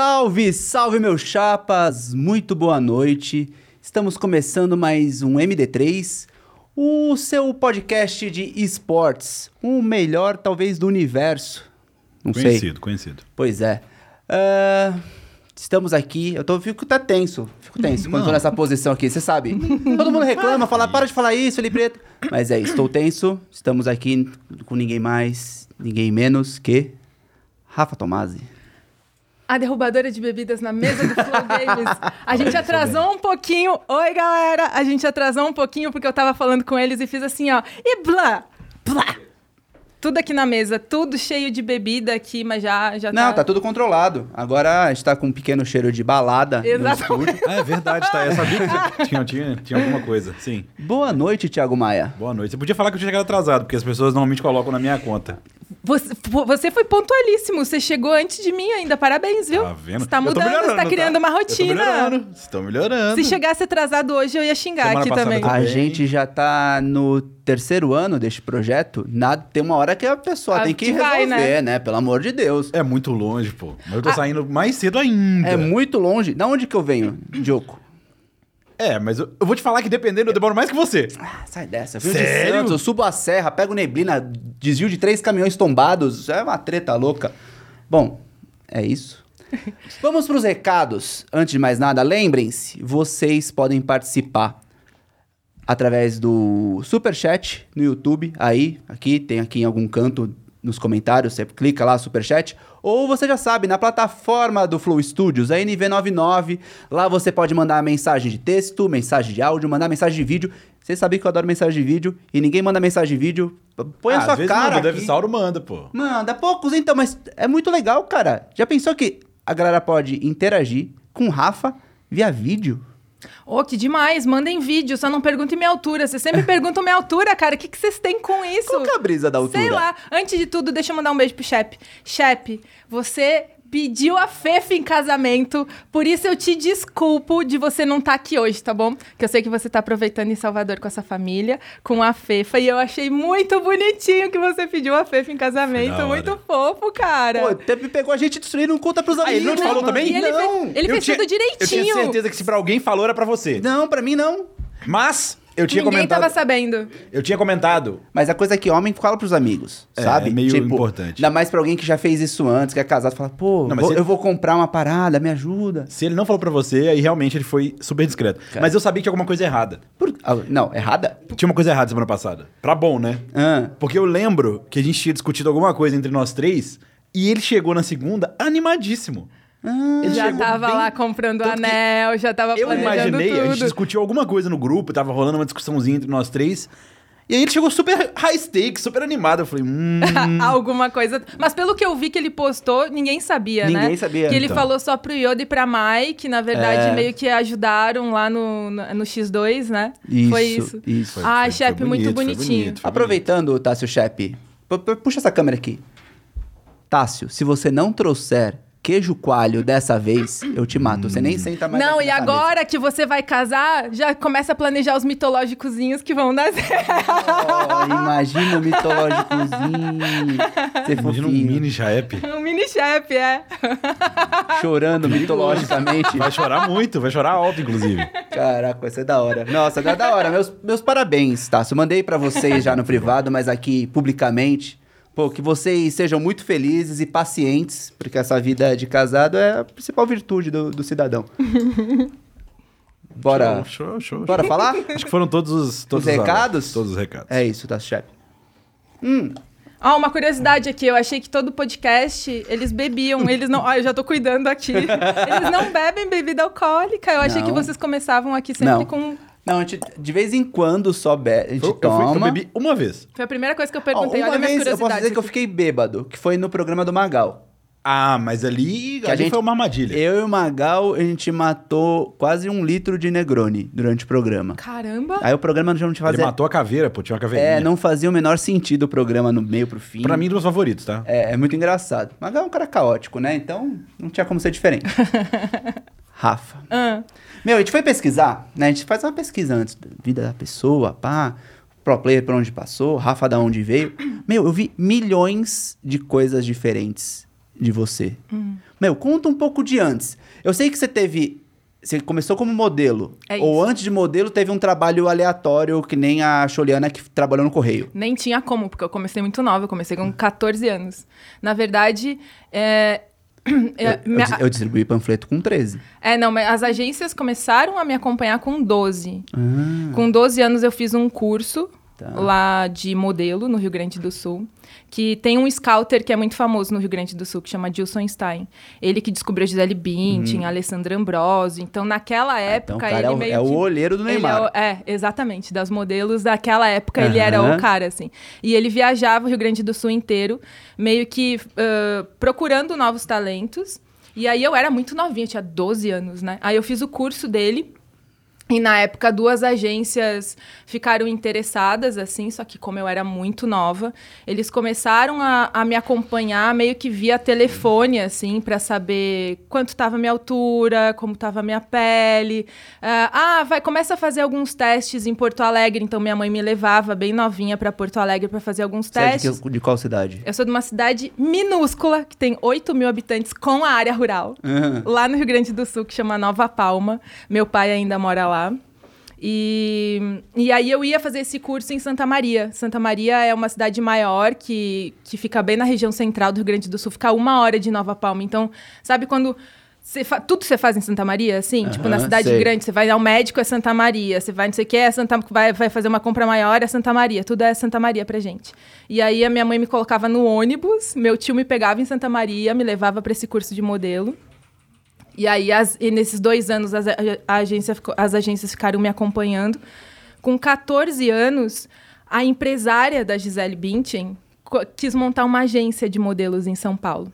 Salve, salve meus chapas, muito boa noite. Estamos começando mais um MD3, o seu podcast de esportes, o melhor talvez do universo. Não Conhecido, sei. conhecido. Pois é. Ah, estamos aqui, eu tô, fico tá tenso, fico tenso quando tô nessa posição aqui, você sabe. Todo mundo reclama, fala, para de falar isso, Felipe Preto. Mas é, estou tenso, estamos aqui com ninguém mais, ninguém menos que Rafa Tomasi. A derrubadora de bebidas na mesa do Flow Games. A gente atrasou um pouquinho. Oi, galera! A gente atrasou um pouquinho porque eu tava falando com eles e fiz assim, ó. E blá! Blá! Tudo aqui na mesa, tudo cheio de bebida aqui, mas já, já Não, tá tudo controlado. Agora a gente tá com um pequeno cheiro de balada Exatamente. estúdio. Ah, é verdade, tá? Eu sabia que tinha, tinha, tinha alguma coisa, sim. Boa noite, Thiago Maia. Boa noite. Você podia falar que eu tinha chegado atrasado, porque as pessoas normalmente colocam na minha conta. Você, você foi pontualíssimo. Você chegou antes de mim ainda. Parabéns, viu? Tá vendo? Você tá mudando, você tá criando uma Eu tô rotina. melhorando. Estão melhorando. Se chegasse atrasado hoje, eu ia xingar Semana aqui também. também. A gente já tá no terceiro ano deste projeto. Nada, tem uma hora que a pessoa Ah, tem que que vai, resolver, né? né? Pelo amor de Deus. É muito longe, pô. Mas eu tô Ah. saindo mais cedo ainda. É muito longe. Da onde que eu venho, Dioco? É, mas eu, eu vou te falar que dependendo, eu demoro mais que você. Ah, sai dessa. Sério? Santos, eu subo a serra, pego neblina, desvio de três caminhões tombados. É uma treta louca. Bom, é isso. Vamos pros recados. Antes de mais nada, lembrem-se, vocês podem participar através do Superchat no YouTube. Aí, aqui, tem aqui em algum canto nos comentários, você clica lá, Superchat. Ou você já sabe, na plataforma do Flow Studios, a NV99, lá você pode mandar mensagem de texto, mensagem de áudio, mandar mensagem de vídeo. Vocês sabem que eu adoro mensagem de vídeo e ninguém manda mensagem de vídeo. Põe Ah, a sua às vezes cara manda, o. Devsauro manda, pô. Manda poucos então, mas é muito legal, cara. Já pensou que a galera pode interagir com o Rafa via vídeo? Ô, que demais. Mandem vídeo, só não perguntem minha altura. Vocês sempre perguntam minha altura, cara. O que, que vocês têm com isso? Qual que é a brisa da altura? Sei lá. Antes de tudo, deixa eu mandar um beijo pro Shep. Shep, você pediu a Fefa em casamento, por isso eu te desculpo de você não estar aqui hoje, tá bom? Que eu sei que você tá aproveitando em Salvador com essa família, com a Fefa, e eu achei muito bonitinho que você pediu a Fefa em casamento. Muito fofo, cara. Pô, teve, pegou a gente destruindo, não conta pros amigos. ele não te falou também? E ele não. fez, ele Eu fez tinha- tudo direitinho. Eu tinha certeza que se pra alguém falou era pra você. Não, pra mim não. Mas eu tinha Ninguém comentado. tava sabendo. Eu tinha comentado. Mas a coisa é que homem fala pros amigos, É, sabe? é meio importante. Ainda mais pra alguém que já fez isso antes, que é casado, fala, pô, Não, mas vou- ele- eu vou comprar uma parada, me ajuda. Se ele não falou pra você, aí realmente ele foi super discreto. Cara. Mas eu sabia que tinha alguma coisa errada. Por- ah, Não, errada? Tinha uma coisa errada semana passada. Pra bom, né? Ah, Porque eu lembro que a gente tinha discutido alguma coisa entre nós três e ele chegou na segunda animadíssimo. Ele já chegou tava bem- lá comprando Tanto anel, já tava Eu planejando imaginei, a gente discutiu alguma coisa no grupo, tava rolando uma discussãozinha entre nós três. E aí ele chegou super high stakes, super animado. Eu falei, hum. Alguma coisa. Mas pelo que eu vi que ele postou, ninguém sabia, né? Ninguém sabia, Que ele então. falou só pro Yoda e pra Mai, que na verdade É. meio que ajudaram lá no, no, no X2, né? Isso, Foi isso. isso. Foi- Ah, foi- chefe, foi muito bonito, foi bonitinho. bonito, foi Aproveitando, Tássio Shep, pu- pu- puxa essa câmera aqui. Tássio, se você não trouxer queijo coalho dessa vez, eu te mato. Você nem senta mais Não, aqui e nessa agora que você vai casar, já começa a planejar os mitológicozinhos que vão nascer. Oh, imagina o mitológicozinho. Você Imagina um fofinho, mini jaep. um mini chefe, é. chorando mitologicamente. Vai chorar muito, vai chorar alto, inclusive. Caraca, vai ser da hora. Nossa, é da hora. Meus, meus parabéns, Tássio. Mandei pra vocês já no privado, mas aqui publicamente. Pô, que vocês sejam muito felizes e pacientes, porque essa vida de casado é a principal virtude do, do cidadão. Bora, Show, show, show. bora falar? Acho que foram todos os, todos Os recados? alertas, Todos os recados. É isso, Tássio Shep. Ó, uma curiosidade aqui, eu achei que todo podcast, eles bebiam, eles não... Ó, eu já tô cuidando aqui. Eles não bebem bebida alcoólica, eu achei Não. que vocês começavam aqui sempre Não. com... Não, a gente, de vez em quando só be a gente Eu, eu, fui, eu toma. bebi uma vez. Foi a primeira coisa que eu Ó, perguntei, uma olha vez eu posso dizer que eu fiquei bêbado, que foi no programa do Magal. Ah, mas ali, Que a ali gente- foi uma armadilha. Eu e o Magal, a gente matou quase um litro de Negroni durante o programa. Caramba! Aí o programa já não tinha Ele fazia... matou a caveira, pô, tinha uma caveirinha. É, não fazia o menor sentido o programa no meio pro fim. Pra mim, um dos favoritos, tá? É, é muito engraçado. Magal é um cara caótico, né? Então não tinha como ser diferente. Rafa. Ah, Meu, a gente foi pesquisar, né? A gente faz uma pesquisa antes da vida da pessoa, pá. Pro player por onde passou, Rafa da onde veio. Meu, eu vi milhões de coisas diferentes de você. Hum. Meu, conta um pouco de antes. Eu sei que você teve. Você começou como modelo. É ou antes de modelo, teve um trabalho aleatório, que nem a Choliana que trabalhou no Correio. Nem tinha como, porque eu comecei muito nova, eu comecei com 14 anos. Na verdade, é. Eu, minha- eu distribuí panfleto com 13. É, não, mas as agências começaram a me acompanhar com 12. Ah, Com 12 anos eu fiz um curso Tá. lá de modelo no Rio Grande do Sul, que tem um scouter que é muito famoso no Rio Grande do Sul, que chama Gilson Stein. Ele que descobriu Gisele Bündchen, a Alessandra Ambrosio. Então, naquela época, Uhum. então o ele é o, meio é o que... olheiro do é, Neymar. o- é, exatamente. Das modelos daquela época, ele era o cara, assim. E ele viajava o Rio Grande do Sul inteiro, meio que ah, procurando novos talentos. E aí eu era muito novinha, tinha 12 anos, né? Aí eu fiz o curso dele. E na época, duas agências ficaram interessadas, assim, só que como eu era muito nova, eles começaram a, a me acompanhar meio que via telefone, assim, para saber quanto estava minha altura, como estava minha pele. Ah, ah, vai, começa a fazer alguns testes em Porto Alegre, então minha mãe me levava bem novinha para Porto Alegre para fazer alguns Você é de, testes. que- de qual cidade? Eu sou de uma cidade minúscula, que tem 8 mil habitantes com a área rural Aham. lá no Rio Grande do Sul, que chama Nova Palma. Meu pai ainda mora lá. E, e aí eu ia fazer esse curso em Santa Maria. Santa Maria é uma cidade maior que, que fica bem na região central do Rio Grande do Sul, fica uma hora de Nova Palma. Então, sabe quando. Fa- Tudo você faz em Santa Maria, assim? tipo, na cidade sei. grande, você vai ao médico, é Santa Maria. Você vai não sei o que, é Santa, vai, vai fazer uma compra maior, é Santa Maria. Tudo é Santa Maria pra gente. E aí a minha mãe me colocava no ônibus, meu tio me pegava em Santa Maria, me levava pra esse curso de modelo. E aí, as- e nesses dois anos, as, a- agência as agências ficaram me acompanhando. Com 14 anos, a empresária da Gisele Bündchen quis montar uma agência de modelos em São Paulo.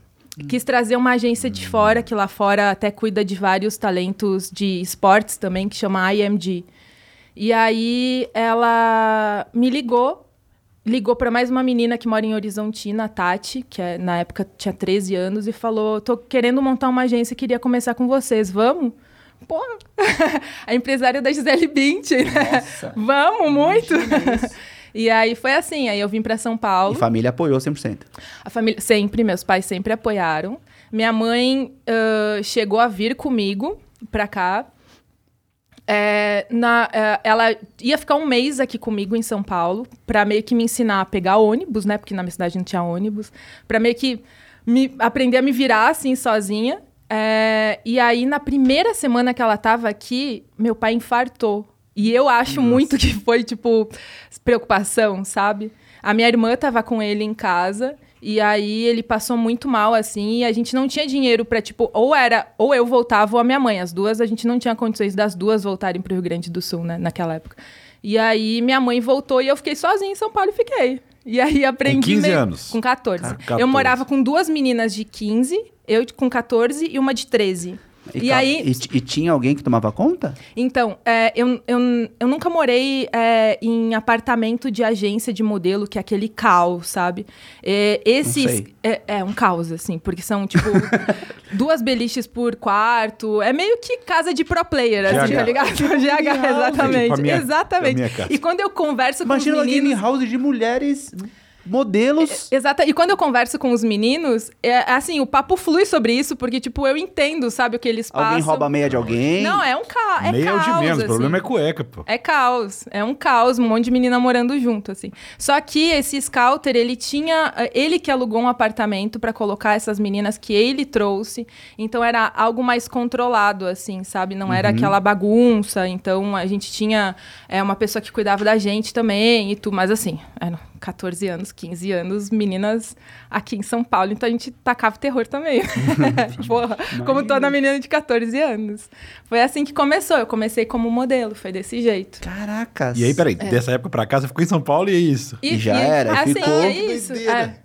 Quis trazer uma agência de fora, que lá fora até cuida de vários talentos de esportes também, que chama IMG. E aí ela me ligou, ligou para mais uma menina que mora em Horizontina, a Tati, que é- na época tinha 13 anos, e falou: tô querendo montar uma agência, queria começar com vocês, vamos? Pô, a empresária da Gisele Bündchen, né? Nossa. Vamos, muito! E aí foi assim, aí eu vim para São Paulo. E família apoiou 100%. A família, sempre, meus pais sempre apoiaram. Minha mãe ãh, chegou a vir comigo pra cá. É, na, é, ela ia ficar um mês aqui comigo em São Paulo pra meio que me ensinar a pegar ônibus, né? Porque na minha cidade não tinha ônibus. Pra meio que me, aprender a me virar assim sozinha. É, e aí, na primeira semana que ela tava aqui, meu pai infartou. E eu acho muito que foi, tipo, preocupação, sabe? A minha irmã tava com ele em casa. E aí ele passou muito mal, assim, e a gente não tinha dinheiro pra, tipo, ou era, ou eu voltava ou a minha mãe. As duas, a gente não tinha condições das duas voltarem pro Rio Grande do Sul, né, naquela época. E aí minha mãe voltou e eu fiquei sozinha em São Paulo e fiquei. E aí aprendi. 15 meio- anos? Com 14. Cara, Eu 14. morava com duas meninas de 15, eu com 14 e uma de 13. E, cal- aí, E, e tinha alguém que tomava conta? então, é, eu, eu, eu nunca morei é, em apartamento de agência de modelo, que é aquele caos, sabe? É, esses. É, é um caos, assim, porque são, tipo, duas beliches por quarto. É meio que casa de pro player, assim, GH. tá ligado? GH, exatamente. Minha- exatamente. minha casa. E quando eu converso Imagina com uma os game meninos. house de mulheres modelos. Exato. E quando eu converso com os meninos, é assim, o papo flui sobre isso, porque, tipo, eu entendo, sabe, o que eles passam. Alguém rouba a meia de alguém. Não, é um ca... é Meia é caos. de menos, assim. o problema é cueca, pô. É caos, é um caos, um monte de menina morando junto, assim. Só que esse scouter, ele tinha, ele que alugou um apartamento pra colocar essas meninas que ele trouxe, então era algo mais controlado, assim, sabe? Não era aquela bagunça, então a gente tinha é, uma pessoa que cuidava da gente também e tudo, mas assim, eram 14 anos, 15 anos, meninas aqui em São Paulo, então a gente tacava o terror também. Porra, como toda menina de 14 anos. Foi assim que começou, eu comecei como modelo, foi desse jeito. Caracas. E aí, peraí, É. dessa época pra cá, você ficou em São Paulo e é isso. E já era, assim, ficou. é isso. é.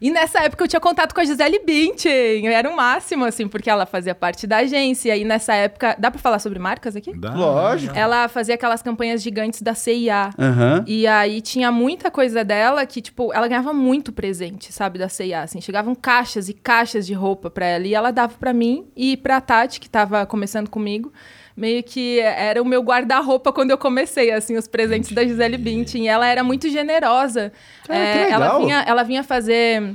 E nessa época eu tinha contato com a Gisele Bündchen, era o máximo, assim, porque ela fazia parte da agência. E nessa época, dá pra falar sobre marcas aqui? Dá. Lógico. Ela fazia aquelas campanhas gigantes da CIA. Aham. E aí tinha muita coisa dela que, tipo, ela ganhava muito presente, sabe, da CIA, assim. Chegavam caixas e caixas de roupa pra ela. E ela dava pra mim e pra Tati, que tava começando comigo. Meio que era o meu guarda-roupa quando eu comecei, assim, os presentes da Gisele Bündchen. E ela era muito generosa. Que É, ela, vinha, ela vinha fazer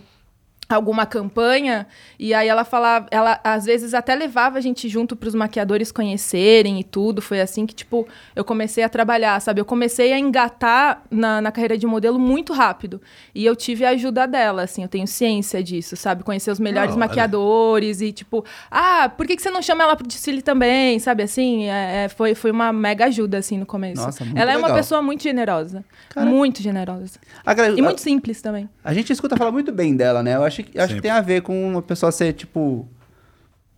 alguma campanha e aí ela falava, ela às vezes até levava a gente junto para os maquiadores conhecerem e tudo. Foi assim que tipo eu comecei a trabalhar, sabe? Eu comecei a engatar na, na carreira de modelo muito rápido e eu tive a ajuda dela, assim. Eu tenho ciência disso, sabe? Conhecer os melhores Ah, olha. maquiadores e tipo, ah, por que, que você não chama ela pro desfile também, sabe? Assim, é, é, foi foi uma mega ajuda assim no começo. Nossa, muito ela é uma legal. pessoa muito generosa, Cara- muito generosa A, e muito simples também. a, a gente escuta falar muito bem dela, né? Eu acho, que- eu acho que tem a ver com uma pessoa ser, tipo,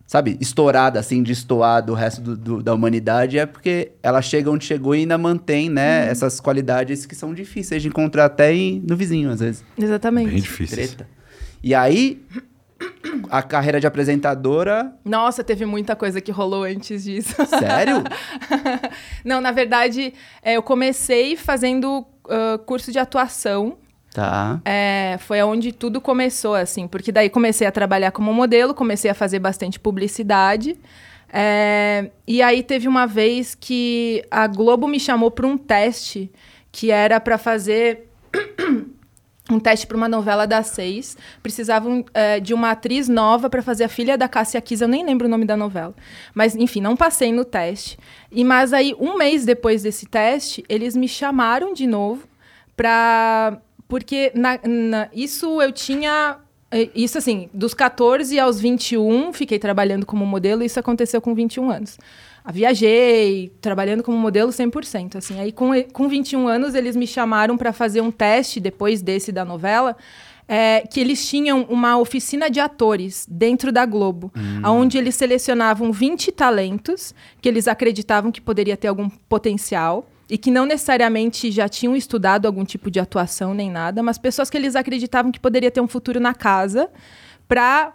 sabe, estourada, assim, de estoar do resto do- do- da humanidade. É porque ela chega onde chegou e ainda mantém, né, Uhum. essas qualidades que são difíceis de encontrar até em- no vizinho, às vezes. Exatamente. Bem difícil. Treta. E aí, a carreira de apresentadora. Nossa, teve muita coisa que rolou antes disso. Sério? Não, na verdade, é, eu comecei fazendo ah, curso de atuação. Tá. É, foi onde tudo começou, assim, porque daí comecei a trabalhar como modelo, comecei a fazer bastante publicidade. É, e aí teve uma vez que a Globo me chamou para um teste que era para fazer um teste para uma novela das seis. Precisavam é, de uma atriz nova para fazer a filha da Cássia Kiss. Eu nem lembro o nome da novela. Mas, enfim, não passei no teste. E Mas aí, um mês depois desse teste, eles me chamaram de novo para... Porque na- na- isso eu tinha... eh, Isso, assim, dos 14 aos 21, fiquei trabalhando como modelo. Isso aconteceu com 21 anos. Ah, Viajei, trabalhando como modelo 100%. Assim. Aí, com, com 21 anos, eles me chamaram para fazer um teste, depois desse da novela, é, que eles tinham uma oficina de atores dentro da Globo, onde eles selecionavam 20 talentos que eles acreditavam que poderia ter algum potencial e que não necessariamente já tinham estudado algum tipo de atuação nem nada, mas pessoas que eles acreditavam que poderia ter um futuro na casa para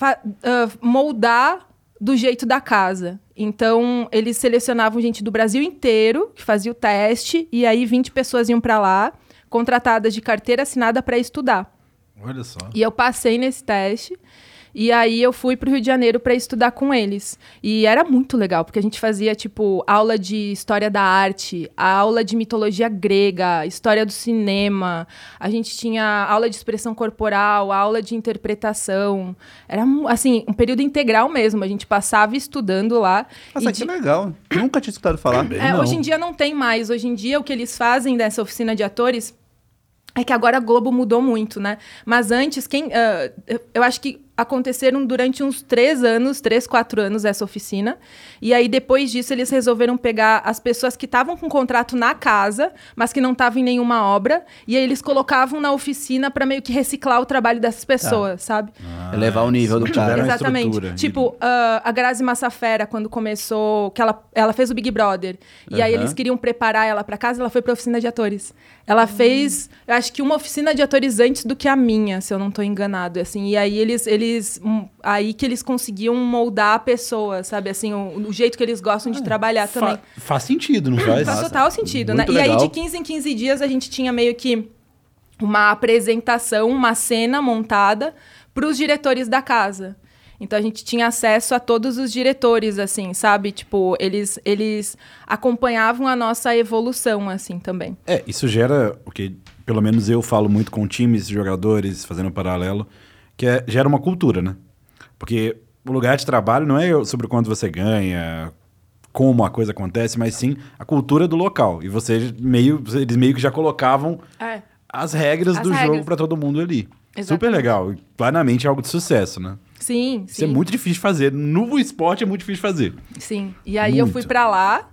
ah, moldar do jeito da casa. Então, eles selecionavam gente do Brasil inteiro que fazia o teste e aí 20 pessoas iam para lá, contratadas de carteira assinada para estudar. Olha só. E eu passei nesse teste. E aí eu fui pro Rio de Janeiro para estudar com eles. E era muito legal, porque a gente fazia, tipo, aula de história da arte, aula de mitologia grega, história do cinema. A gente tinha aula de expressão corporal, aula de interpretação. Era, assim, um período integral mesmo. A gente passava estudando lá. Nossa, e que de- legal. Nunca tinha escutado falar. Bem, é, não. hoje em dia não tem mais. Hoje em dia, o que eles fazem dessa oficina de atores é que agora a Globo mudou muito, né? Mas antes, quem. eu- eu acho que aconteceram durante uns três anos, três, quatro anos essa oficina. E aí, depois disso, eles resolveram pegar as pessoas que estavam com contrato na casa, mas que não estavam em nenhuma obra. E aí eles colocavam na oficina para meio que reciclar o trabalho dessas pessoas, sabe? Elevar o nível do cara. Exatamente. Tipo, ah, a Grazi Massafera, quando começou, que ela, ela fez o Big Brother, e aí Aham. eles queriam preparar ela pra casa, ela foi pra oficina de atores. Ela fez, eu acho que uma oficina de atores antes do que a minha, se eu não tô enganado, assim. E aí eles, eles hum, aí que eles conseguiam moldar a pessoa, sabe? Assim, o, o jeito que eles gostam de trabalhar Fa- também. Faz sentido, não faz? Faz total sentido, né? muito E aí, legal. de 15 em 15 dias, a gente tinha meio que uma apresentação, uma cena montada para os diretores da casa. Então a gente tinha acesso a todos os diretores, assim, sabe? Tipo, eles, eles acompanhavam a nossa evolução, assim, também. É, isso gera o que, pelo menos eu falo muito com times, jogadores, fazendo um paralelo, que é, gera uma cultura, né? Porque o lugar de trabalho não é sobre quanto você ganha, como a coisa acontece, mas sim a cultura do local. E você meio, eles meio que já colocavam É. as regras As do regras. jogo pra todo mundo ali. Super Exatamente. legal. E Claramente é algo de sucesso, né? Sim, Isso sim. é muito difícil de fazer. No esporte é muito difícil de fazer. Sim. E aí eu fui Muito. pra lá.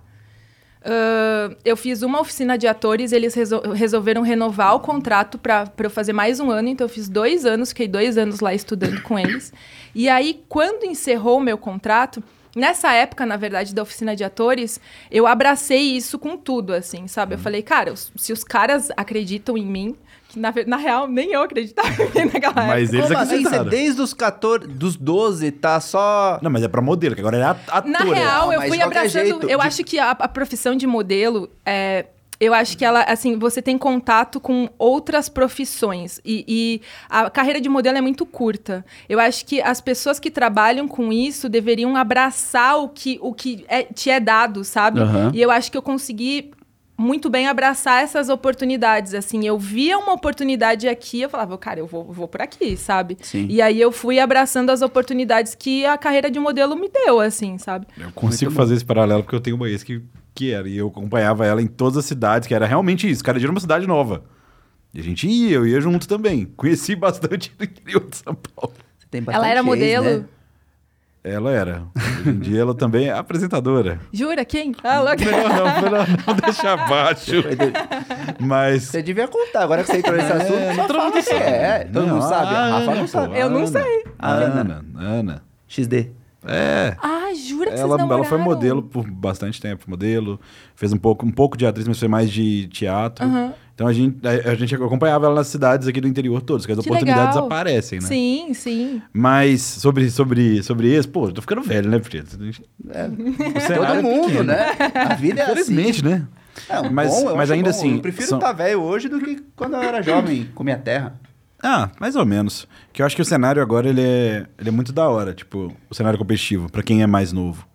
ah, eu fiz uma oficina de atores, eles resol- resolveram renovar o contrato pra pra eu fazer mais um ano, então eu fiz dois anos, fiquei dois anos lá estudando com eles. E aí, quando encerrou o meu contrato, nessa época, na verdade, da oficina de atores, eu abracei isso com tudo, assim, sabe? Eu Uhum. falei, cara, se os caras acreditam em mim, que na, na real, nem eu acreditava naquela Mas época. eles Como assim? Você desde os 14, dos 12 tá só... Não, mas é pra modelo, que agora é a- ator. Na real, Não, eu mas fui abraçando. jeito, eu de- acho que a, a profissão de modelo é. Eu acho que ela, assim, você tem contato com outras profissões. E, e a carreira de modelo é muito curta. Eu acho que as pessoas que trabalham com isso deveriam abraçar o que, o que é- te é dado, sabe? Aham. E eu acho que eu consegui muito bem abraçar essas oportunidades, assim. Eu via uma oportunidade aqui, eu falava, cara, eu vou, vou por aqui, sabe? Sim. E aí eu fui abraçando as oportunidades que a carreira de modelo me deu, assim, sabe? Eu consigo fazer esse paralelo porque eu tenho uma ex que, que era. E eu acompanhava ela em todas as cidades, que era realmente isso. Cada dia era uma cidade nova. E a gente ia, eu ia junto também. Conheci bastante do interior de São Paulo. Você tem Ela era ex, modelo? né? Ela era. Hoje em dia ela também é apresentadora. Jura? Quem? Ah, louca. Melhor não, melhor não deixar abaixo. Mas. Você devia contar, agora que você entrou nesse assunto. É, só todo mundo sabe. É, todo Não, mundo sabe. Rafa Ana, não pô, sabe. Eu não Ana. sei. A Ana, Ana. XD. É. Ah, jura que Ela, vocês ela foi modelo por bastante tempo, modelo. Fez um pouco, um pouco de atriz, mas foi mais de teatro. Aham. Então a gente, a, a gente acompanhava ela nas cidades aqui do interior todas, que as Que oportunidades legal. aparecem, né? Sim, sim. Mas sobre, sobre, sobre esse, pô, eu tô ficando velho, né, Preto? É. Cenário Todo é mundo, pequeno. né? A vida é assim. Infelizmente, né? É, um Mas- bom, mas ainda bom. assim, Eu prefiro são- estar velho hoje do que quando eu era jovem com minha terra. Ah, mais ou menos. Que eu acho que o cenário agora ele é, ele é muito da hora, tipo, o cenário competitivo, pra quem é mais novo.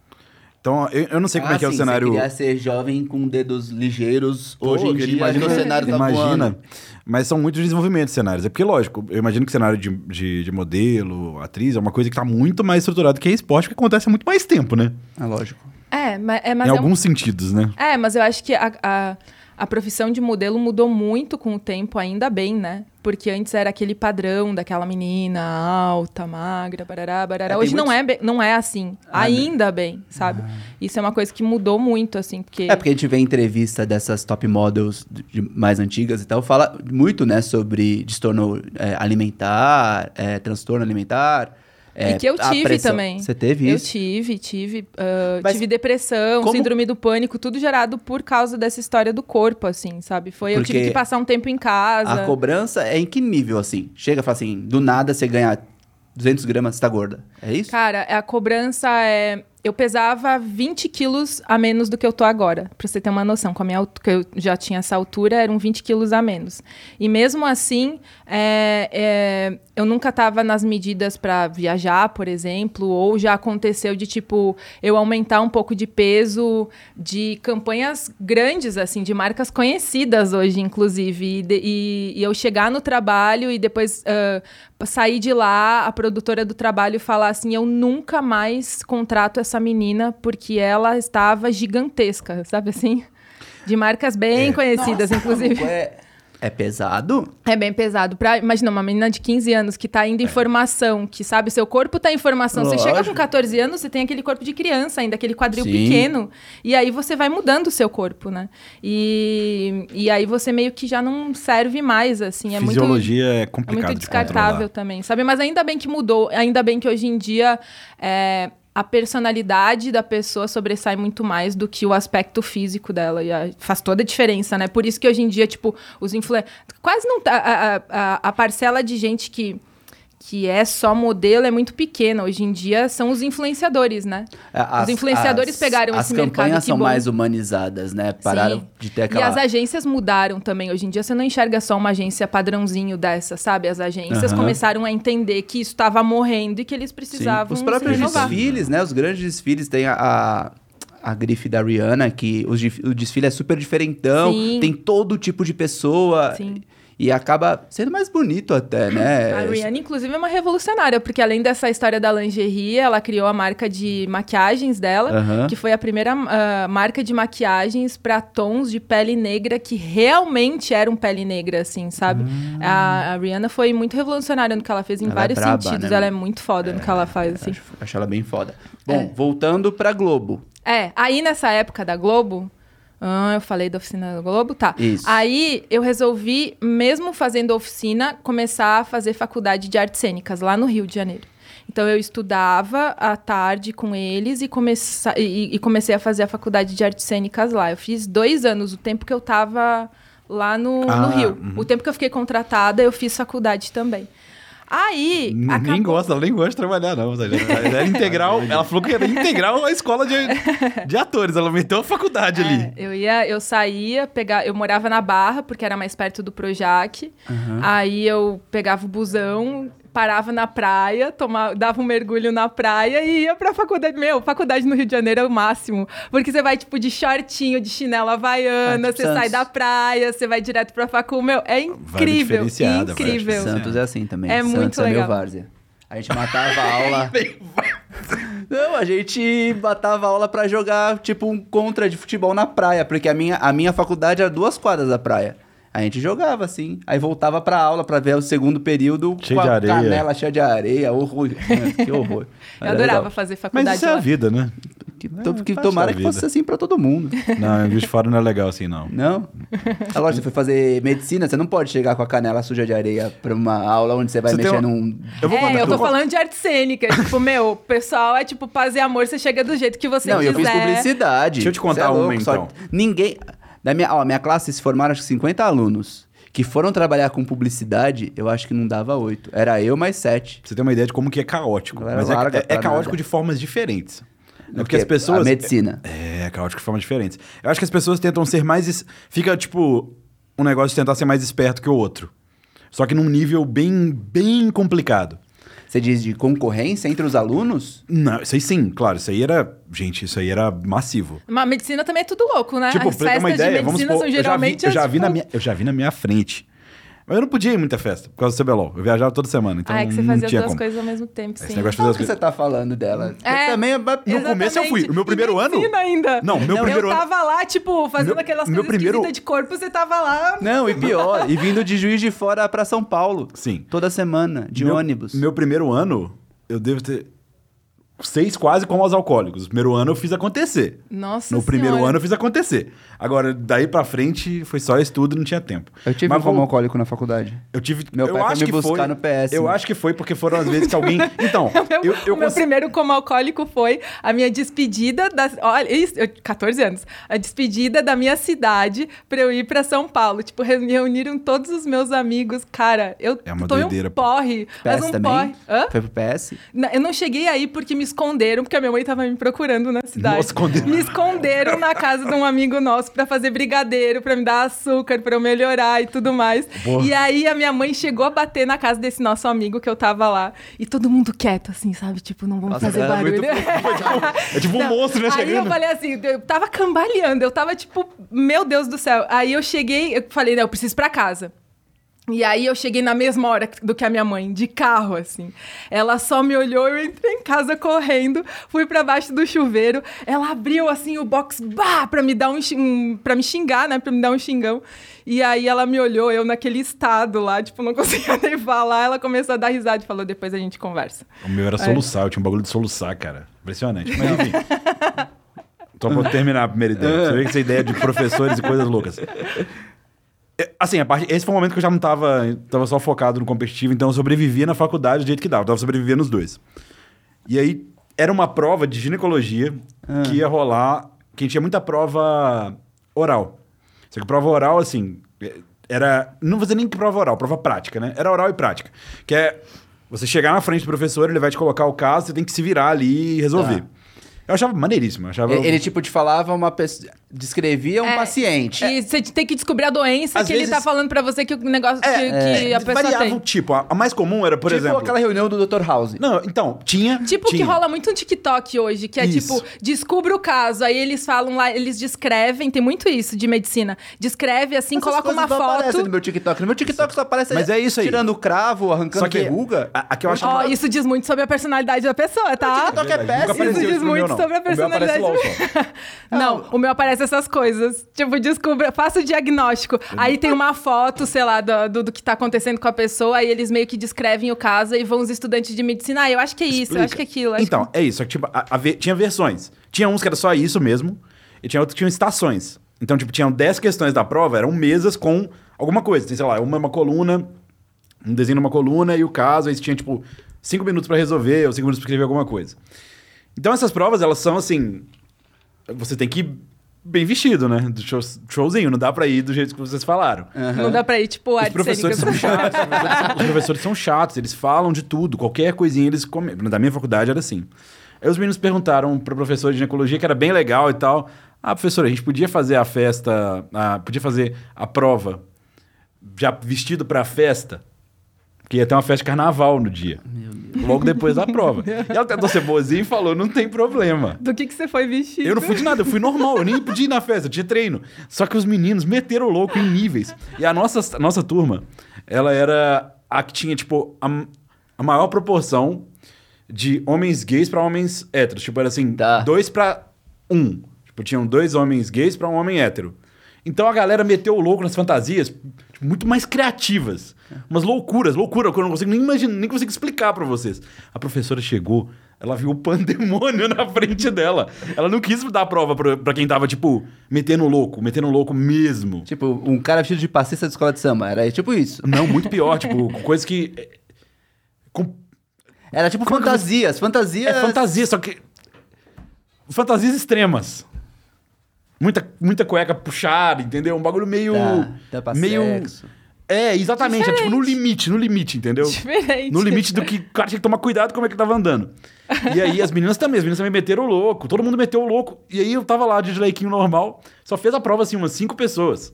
Então, eu, eu não sei como Ah, é que é o cenário. Você queria ser jovem com dedos ligeiros. Pô, Hoje em que dia, imagina, o cenário tá imagina, voando. mas são muitos desenvolvimentos de cenários. É porque, lógico, eu imagino que cenário de, de, de modelo, atriz, é uma coisa que tá muito mais estruturado que é esporte, que acontece há muito mais tempo, né? É lógico. É, mas, é, mas em é um- alguns sentidos, né? É, mas eu acho que a, a, a profissão de modelo mudou muito com o tempo, ainda bem, né? Porque antes era aquele padrão daquela menina alta, magra, barará, barará. É, Hoje não, é, bem- não é assim. Ah, ainda bem, sabe? Isso é uma coisa que mudou muito, assim, porque... É porque a gente vê entrevista dessas top models de- mais antigas e tal, fala muito, né, sobre distúrbio é, alimentar, é, transtorno alimentar. É, e que eu tive também. Você teve Eu isso? tive, tive. ah, Mas tive depressão, como- síndrome do pânico, tudo gerado por causa dessa história do corpo, assim, sabe? Foi, eu tive Porque que passar um tempo em casa. A cobrança é em que nível, assim? Chega e fala assim, do nada você ganha 200 gramas, você tá gorda. É isso? Cara, a cobrança é. Eu pesava 20 quilos a menos do que eu tô agora. Pra você ter uma noção. Com a minha altura, que eu já tinha essa altura, eram 20 quilos a menos. E mesmo assim, é, é, eu nunca tava nas medidas pra viajar, por exemplo, ou já aconteceu de, tipo, eu aumentar um pouco de peso de campanhas grandes, assim, de marcas conhecidas hoje, inclusive. E, de- e- e eu chegar no trabalho e depois ah, sair de lá, a produtora do trabalho falar assim: eu nunca mais contrato essa menina porque ela estava gigantesca, sabe assim? De marcas bem conhecidas, inclusive. É, é pesado? É bem pesado. Pra, imagina, uma menina de 15 anos que tá indo em formação, que sabe, seu corpo tá em formação. Você chega com Lógico. 14 anos, você tem aquele corpo de criança ainda, aquele quadril Sim. pequeno. E aí você vai mudando o seu corpo, né? E, e aí você meio que já não serve mais, assim. É muito, Fisiologia é é complicado muito de descartável controlar. também, sabe? Mas ainda bem que mudou. Ainda bem que hoje em dia é, a personalidade da pessoa sobressai muito mais do que o aspecto físico dela. E a- faz toda a diferença, né? Por isso que hoje em dia, tipo, os influencers. Quase não. tá- A, a, a, a parcela de gente que. Que é só modelo é muito pequena. Hoje em dia são os influenciadores, né? As- os influenciadores as- pegaram As esse mercado. campanhas que são bom. mais humanizadas, né? Pararam Sim. de ter E aquela... as agências mudaram também. Hoje em dia você não enxerga só uma agência padrãozinho dessa, sabe? As agências Aham. começaram a entender que isso estava morrendo e que eles precisavam Os se próprios desfiles, né? Os grandes desfiles tem a, a, a grife da Rihanna, que os o desfile é super diferentão, Sim. tem todo tipo de pessoa. Sim. E acaba sendo mais bonito até, né? A Rihanna, inclusive, é uma revolucionária, porque além dessa história da lingerie, ela criou a marca de maquiagens dela, que foi a primeira ah, marca de maquiagens para tons de pele negra que realmente eram pele negra, assim, sabe? A, a Rihanna foi muito revolucionária no que ela fez em Ela é vários braba, sentidos. né? Ela é muito foda no que ela faz, assim. Acho, acho ela bem foda. Bom, É. voltando pra Globo. É, aí nessa época da Globo. Ah, eu falei da oficina da Globo? Tá. Isso. Aí eu resolvi, mesmo fazendo oficina, começar a fazer faculdade de artes cênicas lá no Rio de Janeiro. Então eu estudava à tarde com eles e, começa, e, e comecei a fazer a faculdade de artes cênicas lá. Eu fiz dois anos, o tempo que eu tava lá no, Ah, no Rio. uhum. O tempo que eu fiquei contratada, eu fiz faculdade também. Aí. Nem acabou- gosta, ela nem gosta de trabalhar, não. Ela era integral. ela falou que era integral a escola de, de atores. Ela meteu a faculdade ali. É, eu ia, eu saía, pegar, eu morava na Barra, porque era mais perto do Projac. Aí eu pegava o busão, parava na praia, tomava, dava um mergulho na praia e ia pra faculdade. Meu, faculdade no Rio de Janeiro é o máximo. Porque você vai, tipo, de shortinho, de chinela havaiana, Ah, tipo você sai da praia, você vai direto pra facu. Meu, é incrível. Incrível. Santos é assim também. É Santos muito é meu legal. várzea. A gente matava a aula. Não, a gente matava a aula pra jogar, tipo, um contra de futebol na praia, porque a minha, a minha faculdade era duas quadras da praia. A gente jogava assim, aí voltava pra aula pra ver o segundo período Cheio com de a areia. canela cheia de areia, horror. que horror. Eu Era adorava legal. fazer Mas faculdade isso é a vida, né? Que, to- que parte tomara que fosse assim pra todo mundo. Não, Juiz de Fora não é legal assim, não. Não? Agora, você foi fazer medicina, você não pode chegar com a canela suja de areia pra uma aula onde você vai Você mexer uma- num. Eu vou é, eu tô falando de arte cênica. tipo, meu, o pessoal é tipo paz e amor, você chega do jeito que você Não, quiser. eu fiz publicidade. Deixa eu te contar é uma, louco, só- então. Ninguém. Da minha, ó, minha classe se formaram acho que 50 alunos. Que foram trabalhar com publicidade, eu acho que não dava 8. Era eu mais 7. Pra você ter uma ideia de como que é caótico. Mas é, larga é- é caótico nada. de formas diferentes. É porque as pessoas. A medicina. É, é caótico de formas diferentes. Eu acho que as pessoas tentam ser mais. Fica, tipo, um negócio de tentar ser mais esperto que o outro. Só que num nível bem, bem complicado. Você diz de concorrência entre os alunos? Não, isso aí sim, claro. Isso aí era. Gente, isso aí era massivo. Mas medicina também é tudo louco, né? Tipo, As pra ter uma festas ideia, de vamos medicina supor, são eu já vi, geralmente... eu já, vi na minha, eu já vi na minha frente. Mas eu não podia ir muita festa, por causa do CBLOL. Eu viajava toda semana, então ah, é que você não fazia duas como. coisas ao mesmo tempo, sim. Esse negócio de fazer que as você coisas... tá falando dela? É, também é- No começo eu fui. Exatamente. O meu primeiro ano... ainda. Não, meu eu primeiro ano... tava lá, tipo, fazendo Meu- aquelas meu coisas primeiro- de corpo, você tava lá... Não, e pior, e vindo de Juiz de Fora pra São Paulo. Sim. Toda semana, de meu, ônibus. Meu primeiro ano, eu devo ter... Seis quase como aos alcoólicos. O primeiro ano eu fiz acontecer. Nossa No primeiro Senhora. ano eu fiz acontecer. Agora, daí pra frente, foi só estudo e não tinha tempo. Eu tive Mas um como alcoólico na faculdade. Eu tive. Meu eu pai foi acho me que buscar foi, no PS, Eu né? acho que foi porque foram as vezes que alguém. Então, Meu- eu, eu o meu cons- primeiro como alcoólico foi a minha despedida da. Olha, isso, eu, 14 anos. A despedida da minha cidade pra eu ir pra São Paulo. Tipo, re- reuniram todos os meus amigos. Cara, eu É uma tomei doideira, um porre. Mas PS um também? porre. Hã? Foi pro PS? Não, Eu não cheguei aí porque me esconderam, porque a minha mãe tava me procurando na cidade. Nossa, esconderam. Me esconderam na casa de um amigo nosso pra fazer brigadeiro, pra me dar açúcar, pra eu melhorar e tudo mais. Porra. E aí a minha mãe chegou a bater na casa desse nosso amigo que eu tava lá. E todo mundo quieto, assim, sabe? Tipo, não vamos Nossa, fazer era muito barulho. É tipo um Não, monstro, né? Aí eu Chegando. falei assim, eu tava cambaleando, eu tava tipo, meu Deus do céu. Aí eu cheguei, eu falei, não, eu preciso ir pra casa. E aí eu cheguei na mesma hora do que a minha mãe, de carro, assim. Ela só me olhou, eu entrei em casa correndo, fui pra baixo do chuveiro. Ela abriu assim o box, bah, pra me dar um, um para me xingar, né, pra me dar um xingão. E aí ela me olhou, eu naquele estado lá, tipo, não conseguia nem falar. Ela começou a dar risada e falou: "Depois a gente conversa". O meu era soluçar, eu tinha um bagulho de soluçar, cara. Impressionante. Mas enfim. Só pra eu terminar a primeira ideia. Você vê que essa ideia de professores e coisas loucas. É, Assim, a parte, esse foi o momento que eu já não tava, tava só focado no competitivo, então eu sobrevivia na faculdade do jeito que dava. Eu tava sobrevivendo nos dois. E aí, era uma prova de ginecologia que ia rolar. Que tinha muita prova oral. Só que prova oral, assim, era. Não vou dizer nem prova oral, prova prática, né? Era oral e prática. Que é você chegar na frente do professor, ele vai te colocar o caso, você tem que se virar ali e resolver. Tá. Eu achava maneiríssimo. Eu achava... Ele, ele, tipo, te falava uma pessoa. Descrevia um É, paciente. E você tem que descobrir a doença Às que ele vezes- tá falando pra você que o negócio que, É, que a pessoa variava tem. o tipo. A, a mais comum era, por tipo exemplo... aquela reunião do Dr. House. Não, então, tinha... Tipo que tinha. rola muito no TikTok hoje, que é Isso. tipo, descubra o caso, aí eles falam lá, eles descrevem, tem muito isso de medicina. Descreve assim, Essas coloca uma não foto. no meu TikTok. No meu TikTok só aparece Mas é isso aí. tirando cravo, arrancando Só que verruga. a, a que eu acho Ó, que... isso diz muito sobre a personalidade da pessoa, tá? TikTok é péssimo. Isso diz muito não. sobre a O meu aparece personalidade. LOL só. Não, o meu aparece essas coisas. Tipo, descubra, faça o diagnóstico. Aí tem uma foto, sei lá, do, do, do que tá acontecendo com a pessoa, aí eles meio que descrevem o caso e vão os estudantes de medicina. Ah, eu acho que é isso, eu acho que é aquilo. Então, é isso. só que, tipo, a- a tinha versões. Tinha uns que era só isso mesmo, e tinha outros que tinham estações. Então, tipo, tinham 10 questões da prova, eram mesas com alguma coisa. Tem, sei lá, uma, uma coluna, um desenho numa coluna e o caso, aí você tinha, tipo, 5 minutos pra resolver ou 5 minutos pra escrever alguma coisa. Então, essas provas, elas são assim. Você tem que ir bem vestido, né? Do show- showzinho, não dá pra ir do jeito que vocês falaram. que não dá pra ir, tipo, Os professores são chatos. os professores- Os professores são chatos, eles falam de tudo. Qualquer coisinha eles comem. Da minha faculdade era assim. Aí os meninos perguntaram pro professor de ginecologia, que era bem legal e tal. Ah, professor, a gente podia fazer a festa, ah, podia fazer a prova já vestido pra festa? Porque ia ter uma festa de carnaval no dia. Logo depois da prova. E ela tentou ser boazinha e falou: não tem problema. Do que, que você foi vestido? Eu não fui de nada, eu fui normal, eu nem podia ir na festa, eu tinha treino. Só que os meninos meteram o louco em níveis. E a nossa, a nossa turma, ela era a que tinha, tipo, a, a maior proporção de homens gays pra homens héteros. Tipo, era assim, Tá. dois pra um. Tipo, tinham dois homens gays pra um homem hétero. Então a galera meteu o louco nas fantasias tipo, muito mais criativas. Umas loucuras, loucura, que eu não consigo nem imaginar, nem consigo explicar pra vocês. A professora chegou, ela viu o pandemônio na frente dela. Ela não quis dar a prova pra, pra quem tava, tipo, metendo louco, metendo louco mesmo. Tipo, um cara vestido de passista de escola de samba. Era tipo isso. Não, muito pior, tipo, coisa que. é, Com Era tipo Como é fantasias. Fantasias. É fantasia, só que. Fantasias extremas. Muita, muita cueca puxada, entendeu? Um bagulho meio. Tá, tampa meio. sexo. É, exatamente. É tipo no limite, no limite, entendeu? Diferente. No limite do que o cara tinha que tomar cuidado como é que tava andando. E aí as meninas também, as meninas também meteram o louco, todo mundo meteu o louco. E aí eu tava lá de leiquinho normal, só fez a prova assim, umas cinco pessoas.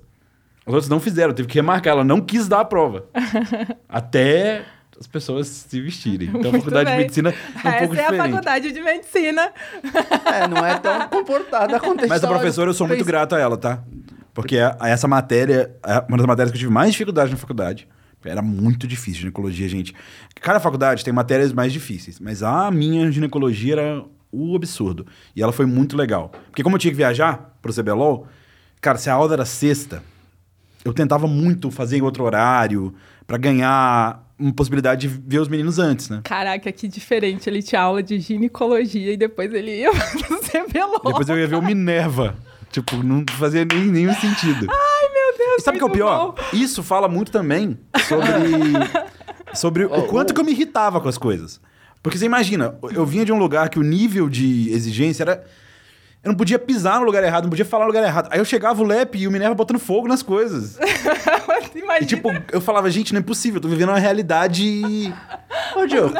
Os outros não fizeram, teve que remarcar, ela não quis dar a prova. Até as pessoas se vestirem. Então a Muito faculdade de bem. medicina é um Essa pouco é a faculdade de medicina. É, não é tão comportada quanto Mas a professora, eu sou muito grato a ela, tá? Porque a- a essa matéria, é uma das matérias que eu tive mais dificuldade na faculdade. Era muito difícil ginecologia, gente. Cada faculdade tem matérias mais difíceis, mas a minha ginecologia era o absurdo. E ela foi muito legal. Porque como eu tinha que viajar pro CBLOL, cara, se a aula era sexta, eu tentava muito fazer em outro horário pra ganhar uma possibilidade de ver os meninos antes, né? Caraca, que diferente. Ele tinha aula de ginecologia e depois ele ia fazer belô. Depois eu ia ver o Minerva. Tipo, não fazia nem, nenhum sentido. Ai, meu Deus, E sabe o que é o pior? bom. Isso fala muito também sobre, sobre o quanto que eu me irritava com as coisas. Porque você imagina, eu vinha de um lugar que o nível de exigência era. Eu não podia pisar no lugar errado, não podia falar no lugar errado. Aí eu chegava o Lep e o Minerva botando fogo nas coisas. Imagina. E tipo, eu falava, gente, não é possível, eu tô vivendo uma realidade. Ô, Diogo,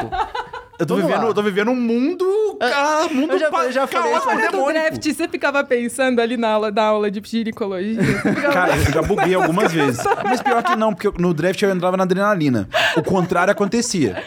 Eu tô, Vamos vivendo, eu tô vivendo um mundo. Ah, mundo eu já- pa- eu já falei isso, do draft, você ficava pensando ali na aula, da aula de ginecologia. Ficava- Cara, eu já buguei algumas vezes. Mas pior que não, porque no draft eu entrava na adrenalina. O contrário acontecia.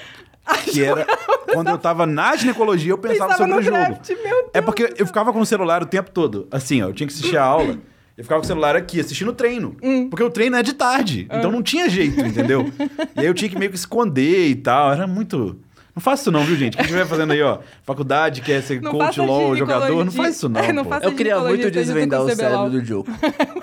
Que era quando eu tava na ginecologia, eu pensava, Pensava sobre no o jogo. draft, meu Deus é porque eu ficava com o celular o tempo todo. Assim, ó, eu tinha que assistir a aula. Eu ficava com o celular aqui, assistindo o treino. Hum. Porque o treino é de tarde. Ah. Então não tinha jeito, entendeu? E aí eu tinha que meio que esconder e tal. Era muito. Não faça isso não, viu, gente? Quem estiver fazendo aí, ó, faculdade, quer ser Não coach, ginecologia. jogador, não faz isso não, É, não eu queria muito desvendar o cérebro do Diogo.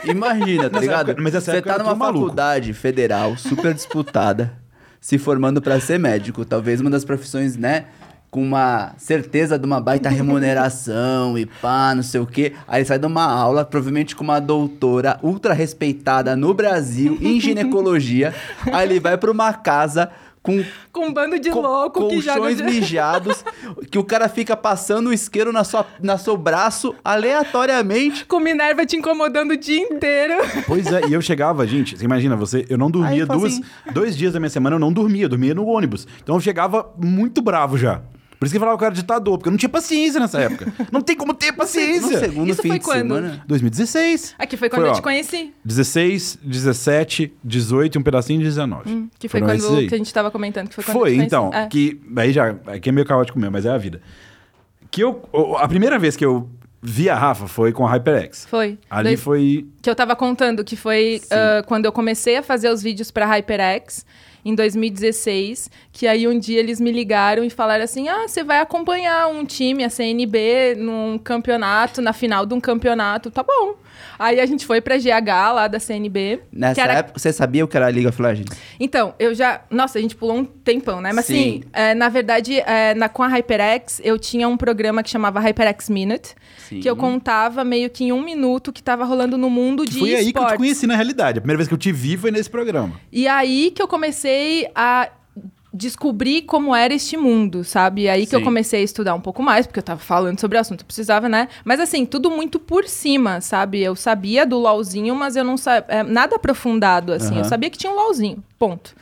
Imagina, tá ligado? época- mas nessa Você tá era numa tudo maluco. faculdade federal super disputada, se formando pra ser médico. Talvez uma das profissões, né? Com uma certeza de uma baita remuneração e pá, não sei o quê. Aí sai de uma aula, provavelmente com uma doutora ultra respeitada no Brasil em ginecologia. Aí ele vai pra uma casa com Com um bando de co- louco que joga... colchões de- mijados, que o cara fica passando o isqueiro na sua, na seu braço aleatoriamente. Com Minerva te incomodando o dia inteiro. Pois é, e eu chegava, gente, você imagina, você, eu não dormia fala duas, assim- dois dias da minha semana, eu não dormia, eu dormia no ônibus. Então eu chegava muito bravo já. Por isso que eu falava que eu era ditador, porque eu não tinha paciência nessa época. Não tem como ter No paciência. segundo Isso fim foi de quando? semana. 2016. Aqui foi quando eu ó, te conheci. 16, 17, 18 e um pedacinho de 19. Que foi Foram quando que a gente tava comentando. Que foi quando Foi, eu então, É. que aí já, aqui é meio caótico mesmo, mas é a vida. Que eu, a primeira vez que eu vi a Rafa foi com a HyperX. Foi. Ali Daí- foi Que eu tava contando que foi ah, quando eu comecei a fazer os vídeos pra HyperX, em 2016, que aí um dia eles me ligaram e falaram assim: ah, você vai acompanhar um time, a CNB, num campeonato, na final de um campeonato. Tá bom. Aí a gente foi pra GH lá da CNB. Nessa era- época, você sabia o que era a League of Legends? Então, eu já. Nossa, a gente pulou um tempão, né? Mas Sim. assim, é, na verdade, é, na, com a HyperX, eu tinha um programa que chamava HyperX Minute, Sim. que eu contava meio que em um minuto o que tava rolando no mundo de foi aí que eu te esportes. conheci na realidade. A primeira vez que eu te vi foi nesse programa. E aí que eu comecei a descobrir como era este mundo, sabe? Aí que eu Sim. comecei a estudar um pouco mais, porque eu tava falando sobre o assunto, eu precisava, né? Mas assim, tudo muito por cima, sabe? Eu sabia do LOLzinho, mas eu não sabia nada aprofundado assim. Eu Aham. sabia que tinha um LOLzinho, ponto.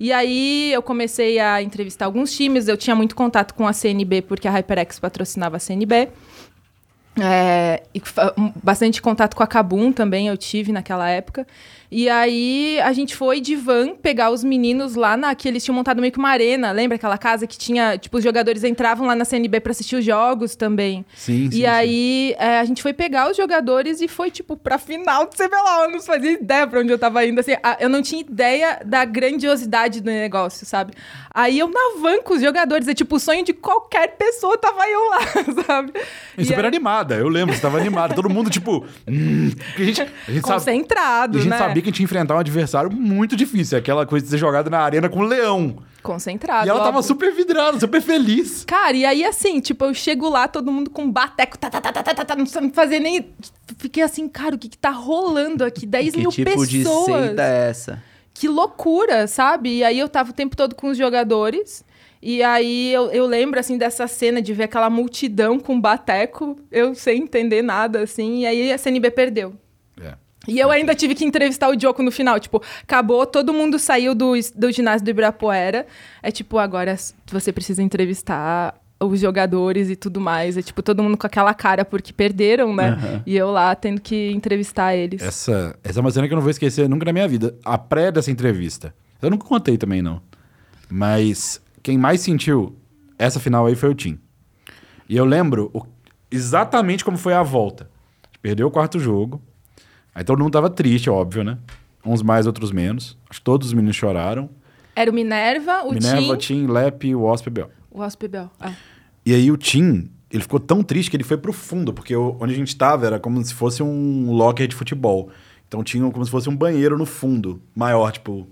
E aí eu comecei a entrevistar alguns times, eu tinha muito contato com a CNB, porque a HyperX patrocinava a CNB. É, e bastante contato com a Kabum também eu tive naquela época. E aí a gente foi de van pegar os meninos lá na que eles tinham montado meio que uma arena, lembra aquela casa que tinha, tipo, os jogadores entravam lá na CNB pra assistir os jogos também. Sim, sim. E aí é, a gente foi pegar os jogadores e foi, tipo, pra final do CBLOL. Eu não fazia ideia pra onde eu tava indo. Assim, a- eu não tinha ideia da grandiosidade do negócio, sabe? Aí eu na van com os jogadores. É tipo o sonho de qualquer pessoa, tava eu lá, sabe? E super aí, animada, eu lembro, você tava animada. Todo mundo, tipo. Hum, a gente, a gente sabe. concentrado, E a gente né? sabia que a gente ia enfrentar um adversário muito difícil. Aquela coisa de ser jogado na arena com um leão. Concentrado. e ela tava óbvio. super vidrada, super feliz. Cara, e aí assim, tipo, eu chego lá, todo mundo com bateco, tá, tá, tá, tá, tá, tá, tá, não sabe fazer nem. Fiquei assim, cara, o que que tá rolando aqui? 10 Que mil tipo pessoas. de seita é essa? Que loucura, sabe? E aí eu tava o tempo todo com os jogadores. E aí eu, eu lembro, assim, dessa cena de ver aquela multidão com bateco, eu sem entender nada, assim. E aí a CNB perdeu. E eu ainda tive que entrevistar o Diogo no final. Tipo, acabou, todo mundo saiu do, do ginásio do Ibirapuera. É tipo, agora você precisa entrevistar os jogadores e tudo mais. É tipo, todo mundo com aquela cara porque perderam, né? Aham. E eu lá tendo que entrevistar eles. Essa, essa é uma cena que eu não vou esquecer nunca na minha vida. A pré dessa entrevista. Eu nunca contei também, não. Mas quem mais sentiu essa final aí foi o Tim. E eu lembro o- exatamente como foi a volta. Perdeu o quarto jogo. Aí todo mundo tava triste, óbvio, né? Uns mais, outros menos. Acho que todos os meninos choraram. Era o Minerva, o Minerva, Tim, Tim, Lep e o Ospebel. o Hospibel. Ah. E aí o Tim, ele ficou tão triste que ele foi pro fundo, porque o- onde a gente tava era como se fosse um locker de futebol. Então tinha como se fosse um banheiro no fundo, maior, tipo.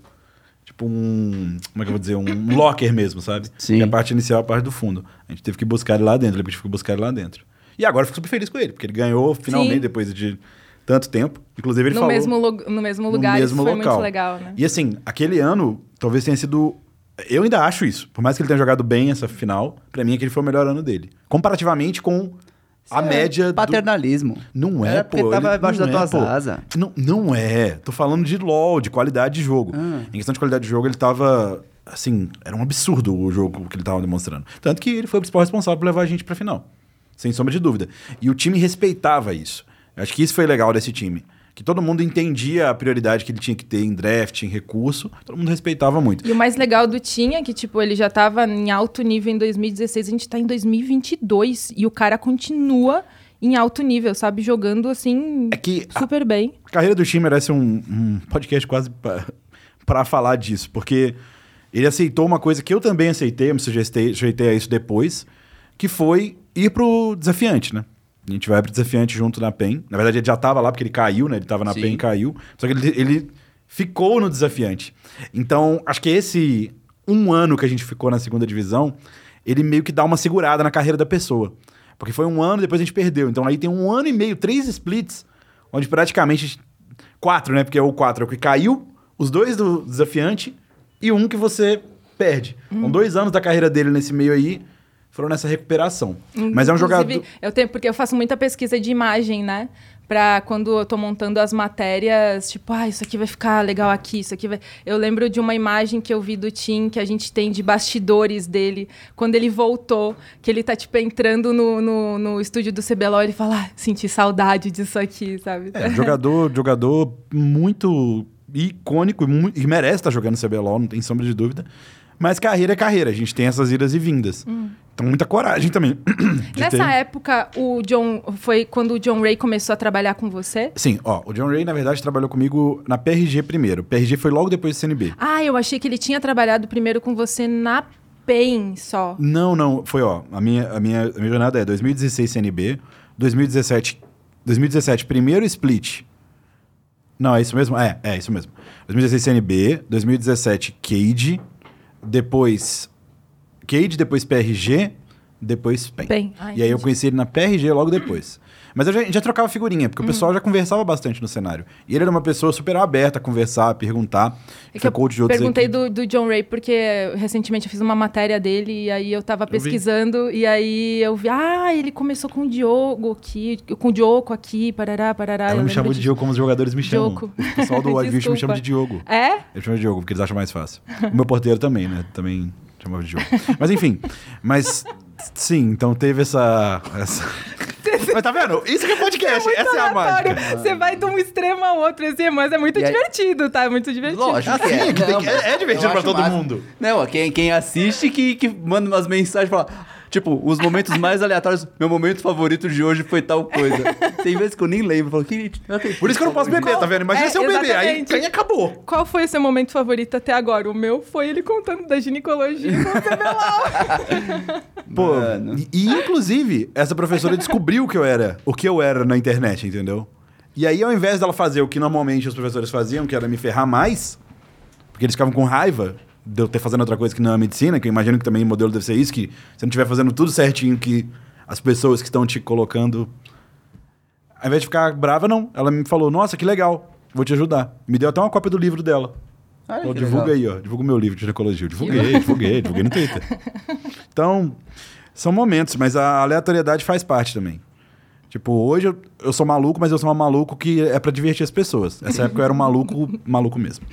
Tipo um. Como é que eu vou dizer? Um locker mesmo, sabe? Sim. E a parte inicial, a parte do fundo. A gente teve que buscar ele lá dentro, ele teve que buscar ele lá dentro. E agora eu fico super feliz com ele, porque ele ganhou finalmente Sim. depois de tanto tempo. Inclusive ele No, falou. mesmo, no mesmo lugar, no isso mesmo foi local. muito legal, né? E assim, aquele ano talvez tenha sido. Eu ainda acho isso. Por mais que ele tenha jogado bem essa final, pra mim aquele foi o melhor ano dele. Comparativamente com a Isso é média. do- Paternalismo. Não é, Era pô. porque tava ele- embaixo não das é, tuas pô. asas. Não, não é. Tô falando de LOL, de qualidade de jogo. Ah. Em questão de qualidade de jogo, ele tava. Assim, era um absurdo o jogo que ele tava demonstrando. Tanto que ele foi o principal responsável por levar a gente pra final. Sem sombra de dúvida. E o time respeitava isso. Acho que isso foi legal desse time. Que todo mundo entendia a prioridade que ele tinha que ter em draft, em recurso. Todo mundo respeitava muito. E o mais legal do Tim é que, tipo, ele já tava em alto nível em 2016, a gente tá em 2022 e o cara continua em alto nível, sabe? Jogando, assim, É que a- super bem. A carreira do time merece um, um podcast quase pra- pra falar disso, porque ele aceitou uma coisa que eu também aceitei, eu me sujeitei, sujeitei a isso depois, que foi ir pro desafiante, né? A gente vai pro desafiante junto na PEN. Na verdade, ele já tava lá porque ele caiu, né? Ele tava na Sim. PEN e caiu. Só que ele, ele ficou no desafiante. Então, acho que esse um ano que a gente ficou na segunda divisão, ele meio que dá uma segurada na carreira da pessoa. Porque foi um ano, depois a gente perdeu. Então aí tem um ano e meio, três splits, onde praticamente. Quatro, né? Porque o quatro é o que caiu, os dois do desafiante e um que você perde. Então, dois anos da carreira dele nesse meio aí foram nessa recuperação. Mas é um Inclusive, jogador. Eu tenho, porque eu faço muita pesquisa de imagem, né? Pra quando eu tô montando as matérias, tipo, ah, isso aqui vai ficar legal aqui, isso aqui vai. Eu lembro de uma imagem que eu vi do Tim, que a gente tem de bastidores dele, quando ele voltou, que ele tá, tipo, entrando no, no, no estúdio do CBLOL e ele fala, ah, senti saudade disso aqui, sabe? É, jogador, jogador muito icônico e, e merece estar jogando CBLOL, não tem sombra de dúvida. Mas carreira é carreira, a gente tem essas idas e vindas. Então, muita coragem também. Nessa ter- época, o John. Foi quando o John Ray começou a trabalhar com você? Sim, ó, o John Ray, na verdade, trabalhou comigo na PRG primeiro. PRG foi logo depois do CNB. Ah, eu achei que ele tinha trabalhado primeiro com você na PEN só. Não, não, foi, ó, a minha, a minha, a minha jornada é 2016 CNB, 2017, 2017 primeiro split. Não, é isso mesmo? É, é isso mesmo. 2016 CNB, 2017 Cade, depois Cade, depois PRG, depois PEN. PEN. E aí eu conheci ele na PRG logo depois. Mas eu já, já trocava figurinha, porque o pessoal já conversava bastante no cenário. E ele era uma pessoa super aberta a conversar, a perguntar. É Foi eu coach de outros perguntei do, do John Ray, porque recentemente eu fiz uma matéria dele e aí eu tava pesquisando e aí eu vi, ah, ele começou com o Diogo aqui, com o Diogo aqui, parará, parará. eu Ela me lembro chamou de. Diogo como os jogadores me chamam. Diogo. O pessoal do Wild me chama de Diogo. É? Ele chama de Diogo, porque eles acham mais fácil. O meu porteiro também, né? Também chamava de Diogo. Mas enfim. Mas sim, então teve essa. essa... Mas tá vendo? Isso que é podcast. Muito Essa é a aleatório. mágica. Você vai de um extremo ao outro, assim, mas é muito E aí- divertido, tá? É muito divertido. Lógico que Assim, é. é que tem que- é- é divertido pra todo massa. mundo. Não, quem, quem assiste que, que manda umas mensagens e fala... Tipo, os momentos mais aleatórios. Meu momento favorito de hoje foi tal coisa. Tem vezes que eu nem lembro. Eu falo, que, Por isso que eu não posso beber, tá vendo? Imagina É, se eu beber, aí, aí acabou. Qual foi o seu momento favorito até agora? O meu foi ele contando da ginecologia com o CBLOL. Pô, Mano. e, e, inclusive, essa professora descobriu que eu era, o que eu era na internet, entendeu? E aí, ao invés dela fazer o que normalmente os professores faziam, que era me ferrar mais, porque eles ficavam com raiva de eu ter fazendo outra coisa que não é medicina, que eu imagino que também o modelo deve ser isso, que você não estiver fazendo tudo certinho que as pessoas que estão te colocando. Ao invés de ficar brava, não. Ela me falou, nossa, que legal, vou te ajudar. Me deu até uma cópia do livro dela. Que divulga legal. aí, ó. Divulga o meu livro de ginecologia. Eu divulguei, divulguei, divulguei no Twitter. Então, são momentos, mas a aleatoriedade faz parte também. Tipo, hoje eu, eu sou maluco, mas eu sou um maluco que é pra divertir as pessoas. Nessa época eu era um maluco, maluco mesmo.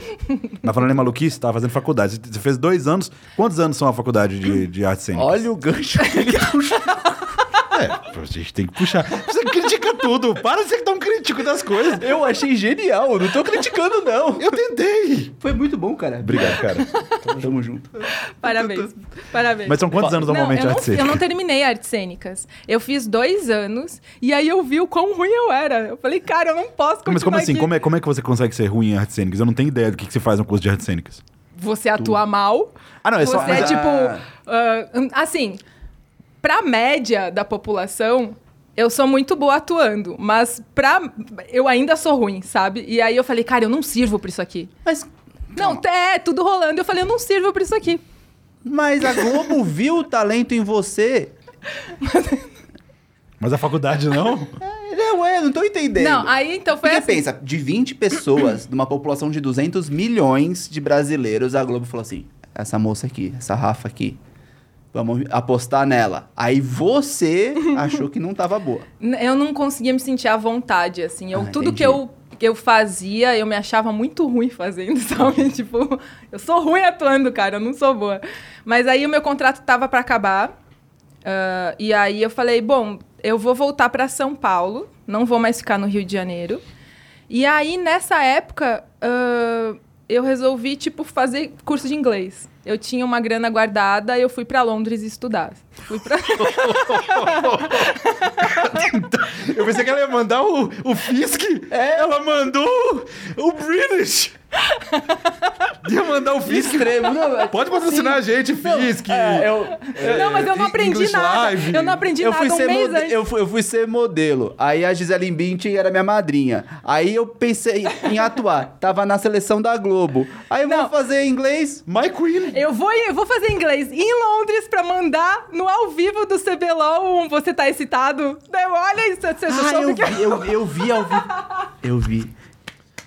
Mas falando em maluquice, tava fazendo faculdade. Você fez dois anos. Quantos anos são a faculdade de, de artes cênicas? Olha o gancho que ele puxou. É, a gente tem que puxar. Você critica tudo. Para de ser tão crítico das coisas. Eu achei genial. Não tô criticando, não. Eu tentei. Foi muito bom, cara. Obrigado, cara. Tamo junto. Parabéns. Parabéns. Mas são quantos anos Não, normalmente eu não, artes eu não terminei artes cênicas. Eu fiz dois anos e aí eu vi o quão ruim eu era. Eu falei, cara, eu não posso continuar Mas como assim? aqui. Como é, como é que você consegue ser ruim em artes cênicas? Eu não tenho ideia do que, que se faz no curso de artes cênicas. Você atua mal. Ah, não, é você só... é mas- tipo. Ah. ah, assim, pra média da população. Eu sou muito boa atuando, mas pra. Eu ainda sou ruim, sabe? E aí eu falei, cara, eu não sirvo pra isso aqui. Mas, Não, é, tudo rolando. Eu falei, eu não sirvo pra isso aqui. mas a Globo viu o talento em você. Mas a faculdade não? Não, é, não tô entendendo. Não, aí então foi Porque assim. pensa, de 20 pessoas, numa população de 200 milhões de brasileiros, a Globo falou assim: essa moça aqui, essa Rafa aqui, vamos apostar nela. Aí você achou que não tava boa. Eu não conseguia me sentir à vontade, assim. Eu, Ah, tudo entendi. que eu, que eu fazia, eu me achava muito ruim fazendo, sabe? tipo, eu sou ruim atuando, cara, eu não sou boa. Mas aí o meu contrato tava pra acabar. ah, e aí eu falei, bom, eu vou voltar pra São Paulo, não vou mais ficar no Rio de Janeiro. E aí, nessa época, ah, eu resolvi, tipo, fazer curso de inglês. Eu tinha uma grana guardada, eu fui pra Londres estudar. Fui pra... Eu pensei que ela ia mandar o, o Fisk. Ela mandou o British. Ia mandar o Fisk. Extremo, não. é- Pode patrocinar a gente, Fisk. É, eu, Não, mas eu não aprendi English nada. Live. Eu não aprendi eu nada fui, um ser mês antes. eu, fui, eu fui ser modelo. Aí a Gisele Bündchen era minha madrinha. Aí eu pensei em atuar. Tava na seleção da Globo. Aí eu vou Não. fazer inglês. My Queen. Eu vou, eu vou fazer inglês em Londres pra mandar no ao vivo do CBLOL um Você Tá Excitado. Olha isso, você Ah, eu vi, eu, eu vi ao vivo. Eu vi.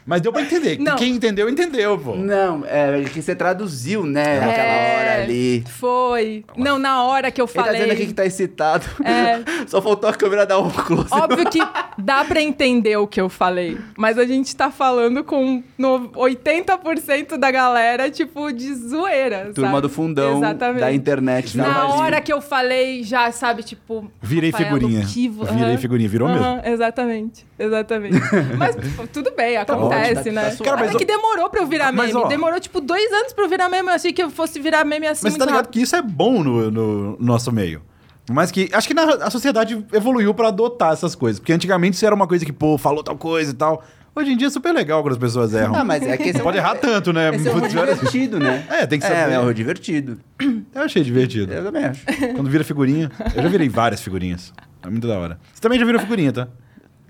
Mas deu pra entender. Não. Quem entendeu, entendeu, pô. Não, é que você traduziu, né? É, Naquela hora ali. Foi. Não, na hora que eu Ele tá falei... dizendo aqui que tá excitado. É. Só faltou a câmera dar um close. Óbvio que dá pra entender o que eu falei, mas a gente tá falando com no 80% da galera, tipo, de zoeira, Turma sabe? do fundão Exatamente. da internet. Na Brasil. hora que eu falei, já, sabe, tipo... Virei Rafaela, figurinha. Virei figurinha. Virou mesmo. Aham, Exatamente, exatamente. mas pô, tudo bem, acontece, ótimo, tá- né? tá. Cara, mas é que demorou pra eu virar Mas, meme. ó- Demorou, tipo, dois anos pra eu virar meme. Eu achei que eu fosse virar meme assim Mas você muito tá ligado rápido. que isso é bom no, no nosso meio. Mas que acho que na, a sociedade evoluiu pra adotar essas coisas. Porque antigamente isso era uma coisa que, pô, falou tal coisa e tal. Hoje em dia é super legal quando as pessoas erram. Ah, mas é que é pode um- errar tanto, né? Esse é um divertido, né? É, tem que É, saber. é um divertido. Eu achei divertido. Eu também acho. Quando vira figurinha. Eu já virei várias figurinhas. É muito da hora. Você também já virou figurinha, tá?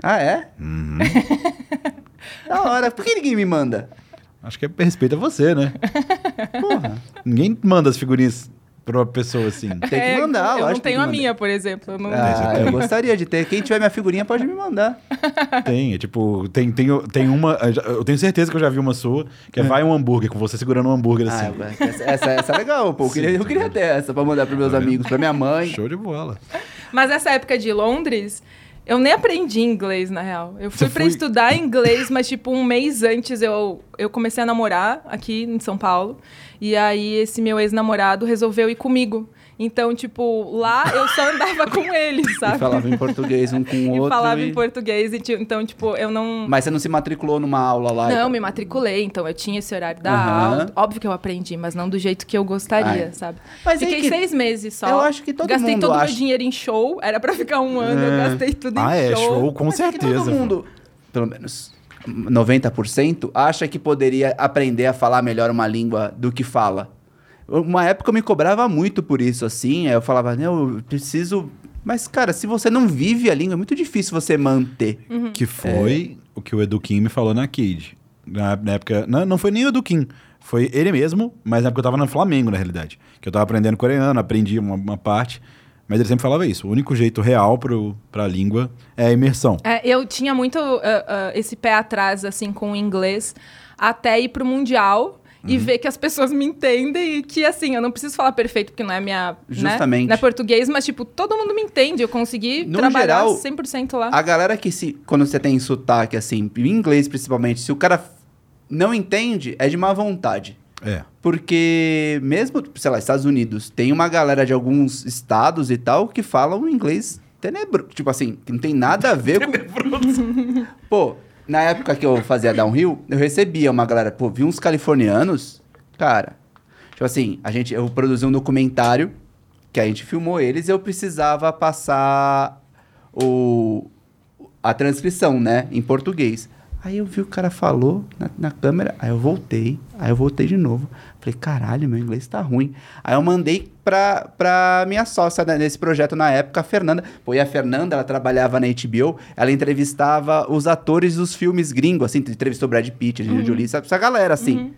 Ah, é? Uhum. da hora. Por que ninguém me manda? Acho que é respeito a você, né? Porra. Ninguém manda as figurinhas pra uma pessoa assim. Tem que É, mandar, Eu não tenho a minha, por exemplo. Eu não... Ah, eu gostaria de ter. Quem tiver minha figurinha pode me mandar. Tem, é tipo, tem, tem, tem uma. Eu tenho certeza que eu já vi uma sua, que é, vai um hambúrguer, com você segurando um hambúrguer Ah, assim. eu- essa, essa, essa é legal, pô. Eu queria, eu queria ter essa pra mandar pros meus amigos, pra minha mãe. Show de bola. Mas essa época de Londres, eu nem aprendi inglês, na real. Eu fui Você foi- estudar inglês, mas, tipo, um mês antes eu, eu comecei a namorar aqui em São Paulo. E aí, esse meu ex-namorado resolveu ir comigo. Então, tipo, lá eu só andava com eles, E sabe? falava em português um com o E outro. falava e- em português. E, então, tipo, eu não. Mas você não se matriculou numa aula lá? e Não, tal? me matriculei, então eu tinha esse horário da Aham. aula. Óbvio que eu aprendi, mas não do jeito que eu gostaria, Ai. sabe? Mas Fiquei que- seis meses só. Eu acho que todo Gastei mundo todo o acha- meu dinheiro em show. Era pra ficar um ano, eu É. gastei tudo Ah, em é, show, com Mas é que certeza. todo mundo, pelo menos 90%, acha que poderia aprender a falar melhor uma língua do que fala. Uma época eu me cobrava muito por isso, assim. aí Eu falava, não, eu preciso. Mas, cara, se você não vive a língua, é muito difícil você manter. Uhum. Que foi o que o Edu Kim me falou na Kid. Na, na época. Não, não foi nem o Edu Kim. Foi ele mesmo, mas na época eu tava no Flamengo, na realidade. Que eu tava aprendendo coreano, aprendi uma, uma parte. Mas ele sempre falava isso. O único jeito real pro, pra língua é a imersão. É, eu tinha muito ah, ah, esse pé atrás, assim, com o inglês, até ir pro Mundial Uhum. e ver que as pessoas me entendem e que, assim, eu não preciso falar perfeito, porque não é minha. Justamente. Né? Não é português, mas, tipo, todo mundo me entende. Eu consegui No trabalhar geral, 100% lá. A galera que se. Quando você tem sotaque, assim, em inglês principalmente, se o cara não entende, é de má vontade. É. Porque mesmo, sei lá, Estados Unidos, tem uma galera de alguns estados e tal que falam inglês tenebroso. Tipo assim, não tem nada a ver com. Pô, na época que eu fazia downhill, eu recebia uma galera, pô, vi uns californianos, cara. Tipo assim, a gente, eu produzi um documentário que a gente filmou eles e eu precisava passar o, a transcrição, né, em português. Aí eu vi o cara falou na, na câmera, aí eu voltei, aí eu voltei de novo. Falei, caralho, meu inglês tá ruim. Aí eu mandei pra, pra minha sócia né, nesse projeto na época, a Fernanda. Pô, e a Fernanda, ela trabalhava na HBO, ela entrevistava os atores dos filmes gringos, assim, entrevistou Brad Pitt, Angelina Jolie, sabe? Essa galera, assim.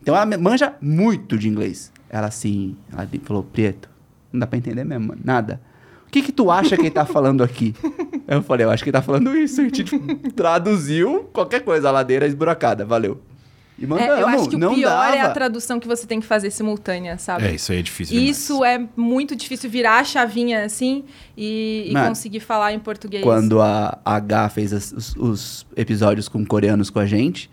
Então ela manja muito de inglês. Ela assim, ela falou, Prieto, não dá pra entender mesmo, nada. O que que tu acha que ele tá falando aqui? Eu falei, eu acho que ele tá falando isso. A gente tipo, traduziu qualquer coisa, a ladeira esburacada, valeu. E mandamos, É, eu acho que o não pior dava. é a tradução que você tem que fazer simultânea, sabe? É, isso aí é difícil demais. Isso é muito difícil virar a chavinha assim e, e conseguir falar em português. Quando a H fez as- os, os episódios com coreanos com a gente,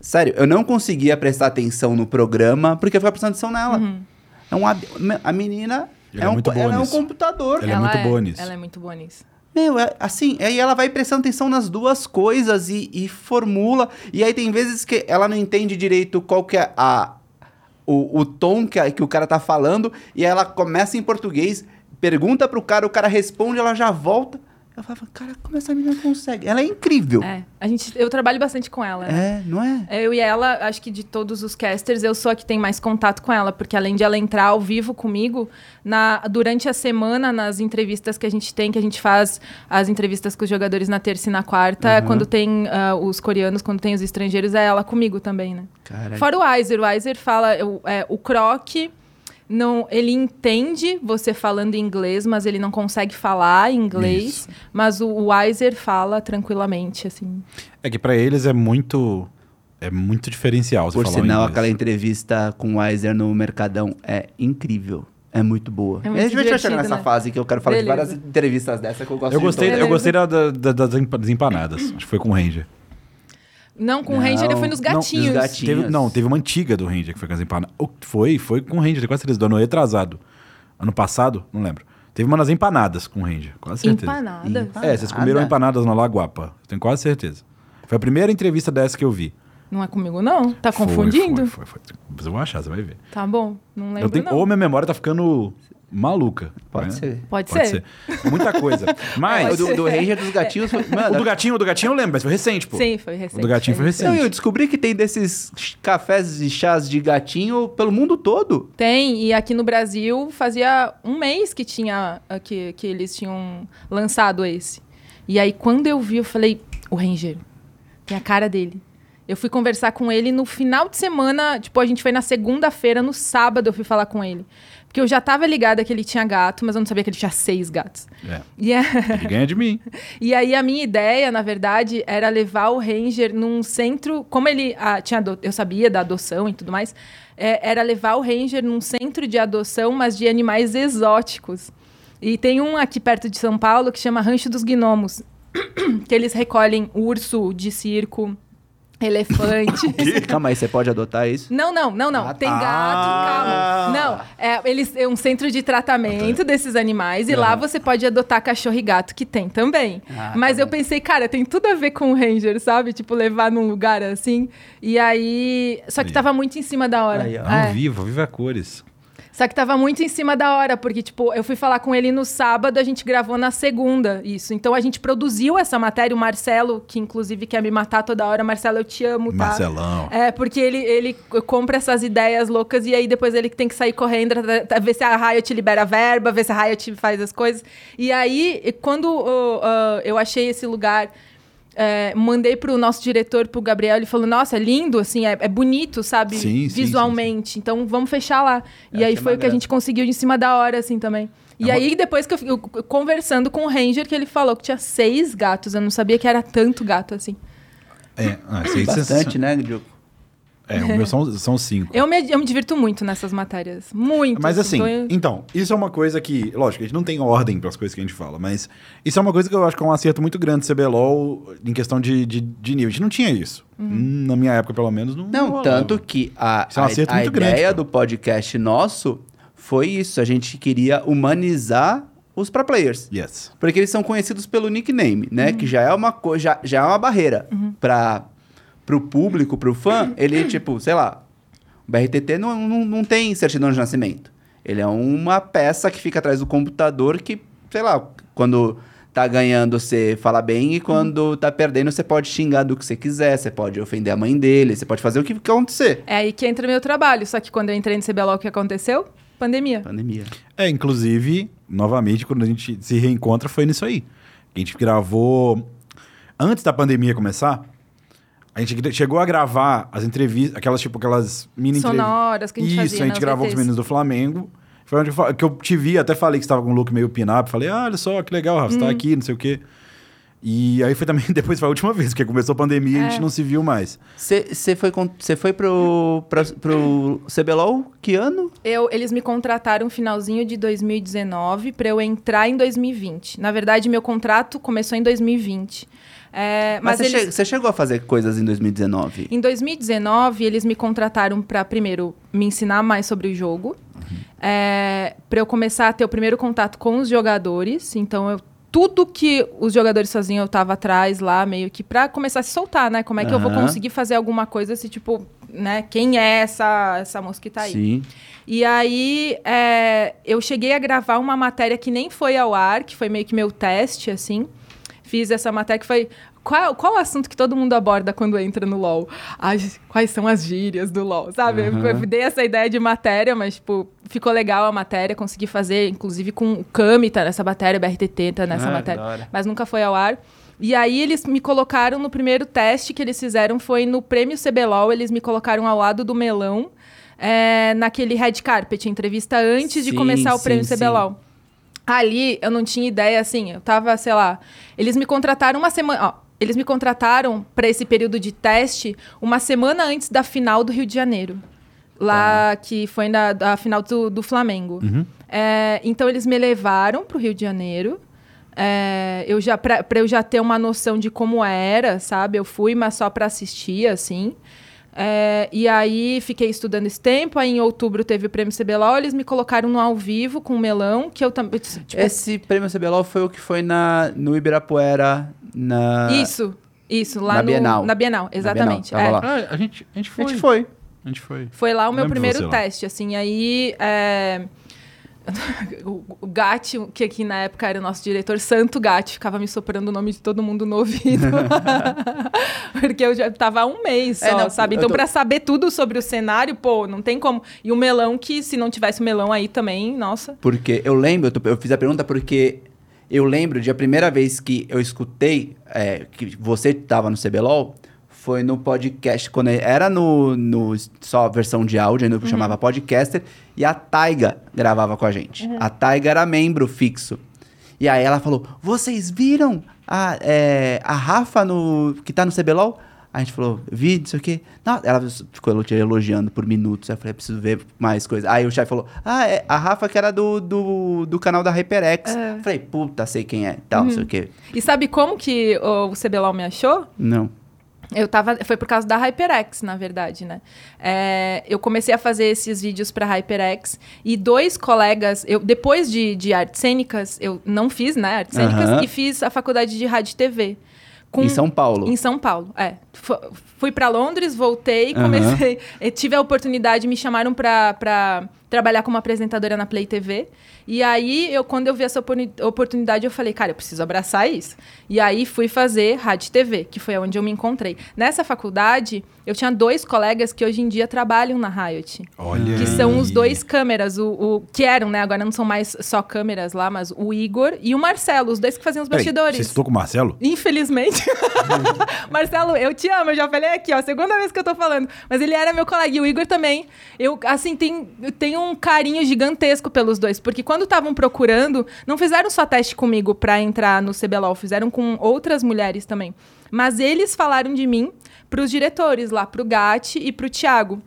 sério, eu não conseguia prestar atenção no programa porque eu ficava prestando atenção nela. Uhum. É um, hab- a menina Ela é, é um, muito boa ela é um computador. Ela é muito boa nisso. Ela é muito boa nisso. Meu, é, assim, aí ela vai prestando atenção nas duas coisas e, e formula. E aí tem vezes que ela não entende direito qual que é a, o, o tom que, a- que o cara tá falando. E ela começa em português, pergunta pro cara, o cara responde, ela já volta. Eu falava, cara, como essa menina consegue? Ela é incrível. É, a gente, eu trabalho bastante com ela. né? É, não é? Eu e ela, acho que de todos os casters, eu sou a que tem mais contato com ela, porque além de ela entrar ao vivo comigo, na, durante a semana, nas entrevistas que a gente tem, que a gente faz as entrevistas com os jogadores na terça e na quarta, quando tem ah, os coreanos, quando tem os estrangeiros, é ela comigo também, né? Fora o Weiser, o Weiser fala, o, é, o Croc, não, ele entende você falando inglês, mas ele não consegue falar inglês, Isso. mas o, o Weiser fala tranquilamente, assim. É que pra eles é muito. É muito diferencial você por falar sinal, inglês. aquela entrevista com o Weiser no Mercadão é incrível. É muito boa. É muito a gente vai chegar nessa né? fase que eu quero falar Beleza. de várias entrevistas dessa que eu gosto Eu de gostei, todas. eu gostei da, da- das empanadas. Acho que foi com o Ranger. Não, com o Não, Ranger eu fui nos não, gatinhos. nos gatinhos. Teve, não, teve uma antiga do Ranger que foi com as empanadas. Foi, foi com o Ranger, tenho quase certeza. Do ano retrasado. Ano passado? Não lembro. Teve uma nas empanadas com o Ranger, quase certeza. Empanadas. Empa- É, vocês comeram Empanada? empanadas na Lagoapa. Tenho quase certeza. Foi a primeira entrevista dessa que eu vi. Não é comigo, não? Tá Foi, confundindo? Foi, foi, foi. Vou achar, você vai ver. Tá bom, não lembro Eu tenho, não. ou minha memória tá ficando maluca. Pode né? ser. Pode, Pode ser. ser. Muita coisa. Mas O do, do Ranger dos Gatinhos foi. o Mano, do gatinho, o do gatinho eu lembro, mas foi recente, pô. Sim, foi recente. O do gatinho foi recente. Não, eu descobri que tem desses cafés e chás de gatinho pelo mundo todo. Tem, e aqui no Brasil fazia um mês que tinha ah, que, que eles tinham lançado esse. E aí, quando eu vi, eu falei, o Ranger, tem a cara dele. Eu fui conversar com ele no final de semana, tipo, a gente foi na segunda-feira, no sábado eu fui falar com ele. Porque eu já tava ligada que ele tinha gato, mas eu não sabia que ele tinha seis gatos. É. E, é- Ele ganha de mim. e aí a minha ideia, na verdade, era levar o Ranger num centro, como ele ah, tinha, ado- eu sabia da adoção e tudo mais, é, era levar o Ranger num centro de adoção, mas de animais exóticos. E tem um aqui perto de São Paulo que chama Rancho dos Gnomos, que eles recolhem urso de circo, elefante. Calma aí, você pode adotar isso? Não, não, não, não. Ah, Tem tá. gato, calma. Não, é, eles é um centro de tratamento desses animais e lá você pode adotar cachorro e gato que tem também. Ah, Mas tá eu bom. pensei, cara, tem tudo a ver com o Ranger, sabe? Tipo, levar num lugar assim. E aí. Só que Aí. tava muito em cima da hora. Aí, ó. Ah, É. viva, viva a cores. Só que tava muito em cima da hora, porque, tipo, eu fui falar com ele no sábado, a gente gravou na segunda, isso. Então a gente produziu essa matéria, o Marcelo, que inclusive quer me matar toda hora. Marcelo, eu te amo, tá? Marcelão. É, porque ele, ele compra essas ideias loucas e aí depois ele tem que sair correndo, pra- pra ver se a Riot libera verba, ver se a Riot faz as coisas. E aí, quando ó, ó, eu achei esse lugar, é, mandei pro nosso diretor, pro Gabriel, ele falou, nossa, é lindo, assim, é, é bonito, sabe? Sim, sim, Visualmente. Então vamos fechar lá. Eu e aí foi o que a gente conseguiu em cima da hora, assim, também. E É uma- aí, depois que eu, eu conversando com o Ranger, que ele falou que tinha seis gatos. Eu não sabia que era tanto gato assim. É, ah, isso aí é Bastante, né, Diogo? É, o meu são, são cinco. Eu me, eu me divirto muito nessas matérias. Muito. Mas assim, tô- então, isso é uma coisa que, lógico, a gente não tem ordem para as coisas que a gente fala, mas isso é uma coisa que eu acho que é um acerto muito grande do CBLOL em questão de, de, de nível. A gente não tinha isso. Uhum. Na minha época, pelo menos, não Não, rolava. tanto que a, Isso é um a, acerto a muito ideia grande, do podcast nosso foi isso. A gente queria humanizar os pro players. Yes. Porque eles são conhecidos pelo nickname, né? Que já é uma coisa, já, já é uma barreira para pro público, pro fã. Ele, tipo, sei lá, o BRTT não, não, não tem certidão de nascimento. Ele é uma peça que fica atrás do computador que, sei lá, quando tá ganhando você fala bem e quando tá perdendo você pode xingar do que você quiser, você pode ofender a mãe dele, você pode fazer o que acontecer. É aí que entra meu trabalho. Só que quando eu entrei no CBLOL, o que aconteceu? Pandemia. Pandemia. É, inclusive, novamente, quando a gente se reencontra, foi nisso aí. A gente gravou. Antes da pandemia começar, a gente chegou a gravar as entrevistas, aquelas, tipo, aquelas mini entrevistas. Sonoras que a gente Isso, fazia a gente gravou com os VTs. meninos do Flamengo. Foi onde eu, que eu te vi, até falei que você tava com um look meio pin-up. Falei, ah, olha só, que legal, Rafa, você Hum. tá aqui, não sei o quê. E aí foi também, depois foi a última vez, porque começou a pandemia e a gente É. não se viu mais. Você foi, cê foi pro, pra, pro CBLOL que ano? Eu, eles me contrataram no finalzinho de 2019 para eu entrar em 2020. Na verdade, meu contrato começou em 2020. É, Mas mas você eles, che- você chegou a fazer coisas em 2019? Em 2019, eles me contrataram para, primeiro, me ensinar mais sobre o jogo, para eu começar a ter o primeiro contato com os jogadores. Então, eu, tudo que os jogadores faziam, eu tava atrás lá, meio que para começar a se soltar, né? Como é que eu vou conseguir fazer alguma coisa se, tipo, né? Quem é essa, essa moça que tá aí? Sim. E aí, é, eu cheguei a gravar uma matéria que nem foi ao ar, que foi meio que meu teste, assim. Fiz essa matéria que foi. Qual, qual o assunto que todo mundo aborda quando entra no LOL? As- quais são as gírias do LOL, sabe? Eu- Aham. Eu dei essa ideia de matéria, mas, tipo, ficou legal a matéria. Consegui fazer, inclusive, com o Kami tá nessa matéria, o BRTT tá nessa Ah, matéria. Mas nunca foi ao ar. E aí eles me colocaram no primeiro teste que eles fizeram foi no prêmio CBLOL, eles me colocaram ao lado do Melão, é, naquele red carpet, entrevista antes de Sim, começar o sim, prêmio sim. Ali eu não tinha ideia, assim, eu tava, sei lá. Eles me contrataram uma semana. Ó, eles me contrataram para esse período de teste uma semana antes da final do Rio de Janeiro. Lá que foi na da final do, do Flamengo. É, então eles me levaram pro Rio de Janeiro. É, eu já para eu já ter uma noção de como era, sabe? Eu fui, mas só para assistir, assim. É, e aí fiquei estudando esse tempo. Aí em outubro teve o prêmio CBLOL. Eles me colocaram no ao vivo com o melão, que eu também. Tipo, Esse prêmio CBLOL foi o que foi na, no Ibirapuera, na... Isso, isso, lá na no, Bienal. Na Bienal, exatamente. tava é. lá. Ah, a gente, a gente A foi. gente foi. A gente foi. Foi lá o meu Lembro de primeiro você lá. teste, assim. Aí, é, o, Gatti, que aqui na época era o nosso diretor, Santo Gatti, ficava me soprando o nome de todo mundo no ouvido. Porque eu já tava há um mês só, É, não, sabe? Então, tô- pra saber tudo sobre o cenário, pô, não tem como. E o melão, que se não tivesse o melão aí também, nossa. Porque eu lembro, eu, tô- eu fiz a pergunta porque eu lembro de a primeira vez que eu escutei é, que você estava no CBLOL foi no podcast, quando era no, no só versão de áudio, ainda chamava podcaster, e a Taiga gravava com a gente. A Taiga era membro fixo. E aí ela falou: Vocês viram a, é, a Rafa no, que tá no CBLOL? A gente falou, vi, não sei o quê. Não, ela ficou elo- elogiando por minutos. Aí eu falei, preciso ver mais coisas. Aí o chefe falou, ah, é a Rafa que era do, do, do canal da HyperX. É. Falei, puta, sei quem é, tal, não sei o quê. E sabe como que o CBLOL me achou? Não. Eu tava. Foi por causa da HyperX, na verdade, né? É, eu comecei a fazer esses vídeos para HyperX e dois colegas, eu depois de, de artes cênicas, eu não fiz, né, artes cênicas, Aham. e fiz a faculdade de rádio e TV. Com- Em São Paulo. Em São Paulo, é. Fu- Fui para Londres, voltei, comecei. eu tive a oportunidade, me chamaram para trabalhar como apresentadora na Play TV. E aí, eu, quando eu vi essa opor- oportunidade, eu falei, cara, eu preciso abraçar isso. E aí fui fazer rádio TV, que foi onde eu me encontrei. Nessa faculdade, eu tinha dois colegas que hoje em dia trabalham na Riot. Olha. Que são os dois câmeras, o, o- que eram, né? Agora não são mais só câmeras lá, mas o Igor e o Marcelo, os dois que faziam os Peraí, bastidores. Você citou com o Marcelo? Infelizmente. Marcelo, eu te amo, eu já falei aqui, ó, segunda vez que eu tô falando. Mas ele era meu colega, e o Igor também. Eu, assim, eu tenho um carinho gigantesco pelos dois, porque quando estavam procurando, não fizeram só teste comigo pra entrar no CBLOL, fizeram com outras mulheres também. Mas eles falaram de mim pros diretores lá, pro Gatti e pro Thiago.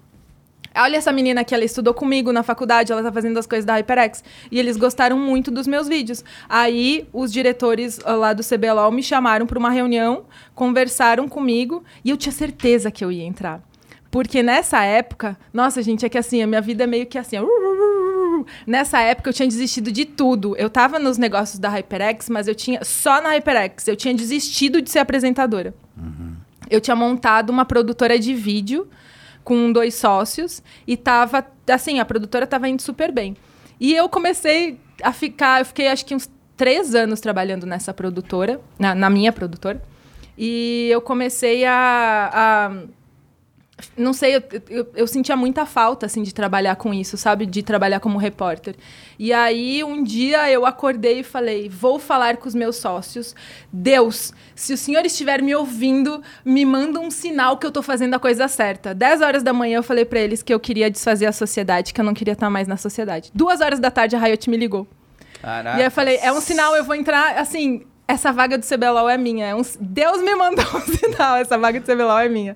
Olha essa menina que ela estudou comigo na faculdade, ela tá fazendo as coisas da HyperX. E eles gostaram muito dos meus vídeos. Aí os diretores ah, lá do CBLOL me chamaram para uma reunião, conversaram comigo e eu tinha certeza que eu ia entrar. Porque nessa época, nossa, gente, é que assim, a minha vida é meio que assim, Nessa época eu tinha desistido de tudo. Eu tava nos negócios da HyperX, mas eu tinha só na HyperX, eu tinha desistido de ser apresentadora. Eu tinha montado uma produtora de vídeo com dois sócios e tava, assim, a produtora tava indo super bem. E eu comecei a ficar, eu fiquei acho que uns três anos trabalhando nessa produtora, na, na minha produtora. E eu comecei a. a- não sei, eu, eu, eu sentia muita falta, assim, de trabalhar com isso, sabe? De trabalhar como repórter. E aí, um dia, eu acordei e falei, vou falar com os meus sócios. Deus, se o senhor estiver me ouvindo, me manda um sinal que eu tô fazendo a coisa certa. 10 horas da manhã, eu falei pra eles que eu queria desfazer a sociedade, que eu não queria estar mais na sociedade. Duas horas da tarde, a Riot me ligou. Caraca. E aí eu falei, é um sinal, eu vou entrar, assim, essa vaga do CBLOL é minha. É um, Deus me mandou um sinal, essa vaga do CBLOL é minha.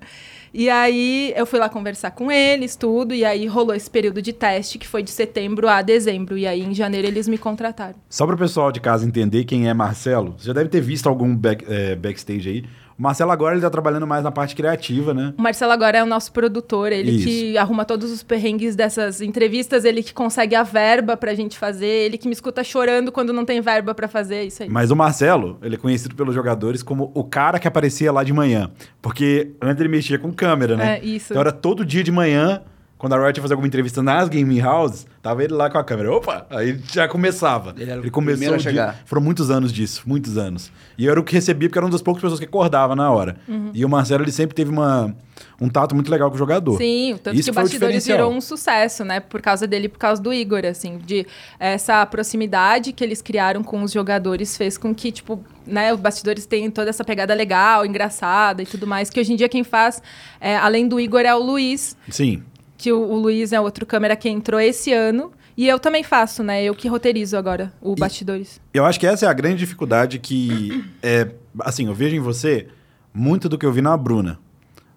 E aí eu fui lá conversar com eles, tudo, e aí rolou esse período de teste, que foi de setembro a dezembro. E aí em janeiro eles me contrataram. Só para o pessoal de casa entender quem é Marcelo, você já deve ter visto algum back- é, backstage aí. O Marcelo agora ele tá trabalhando mais na parte criativa, né? O Marcelo agora é o nosso produtor, ele Isso. que arruma todos os perrengues dessas entrevistas, ele que consegue a verba pra gente fazer, ele que me escuta chorando quando não tem verba pra fazer, é isso aí. Mas o Marcelo, ele é conhecido pelos jogadores como o cara que aparecia lá de manhã. Porque antes ele mexia com câmera, né? É, isso. Então era todo dia de manhã, quando a Riot ia fazer alguma entrevista nas gaming houses, tava ele lá com a câmera. Opa! Aí já começava. Ele era o começou primeiro a o dia- chegar. Foram muitos anos disso, muitos anos. E eu era o que recebia, porque era uma das poucas pessoas que acordava na hora. Uhum. E o Marcelo, ele sempre teve uma, um tato muito legal com o jogador. Sim, tanto Isso que o Bastidores virou um sucesso, né? Por causa dele, por causa do Igor, assim, de essa proximidade que eles criaram com os jogadores fez com que, tipo, né, os Bastidores tenham toda essa pegada legal, engraçada e tudo mais, que hoje em dia quem faz, é, além do Igor, é o Luiz, Sim. Que o, o Luiz é outro câmera que entrou esse ano, e eu também faço, né? Eu que roteirizo agora o Bastidores. Eu acho que essa é a grande dificuldade que é, assim, eu vejo em você muito do que eu vi na Bruna.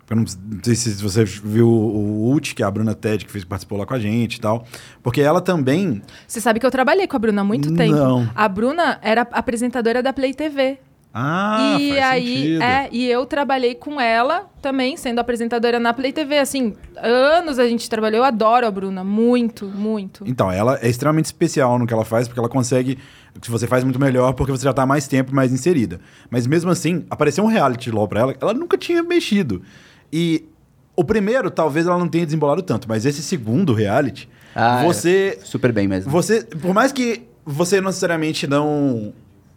Eu não sei se você viu o Ult, que é a Bruna Ted, que fez, participou lá com a gente e tal. Porque ela também. Você sabe que eu trabalhei com a Bruna há muito tempo. Não. A Bruna era apresentadora da Play TV. Ah, e faz aí, sentido. é, e eu trabalhei com ela também, sendo apresentadora na Play TV. Assim, anos a gente trabalhou. Eu adoro a Bruna, muito, muito. Então, ela é extremamente especial no que ela faz, porque ela consegue. Que você faz muito melhor, porque você já tá há mais tempo mais inserida. Mas mesmo assim, apareceu um reality LOL pra ela, ela nunca tinha mexido. E o primeiro, talvez ela não tenha desembolado tanto, mas esse segundo reality, Ah, você. Super bem mesmo. Você, por mais que você não necessariamente não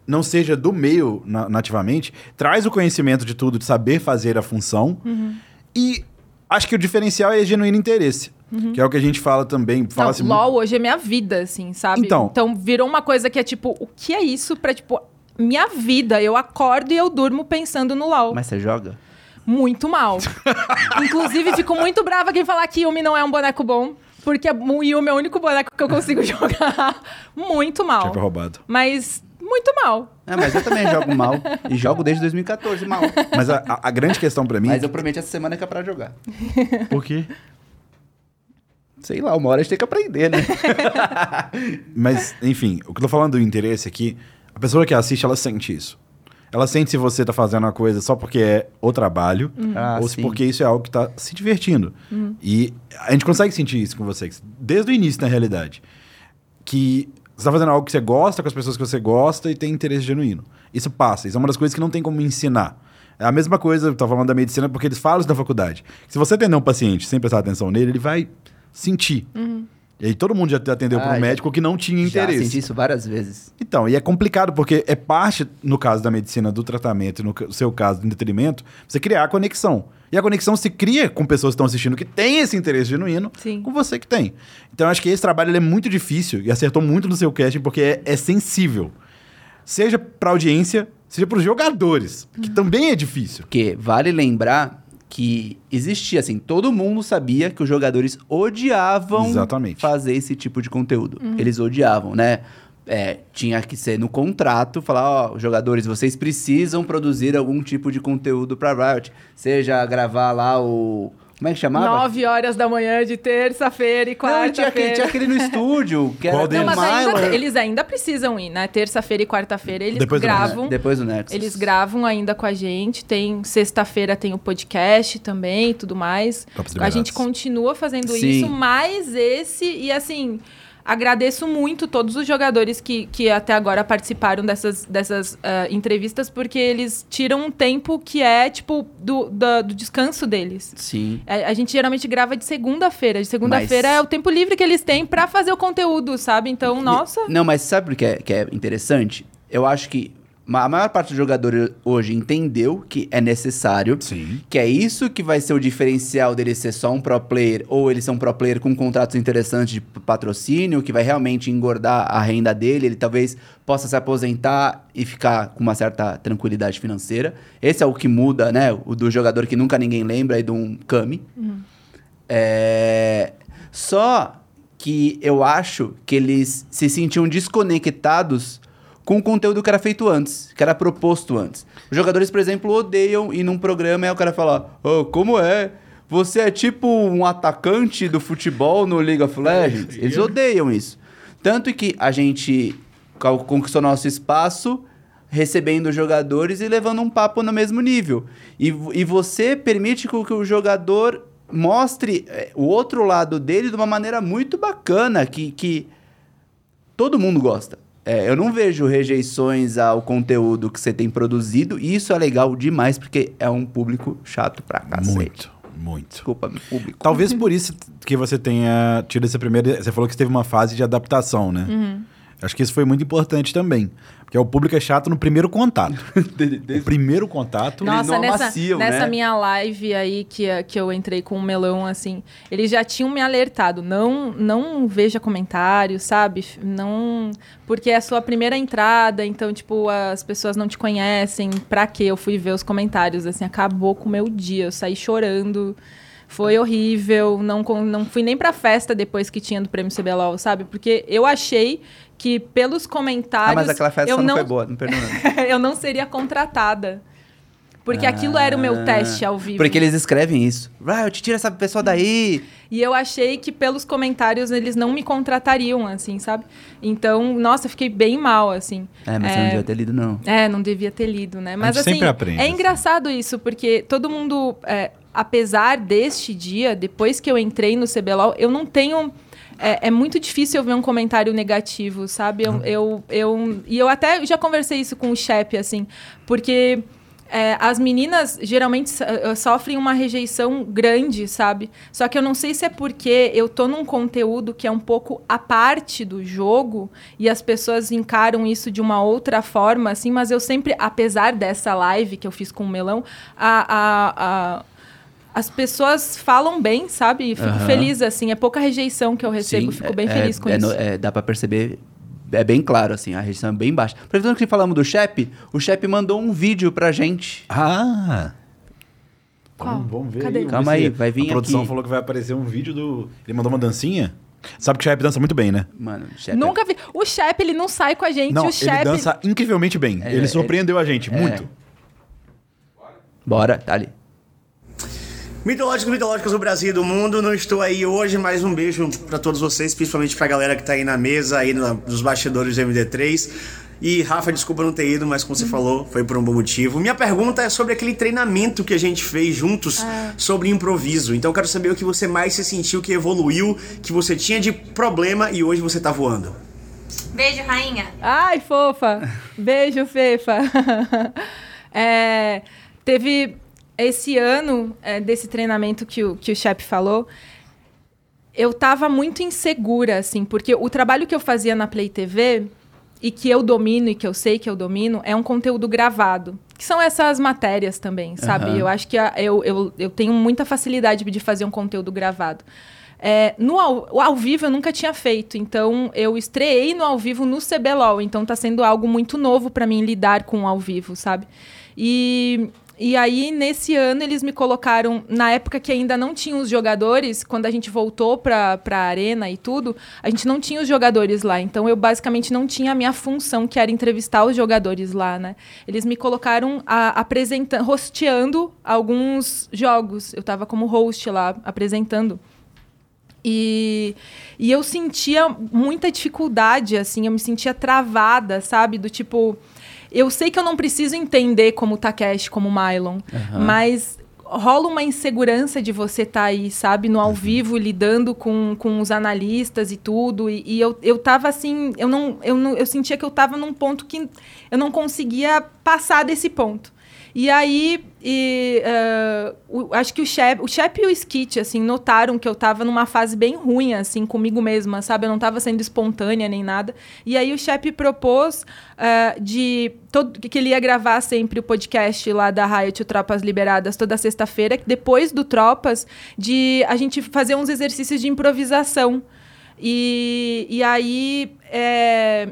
não seja do meio na- nativamente, traz o conhecimento de tudo, de saber fazer a função. Uhum. E acho que o diferencial é genuíno interesse, que é o que a gente fala também. Fala Não, assim, LOL hoje é minha vida, assim, sabe? Então. Então virou uma coisa que é tipo, o que é isso pra, tipo, minha vida? Eu acordo e eu durmo pensando no LOL. Mas você joga? Muito mal. Inclusive, fico muito brava quem falar que Yumi não é um boneco bom. Porque o Yumi é o único boneco que eu consigo jogar. Muito mal. Foi roubado. Mas muito mal. É, mas eu também jogo mal. E jogo desde 2014 mal. Mas a, a- a grande questão pra mim. Mas eu prometi essa semana que é pra jogar. Por quê? Sei lá, uma hora a gente tem que aprender, né? Mas, enfim, o que eu tô falando do interesse aqui, a pessoa que assiste, ela sente isso. Ela sente se você tá fazendo uma coisa só porque é o trabalho, Ah, ou se sim. porque isso é algo que tá se divertindo. E a gente consegue sentir isso com vocês, desde o início, na realidade. Que você tá fazendo algo que você gosta, com as pessoas que você gosta e tem interesse genuíno. Isso passa, isso é uma das coisas que não tem como ensinar. É a mesma coisa, eu tava falando da medicina, porque eles falam isso na faculdade. Se você atender um paciente sem prestar atenção nele, ele vai sentir. E aí todo mundo já atendeu Ah, para um já- médico que não tinha Já interesse. senti isso várias vezes. Então, e é complicado porque é parte, no caso da medicina, do tratamento, e no seu caso do entretenimento, você criar a conexão. E a conexão se cria com pessoas que estão assistindo que têm esse interesse genuíno Sim. com você que tem. Então, eu acho que esse trabalho ele é muito difícil e acertou muito no seu casting porque é, é sensível. Seja para audiência, seja para os jogadores, que também é difícil. Porque vale lembrar que existia, assim, todo mundo sabia que os jogadores odiavam Exatamente. fazer esse tipo de conteúdo. Eles odiavam, né? É, tinha que ser no contrato, falar, ó, jogadores, vocês precisam produzir algum tipo de conteúdo pra Riot. Seja gravar lá o... Como é que chamava? Nove horas da manhã de terça-feira e Não, tinha aquele, quarta-feira. tinha aquele no estúdio, que era? Não, mas ainda, eles ainda precisam ir, né? Terça-feira e quarta-feira eles Depois do gravam. Depois do Nexus. Eles gravam ainda com a gente. Tem sexta-feira tem o podcast também, e tudo mais. Tops A gente continua fazendo Sim. isso, mas esse e assim, agradeço muito todos os jogadores que, que até agora participaram dessas, dessas ah, entrevistas, porque eles tiram um tempo que é tipo do, da- do descanso deles. Sim. A, a gente geralmente grava de segunda-feira. De segunda-feira Mas- é o tempo livre que eles têm pra fazer o conteúdo, sabe? Então, nossa. Não, mas sabe por que é, que é interessante? Eu acho que a maior parte dos jogadores hoje entendeu que é necessário. Sim. Que é isso que vai ser o diferencial dele ser só um pro player, ou ele ser um pro player com contratos interessantes de patrocínio, que vai realmente engordar a renda dele, ele talvez possa se aposentar e ficar com uma certa tranquilidade financeira. Esse é o que muda, né? O do jogador que nunca ninguém lembra e de um Kami. É... Só que eu acho que eles se sentiam desconectados com o conteúdo que era feito antes, que era proposto antes. Os jogadores, por exemplo, odeiam ir num programa e o cara fala: "Ô, como é? Você é tipo um atacante do futebol no League of Legends?" Eles odeiam isso. Tanto que a gente conquistou nosso espaço recebendo jogadores e levando um papo no mesmo nível. E, e você permite que o jogador mostre eh, o outro lado dele de uma maneira muito bacana, que, que todo mundo gosta. É, eu não vejo rejeições ao conteúdo que você tem produzido, e isso é legal demais, porque é um público chato pra cacete. Muito, muito. Desculpa, público. Talvez por isso que você tenha tido essa primeira. Você falou que você teve uma fase de adaptação, né? Uhum. Acho que isso foi muito importante também. Porque o público é chato no primeiro contato. o primeiro contato. Não, Nossa, nessa, macio, nessa né? minha live aí que, que eu entrei com o melão, assim, eles já tinham me alertado. Não, não veja comentários, sabe? Não. Porque é a sua primeira entrada, então, tipo, as pessoas não te conhecem. Pra quê? Eu fui ver os comentários, assim, acabou com o meu dia. Eu saí chorando. Foi horrível. Não, não fui nem pra festa depois que tinha do prêmio CBLOL, sabe? Porque eu achei que pelos comentários. Ah, mas aquela festa eu só não, não foi boa, não perdeu nada. eu não seria contratada. Porque aquilo era o meu teste ao vivo. Porque eles escrevem isso. Riot, tira essa pessoa daí. E eu achei que pelos comentários eles não me contratariam, assim, sabe? Então, nossa, eu fiquei bem mal, assim. É, mas você não devia ter lido, não. É, não devia ter lido, né? Mas gente assim, sempre aprende, é assim. engraçado isso, porque todo mundo, é, apesar deste dia, depois que eu entrei no CBLOL, eu não tenho. É, é muito difícil eu ver um comentário negativo, sabe? Eu, eu, eu- e eu até já conversei isso com o Shep, assim, porque é, as meninas geralmente so- eh, sofrem uma rejeição grande, sabe? Só que eu não sei se é porque eu tô num conteúdo que é um pouco a parte do jogo e as pessoas encaram isso de uma outra forma, assim, mas eu sempre, apesar dessa live que eu fiz com o Melão, a- a- a- as pessoas falam bem, sabe? Fico Aham. feliz, assim, é pouca rejeição que eu recebo, Sim, fico é- bem é- feliz com é isso. é, dá pra perceber, é bem claro, assim, a rejeição é bem baixa. Aproveitando que falamos do Shep, o Shep mandou um vídeo pra gente. Ah! Qual? Vamos, vamos ver Cadê? aí. Calma aí, vai vir A produção aqui. falou que vai aparecer um vídeo do... Ele mandou uma dancinha? Sabe que o Shep dança muito bem, né? Mano, o Shep Nunca vi. O Shep, ele não sai com a gente. Não, o Shep. ele dança incrivelmente bem. É, ele é- surpreendeu a gente, é. muito. É... Bora, tá ali. Mitológicos, mitológicos do Brasil e do mundo, não estou aí hoje, mais um beijo pra todos vocês, principalmente pra galera que tá aí na mesa, aí no- nos bastidores do MD3. E Rafa, desculpa não ter ido, mas como você falou, foi por um bom motivo. Minha pergunta é sobre aquele treinamento que a gente fez juntos sobre improviso. Então eu quero saber o que você mais se sentiu que evoluiu, que você tinha de problema e hoje você tá voando. Beijo, rainha. Ai, fofa! Beijo, Fefa! É, teve esse ano é, desse treinamento que o, que o Shep falou. Eu tava muito insegura, assim, porque o trabalho que eu fazia na Play TV e que eu domino e que eu sei que eu domino é um conteúdo gravado. Que são essas matérias também, sabe? Aham. Eu acho que a- eu, eu, eu tenho muita facilidade de fazer um conteúdo gravado. É, no ao, ao vivo eu nunca tinha feito, então eu estreiei no ao vivo no CBLOL, então tá sendo algo muito novo pra mim lidar com o ao vivo, sabe? E, e aí, nesse ano, eles me colocaram, na época que ainda não tinha os jogadores, quando a gente voltou pra, pra arena e tudo, a gente não tinha os jogadores lá, então eu basicamente não tinha a minha função, que era entrevistar os jogadores lá, né? Eles me colocaram apresentando, hosteando alguns jogos, eu tava como host lá, apresentando. E, e eu sentia muita dificuldade, assim, eu me sentia travada, sabe? Do tipo, eu sei que eu não preciso entender como Takeshi, como Mylon, mas rola uma insegurança de você estar aí, sabe? No ao vivo, lidando com, com os analistas e tudo. E, e eu, eu tava assim, eu não, eu não. Eu sentia que eu tava num ponto que eu não conseguia passar desse ponto. E aí, e, eh, o- acho que o Shep, o Shep e o Skit, assim, notaram que eu tava numa fase bem ruim, assim, comigo mesma, sabe? Eu não tava sendo espontânea nem nada. E aí o Shep propôs eh, de todo, que ele ia gravar sempre o podcast lá da Riot, Tropas Liberadas, toda sexta-feira, depois do Tropas, de a gente fazer uns exercícios de improvisação. E, e aí... eh,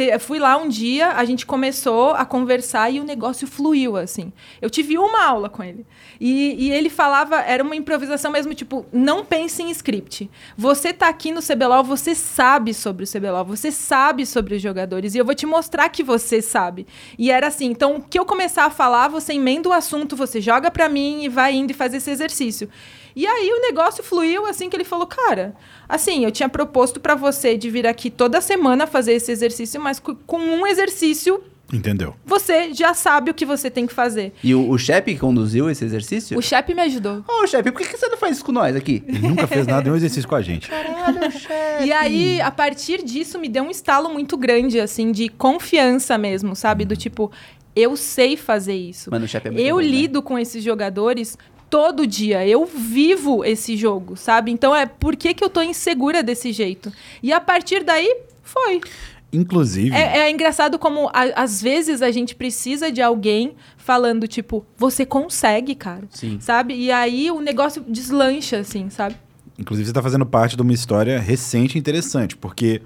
te- fui lá um dia, a gente começou a conversar e o negócio fluiu, assim. Eu tive uma aula com ele. E, e ele falava, era uma improvisação mesmo, tipo, não pense em script. Você tá aqui no CBLOL, você sabe sobre o CBLOL, você sabe sobre os jogadores. E eu vou te mostrar que você sabe. E era assim, então, o que eu começar a falar, você emenda o assunto, você joga pra mim e vai indo e faz esse exercício. E aí o negócio fluiu assim que ele falou, cara, assim, eu tinha proposto pra você de vir aqui toda semana fazer esse exercício, mas co- com um exercício Entendeu? você já sabe o que você tem que fazer. E o, o que conduziu esse exercício? O Shep me ajudou. Ô, Shep, por que, que você não faz isso com nós aqui? Ele nunca fez nada, nenhum exercício com a gente. Caralho, Shep. E aí, a partir disso, me deu um estalo muito grande, assim, de confiança mesmo, sabe? Do tipo, eu sei fazer isso. Mano, o Shep é muito eu bom, né? lido com esses jogadores todo dia. Eu vivo esse jogo, sabe? Então é por que, que eu tô insegura desse jeito? E a partir daí, foi. Inclusive, É, é engraçado como a- às vezes a gente precisa de alguém falando, tipo, você consegue, cara. Sim. Sabe? E aí o negócio deslancha, assim, sabe? inclusive você está fazendo parte de uma história recente e interessante, porque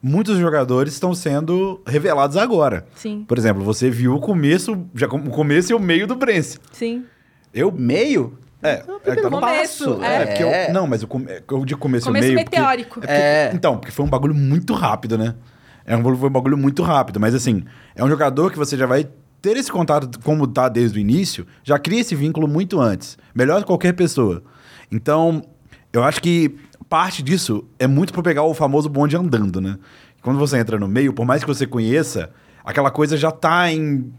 muitos jogadores estão sendo revelados agora. Sim, Por exemplo, você viu o começo, já o começo e o meio do Brence. sim. Eu Meio? é, é, que no Começo, passo. é. É, porque eu, não, mas eu, come- eu de começo, Começo meio porque- meteórico. é porque- É. Então, porque foi um bagulho muito rápido, né? É um, foi um bagulho muito rápido, mas assim, é um jogador que você já vai ter esse contato como tá desde o início, já cria esse vínculo muito antes, melhor que qualquer pessoa. Então, eu acho que parte disso é muito pra pegar o famoso bonde andando, né? Quando você entra no meio, por mais que você conheça, aquela coisa já tá em,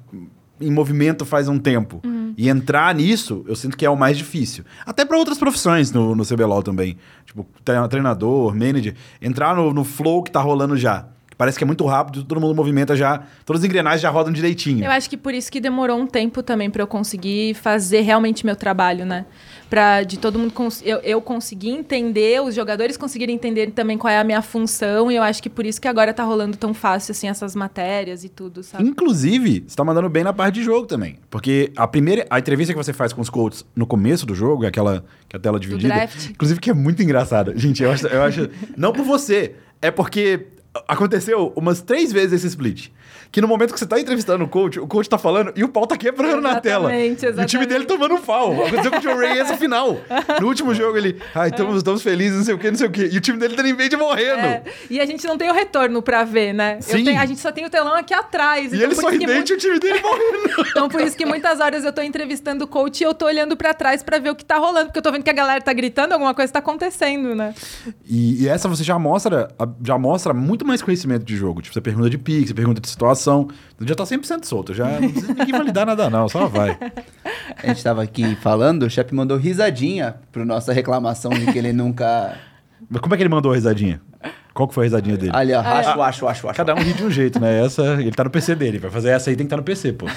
em movimento faz um tempo. E entrar nisso, eu sinto que é o mais difícil. Até para outras profissões no, no CBLOL também. Tipo, tre- treinador, manager. Entrar no, no flow que tá rolando já. Parece que é muito rápido, todo mundo movimenta já. Todas as engrenagens já rodam direitinho. Eu acho que por isso que demorou um tempo também pra eu conseguir fazer realmente meu trabalho, né? Pra de todo mundo cons- eu, eu conseguir entender, os jogadores conseguirem entender também qual é a minha função, e eu acho que por isso que agora tá rolando tão fácil assim essas matérias e tudo, sabe? Inclusive, você tá mandando bem na parte de jogo também. Porque a primeira. A entrevista que você faz com os coaches no começo do jogo, é aquela que é a tela dividida. Inclusive, que é muito engraçada. Gente, eu acho, eu acho. Não por você, é porque aconteceu umas três vezes esse split. Que no momento que você tá entrevistando o coach, o coach tá falando e o pau tá quebrando na tela. Exatamente, E o time exatamente. dele tomando um foul. Aconteceu com o Joe Ray essa final. No último jogo ele. Ai, estamos, estamos felizes, não sei o quê, não sei o quê. E o time dele tá em vez de morrendo. É, e a gente não tem o retorno pra ver, né? Tenho- a gente só tem o telão aqui atrás. E então ele que sorridente e o time dele morrendo. Então, por isso que muitas horas eu tô entrevistando o coach e eu tô olhando pra trás pra ver o que tá rolando, porque eu tô vendo que a galera tá gritando, alguma coisa tá acontecendo, né? E, e essa você já mostra, já mostra muito muito mais conhecimento de jogo. Tipo, você pergunta de pique, você pergunta de situação. Então já tá 100% solto. Já não precisa ninguém validar nada, não. Só vai. A gente tava aqui falando, o chefe mandou risadinha pro nossa reclamação de que ele nunca. Mas como é que ele mandou a risadinha? Qual que foi a risadinha dele? Ali, ó, acho, acho, acho, acho. Cada um ri de um jeito, né? Essa, ele tá no PC dele. Vai fazer essa aí, tem que estar no PC, pô.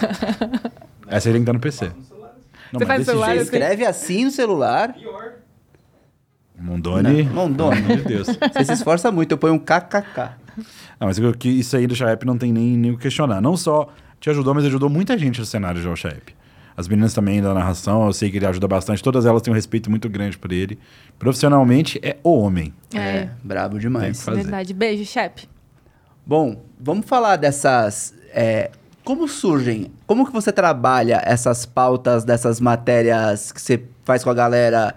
Essa aí tem que estar no PC. Não, Você faz desse celular, Você jeito, escreve assim no celular. Mondoni. Não, Mondoni. Pelo amor de Deus. Você se esforça muito, eu ponho um kkk. Não, mas isso aí do Shaep não tem nem, nem o que questionar. Não só te ajudou, mas ajudou muita gente no cenário de Shaep. As meninas também da narração, eu sei que ele ajuda bastante. Todas elas têm um respeito muito grande por ele. Profissionalmente, é o homem. É, brabo Tem demais. verdade. Beijo, chefe. Bom, vamos falar dessas. é, como surgem? Como que você trabalha essas pautas dessas matérias que você faz com a galera?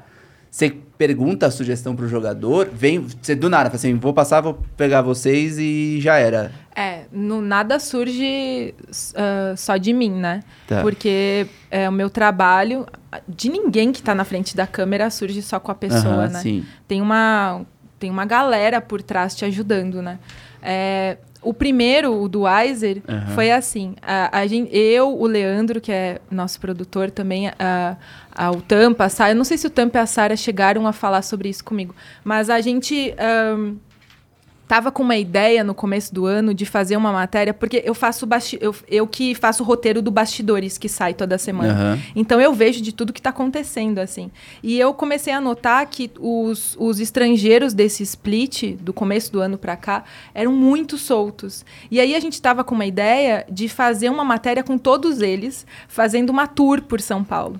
Você pergunta a sugestão pro jogador, vem, você do nada, fala assim, vou passar, vou pegar vocês e já era. É, no, nada surge ah, só de mim, né? Tá. Porque é, o meu trabalho, de ninguém que tá na frente da câmera, surge só com a pessoa, né? Sim. Tem uma, tem uma galera por trás te ajudando, né? É, o primeiro, o do Weiser, Aham. foi assim. A, a gen- eu, o Leandro, que é nosso produtor também, a, a- o Tampa, a Sara, eu não sei se o Tampa e a Sara chegaram a falar sobre isso comigo, mas a gente... ahn, Tava com uma ideia no começo do ano de fazer uma matéria, porque eu faço eu, eu que faço o roteiro do Bastidores, que sai toda semana. Aham. Então eu vejo de tudo que está acontecendo, assim. E eu comecei a notar que os, os estrangeiros desse split, do começo do ano para cá, eram muito soltos. E aí a gente estava com uma ideia de fazer uma matéria com todos eles, fazendo uma tour por São Paulo.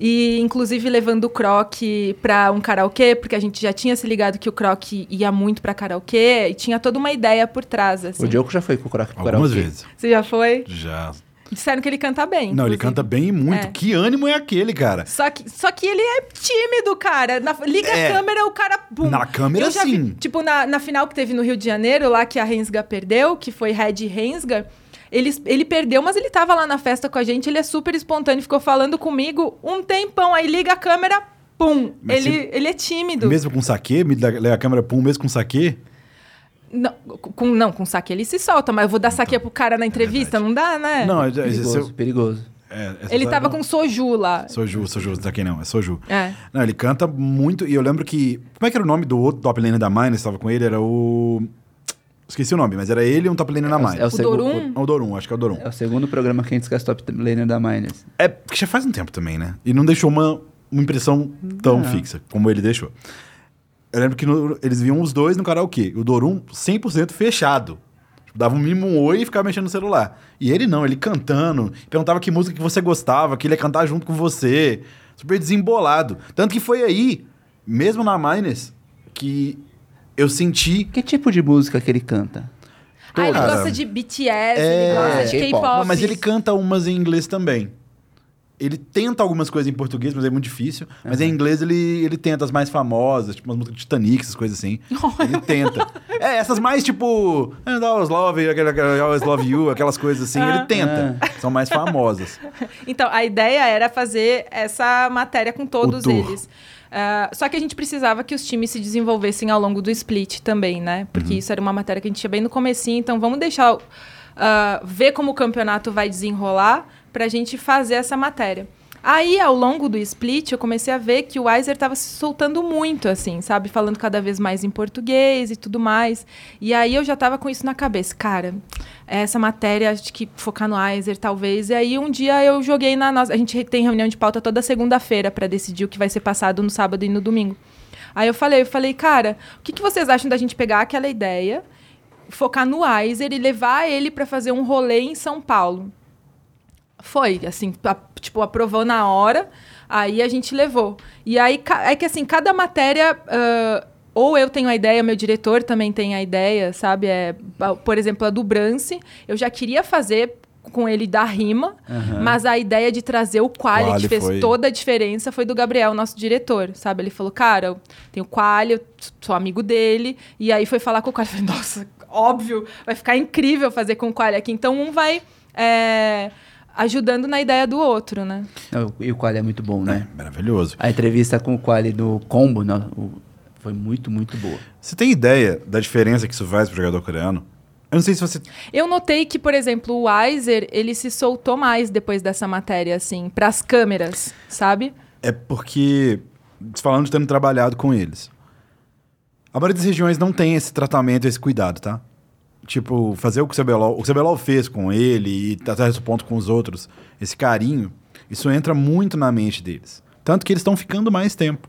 E, inclusive, levando o Croc para um karaokê, porque a gente já tinha se ligado que o Croc ia muito para karaokê, e tinha toda uma ideia por trás, assim. O Diogo já foi com o Croc pro Algumas karaokê. vezes. Você já foi? Já. Disseram que ele canta bem. Não, ele inclusive. canta bem e muito. É. Que ânimo é aquele, cara? Só que, só que ele é tímido, cara. Na- liga É. a câmera, o cara. Bum. Na câmera, já vi, sim. tipo, na, na final que teve no Rio de Janeiro, lá que a Rensga perdeu, que foi Red Rensga. Ele, ele perdeu, mas ele tava lá na festa com a gente, ele é super espontâneo, ficou falando comigo um tempão. Aí liga a câmera, pum. Mas Ele, se- ele é tímido. Mesmo com saque, me dá a câmera pum, mesmo com saque. Não, com, não, com saque ele se solta, mas eu vou dar saque pro cara na entrevista, não dá, né? Não, é, é, Perigoso, esse- perigoso. é, ele tava não? com soju lá. Soju, Soju, saque não, é Soju. É. Não, ele canta muito. E eu lembro que. Como é que era o nome do outro top laner da Mine? Estava com ele? Era o. Esqueci o nome, mas era ele e um top laner da Mine. é o O segundo- Dorum? É o Dorum, acho que é o Dorum. É o segundo programa que a gente esquece top laner da Miners. É, porque já faz um tempo também, né? E não deixou uma, uma impressão tão Não. fixa como ele deixou. Eu lembro que no- eles viam os dois no karaokê. O Dorum 100% fechado. Tipo, dava um mimo um oi e ficava mexendo no celular. E ele não, ele cantando. Perguntava que música que você gostava, que ele ia cantar junto com você. Super desembolado. Tanto que foi aí, mesmo na Miners, que eu senti... Que tipo de música que ele canta? Ah, ele gosta de BTS, é, ele gosta de K-pop. Mas ele canta umas em inglês também. Ele tenta algumas coisas em português, mas é muito difícil. Mas em inglês ele, ele tenta as mais famosas, tipo umas músicas de Titanic, essas coisas assim. ele tenta. É, essas mais tipo. "And I always love you, I always love you, aquelas coisas assim, ele tenta. São mais famosas. Então, a ideia era fazer essa matéria com todos O tour. eles. Ah, só que a gente precisava que os times se desenvolvessem ao longo do split também, né? Porque Uhum. isso era uma matéria que a gente tinha bem no comecinho, então vamos deixar ah, ver como o campeonato vai desenrolar pra gente fazer essa matéria. Aí, ao longo do split, eu comecei a ver que o Weiser estava se soltando muito, assim, sabe? Falando cada vez mais em português e tudo mais. E aí eu já tava com isso na cabeça. Cara, essa matéria, acho que focar no Weiser, talvez. E aí um dia eu joguei na nossa. A gente tem reunião de pauta toda segunda-feira para decidir o que vai ser passado no sábado e no domingo. Aí eu falei, eu falei, cara, o que, que vocês acham da gente pegar aquela ideia, focar no Weiser e levar ele para fazer um rolê em São Paulo? Foi, assim, tipo, aprovou na hora, aí a gente levou. E aí, é que assim, cada matéria, ah, ou eu tenho a ideia, meu diretor também tem a ideia, sabe? É, por exemplo, a do Brance, eu já queria fazer com ele da rima, mas a ideia de trazer o Quali, Quali que fez foi- toda a diferença, foi do Gabriel, nosso diretor, sabe? Ele falou, cara, eu tenho o Quali, eu sou amigo dele, e aí foi falar com o Quali, eu falei, nossa, óbvio, vai ficar incrível fazer com o Quali aqui. Então, um vai... é, ajudando na ideia do outro, né? E o Quali é muito bom, né? Maravilhoso. A entrevista com o Quali do Combo, não, o- Foi muito, muito boa. Você tem ideia da diferença que isso faz pro jogador coreano? Eu não sei se você. Eu notei que, por exemplo, o Weiser, ele se soltou mais depois dessa matéria, assim, pras câmeras, sabe? É porque, falando de tendo trabalhado com eles, a maioria das regiões não tem esse tratamento, esse cuidado, tá? Tipo, fazer o que o CBLOL, o CBLOL fez com ele e até esse ponto com os outros, esse carinho, isso entra muito na mente deles. Tanto que eles estão ficando mais tempo.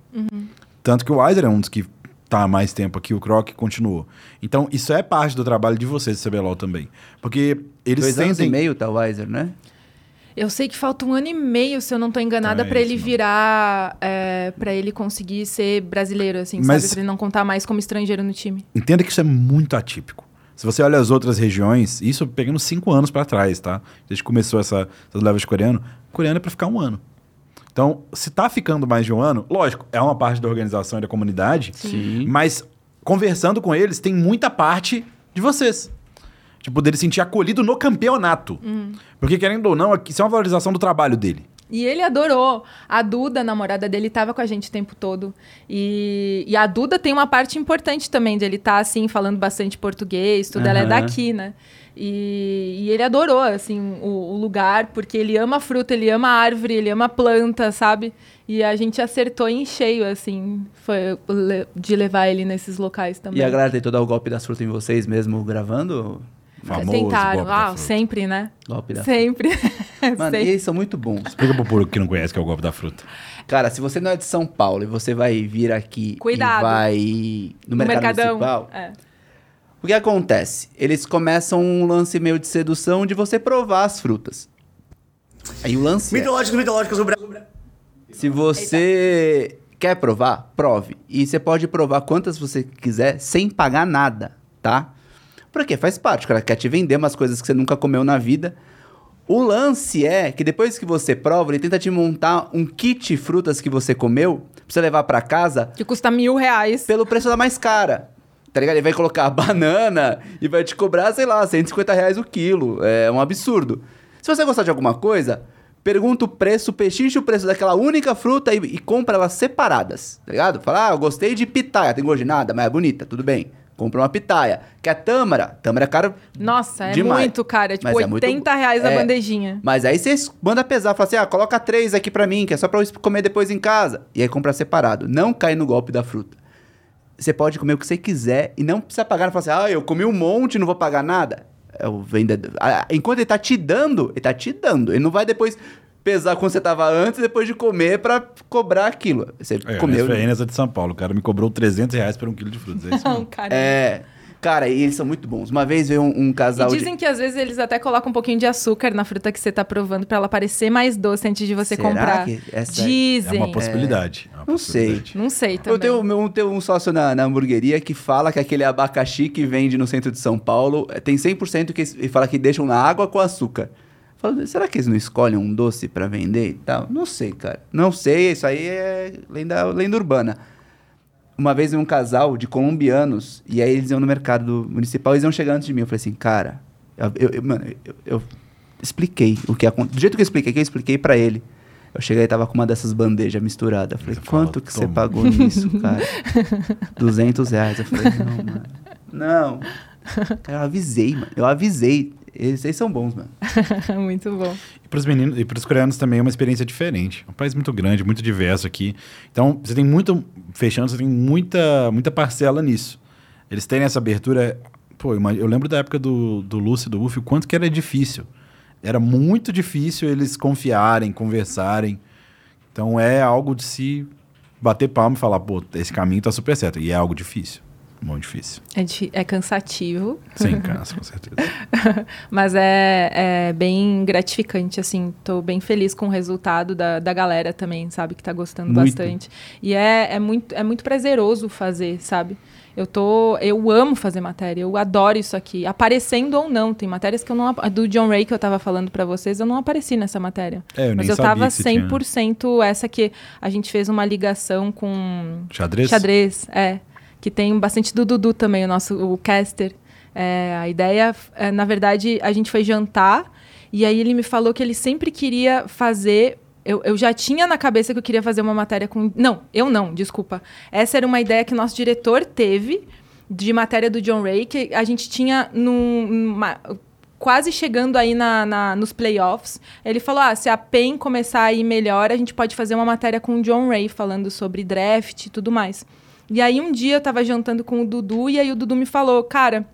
Tanto que o Weiser é um dos que tá há mais tempo aqui, o Croc continuou. Então, isso é parte do trabalho de vocês, do CBLOL também. Porque eles Dois anos e sentem... meio, tá, o Weiser, né? Eu sei que falta um ano e meio, se eu não tô enganada, Então é pra ele não. virar. É, para ele conseguir ser brasileiro, assim, Mas- sabe? Pra ele não contar mais como estrangeiro no time. Entenda que isso é muito atípico. Se você olha as outras regiões, isso pegando cinco anos para trás, tá? Desde que começou essa, essas levas de coreano, coreano é para ficar um ano. Então, se tá ficando mais de um ano, lógico, é uma parte da organização e da comunidade, Sim. mas conversando com eles, tem muita parte de vocês. Tipo, dele sentir acolhido no campeonato. Porque, querendo ou não, isso é uma valorização do trabalho dele. E ele adorou. A Duda, a namorada dele, tava com a gente o tempo todo. E, e a Duda tem uma parte importante também de ele estar, assim, falando bastante português, tudo. Ela é daqui, né? E, e ele adorou, assim, o, o lugar, porque ele ama fruta, ele ama árvore, ele ama planta, sabe? E a gente acertou em cheio, assim, foi de levar ele nesses locais também. E a galera tentou dar o golpe das frutas em vocês mesmo gravando? Famoso Tentaram. golpe da Ah, fruta. sempre, né? Golpe da Sempre. Mano, Sempre. e eles são muito bons. Explica pro público que não conhece que é o golpe da fruta. Cara, se você não é de São Paulo e você vai vir aqui Cuidado. e vai no, mercado Mercadão. municipal, É. o que acontece? Eles começam um lance meio de sedução de você provar as frutas. Aí o lance é, Mitológicos, mitológicos, o Brasil. se você quer provar, prove. E você pode provar quantas você quiser sem pagar nada, tá? Porque faz parte, o cara quer te vender umas coisas que você nunca comeu na vida. O lance é que depois que você prova, ele tenta te montar um kit frutas que você comeu pra você levar pra casa Que custa mil reais. pelo preço da mais cara. Tá ligado? Ele vai colocar banana e vai te cobrar, sei lá, 150 reais o quilo. É um absurdo. Se você gostar de alguma coisa, pergunta o preço, pechincha o preço daquela única fruta e, e compra elas separadas, tá ligado? Fala, ah, eu gostei de pitaia, tem gosto de nada, mas é bonita, tudo bem. Compra uma pitaia. Quer tâmara? Tâmara é caro Nossa, é demais. muito, cara. É tipo Mas é muito- 80 reais a é. bandejinha. Mas aí você manda pesar, fala assim, ah, coloca três aqui pra mim, que é só pra eu comer depois em casa. E aí compra separado. Não cai no golpe da fruta. Você pode comer o que você quiser e não precisa pagar. Não fala assim, ah, eu comi um monte não vou pagar nada. É o vendedor. Ah, Enquanto ele tá te dando, ele tá te dando. Ele não vai depois pesar quando você tava antes, depois de comer, pra cobrar aquilo. Você É, comeu. Minha é de São Paulo. O cara me cobrou 300 reais por um quilo de frutas. É isso Não, mesmo. cara. É. Cara, e eles são muito bons. Uma vez veio um, um casal E de. dizem que às vezes eles até colocam um pouquinho de açúcar na fruta que você tá provando pra ela parecer mais doce antes de você Será comprar. que essa É Dizem. uma possibilidade. É uma Não sei. possibilidade. Não sei também. Eu tenho, meu- tenho um sócio na, na hamburgueria que fala que aquele abacaxi que vende no centro de São Paulo eh, tem 100% que ele fala que deixam na água com açúcar. Falo, será que eles não escolhem um doce pra vender e tal? Não sei, cara. Não sei, isso aí é lenda, lenda urbana. Uma vez um casal de colombianos e aí eles iam no mercado municipal e eles iam chegar antes de mim. Eu falei assim, cara, eu, eu- eu- mano, eu, eu expliquei o que aconteceu. Do jeito que eu expliquei, que eu expliquei pra ele. Eu cheguei e tava com uma dessas bandejas misturadas. Eu falei, Você quanto que você pagou nisso, cara? 200 reais. Eu falei, não, mano. Não. Eu avisei, mano. Eu avisei. Eles, eles são bons, mano. Muito bom. E para os meninos e para os coreanos também é uma experiência diferente. É um país muito grande, muito diverso aqui. Então, você tem muito fechando, você tem muita muita parcela nisso. Eles terem essa abertura, pô, eu lembro da época do do Lúcio e do Uf, o quanto que era difícil. Era muito difícil eles confiarem, conversarem. Então é algo de se bater palma e falar, pô, esse caminho tá super certo. E é algo difícil. Muito difícil. É, é cansativo, Sem cansa, com certeza. mas é, é bem gratificante, assim. Tô bem feliz com o resultado da, da galera também, sabe? Que tá gostando Muito. bastante. E é, é, muito, é muito prazeroso fazer, sabe? Eu tô. Eu amo fazer matéria, eu adoro isso aqui. Aparecendo ou não. Tem matérias que eu não. Do John Ray que eu tava falando pra vocês, eu não apareci nessa matéria. É, eu Mas eu tava que você tinha. 100% essa que a gente fez uma ligação com Xadrez? Xadrez, é. Que tem bastante do Dudu também, o nosso o caster. É, a ideia, é, na verdade, a gente foi jantar e aí ele me falou que ele sempre queria fazer Eu, eu já tinha na cabeça que eu queria fazer uma matéria com. Não, eu não, desculpa. Essa era uma ideia que o nosso diretor teve de matéria do John Ray, que a gente tinha num, numa- quase chegando aí na, na- nos playoffs. Ele falou: ah, se a PEN começar a ir melhor, a gente pode fazer uma matéria com o John Ray, falando sobre draft e tudo mais. E aí um dia eu tava jantando com o Dudu, e aí o Dudu me falou, cara.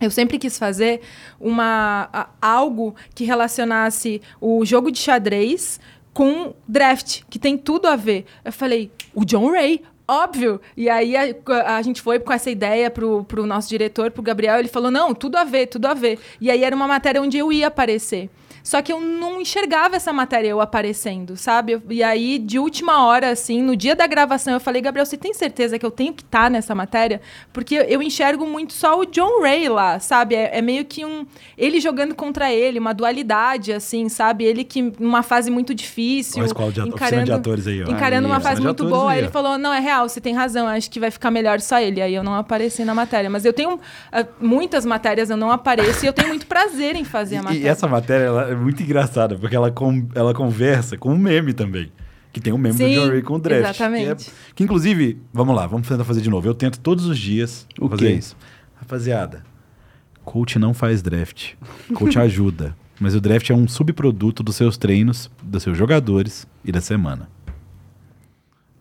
Eu sempre quis fazer uma, a- algo que relacionasse o jogo de xadrez com draft, que tem tudo a ver. Eu falei, o John Ray, óbvio. E aí a, a gente foi com essa ideia pro, pro nosso diretor, pro Gabriel, ele falou, não, tudo a ver, tudo a ver. E aí era uma matéria onde eu ia aparecer. Só que eu não enxergava essa matéria eu aparecendo, sabe? Eu- E aí, de última hora, assim, no dia da gravação, eu falei, Gabriel, você tem certeza que eu tenho que estar nessa matéria? Porque eu enxergo muito só o John Ray lá, sabe? É, é meio que um. Ele jogando contra ele, uma dualidade, assim, sabe? Ele que numa fase muito difícil. A escola de oficina de atores aí, ó. Encarando Aí, uma fase muito boa. aí, Aí ele falou: não, é real, você tem razão, acho que vai ficar melhor só ele. Aí eu não apareci na matéria. Mas eu tenho ah, muitas matérias, eu não apareço e eu tenho muito prazer em fazer a matéria. e essa matéria ela é muito engraçada, porque ela, com- ela conversa com um meme também. Que tem um meme Sim, do John Ray com o draft. exatamente. Que, é- que, inclusive, vamos lá, vamos tentar fazer de novo. Eu tento todos os dias O fazer quê? isso. Rapaziada, coach não faz draft. Coach ajuda. Mas o draft é um subproduto dos seus treinos, dos seus jogadores e da semana.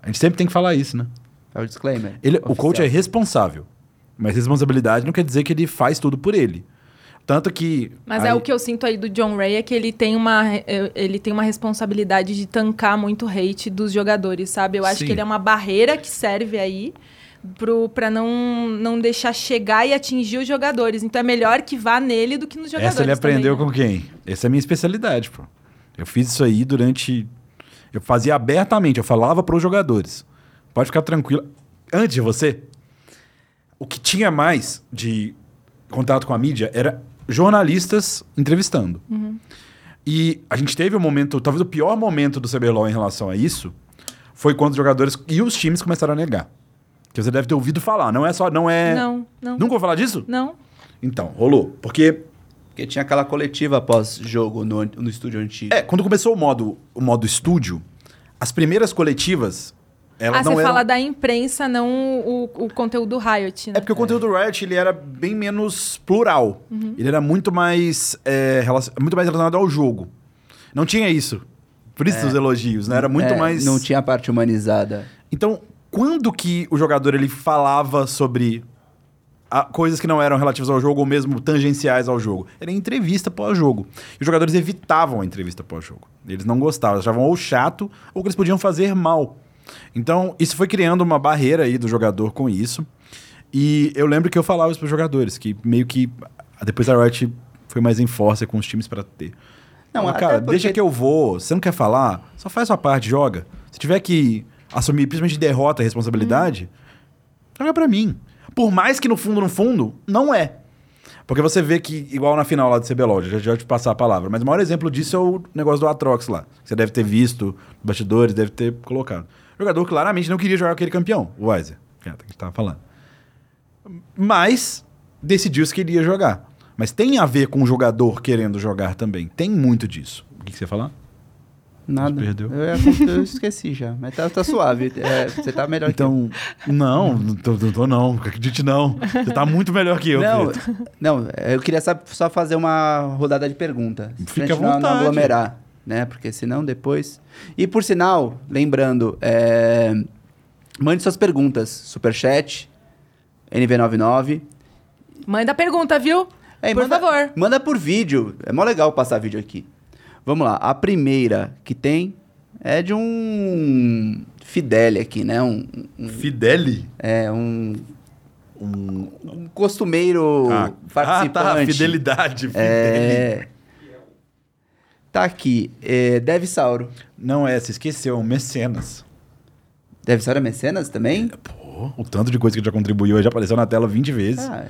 A gente sempre tem que falar isso, né? É o disclaimer. Ele, o coach é responsável. Mas responsabilidade não quer dizer que ele faz tudo por ele. Tanto que. Mas aí- é o que eu sinto aí do John Ray é que ele tem uma eh, ele tem uma responsabilidade de tancar muito hate dos jogadores, sabe? Eu acho Sim. que ele é uma barreira que serve aí para não não deixar chegar e atingir os jogadores. Então é melhor que vá nele do que nos jogadores. Essa ele aprendeu também, né? com quem? Essa é a minha especialidade, pô. Eu fiz isso aí durante. Eu fazia abertamente, eu falava para os jogadores. Pode ficar tranquilo. Antes de você, o que tinha mais de contato com a mídia era jornalistas entrevistando. Uhum. E a gente teve um momento, talvez o pior momento do CBLOL em relação a isso, foi quando os jogadores e os times começaram a negar. Que você deve ter ouvido falar, não é só, não é... Não, não. Nunca vou falar disso? Não. Então, rolou. Porque Porque tinha aquela coletiva após-jogo no, no estúdio antigo. É, quando começou o modo, o modo estúdio, as primeiras coletivas, elas Ah, não você eram... fala da imprensa, não o, o conteúdo Riot, né? É porque o conteúdo do Riot, ele era bem menos plural. Uhum. Ele era muito mais, é, relacion- muito mais relacionado ao jogo. Não tinha isso. Por isso os elogios, né? Era muito É, mais... Não tinha a parte humanizada. Então, quando que o jogador ele falava sobre a- coisas que não eram relativas ao jogo ou mesmo tangenciais ao jogo? Era em entrevista pós-jogo. E os jogadores evitavam a entrevista pós-jogo. Eles não gostavam, eles achavam ou chato ou que eles podiam fazer mal. Então, isso foi criando uma barreira aí do jogador com isso. E eu lembro que eu falava isso para os jogadores, que meio que depois a Riot foi mais em força com os times para ter. Não, até cara, porque- deixa que eu vou. Você não quer falar? Só faz sua parte, joga. Se tiver que assumir principalmente derrota e responsabilidade, joga pra mim. Por mais que no fundo, no fundo, não é. Porque você vê que, igual na final lá do CBLOL, já, já te passar a palavra, mas o maior exemplo disso é o negócio do Atrox lá. Você deve ter visto, bastidores, deve ter colocado. Jogador claramente não queria jogar aquele campeão, o Weiser, que é, que a gente tava falando. Mas decidiu se queria jogar. Mas tem a ver com o jogador querendo jogar também. Tem muito disso. O que, que você ia falar? Nada. perdeu. Eu, ia- eu esqueci já. Mas tá, tá suave. É, você tá melhor Então, não, não tô, não tô não. Acredite não. Você tá muito melhor que que eu, eu. Não, Pedro. não, eu queria só, só fazer uma rodada de perguntas. Fica pra à gente não- vontade. aglomerar, né? Porque senão depois... E por sinal, lembrando, é, mande suas perguntas. Superchat, NV99... Manda pergunta, viu? É, Por manda- favor. Manda por vídeo. É mó legal passar vídeo aqui. Vamos lá. A primeira que tem é de um Fidele aqui, né? Um, um- Fideli? é um, Um... um costumeiro Ah, participante. ah, tá. Fidelidade. Fideli. É. Tá aqui. É, Deve Sauro. Não é, você esqueceu, é um mecenas. Deve Sauro é mecenas também? Pô, o tanto de coisa que ele já contribuiu, ele já apareceu na tela 20 vezes. Ah,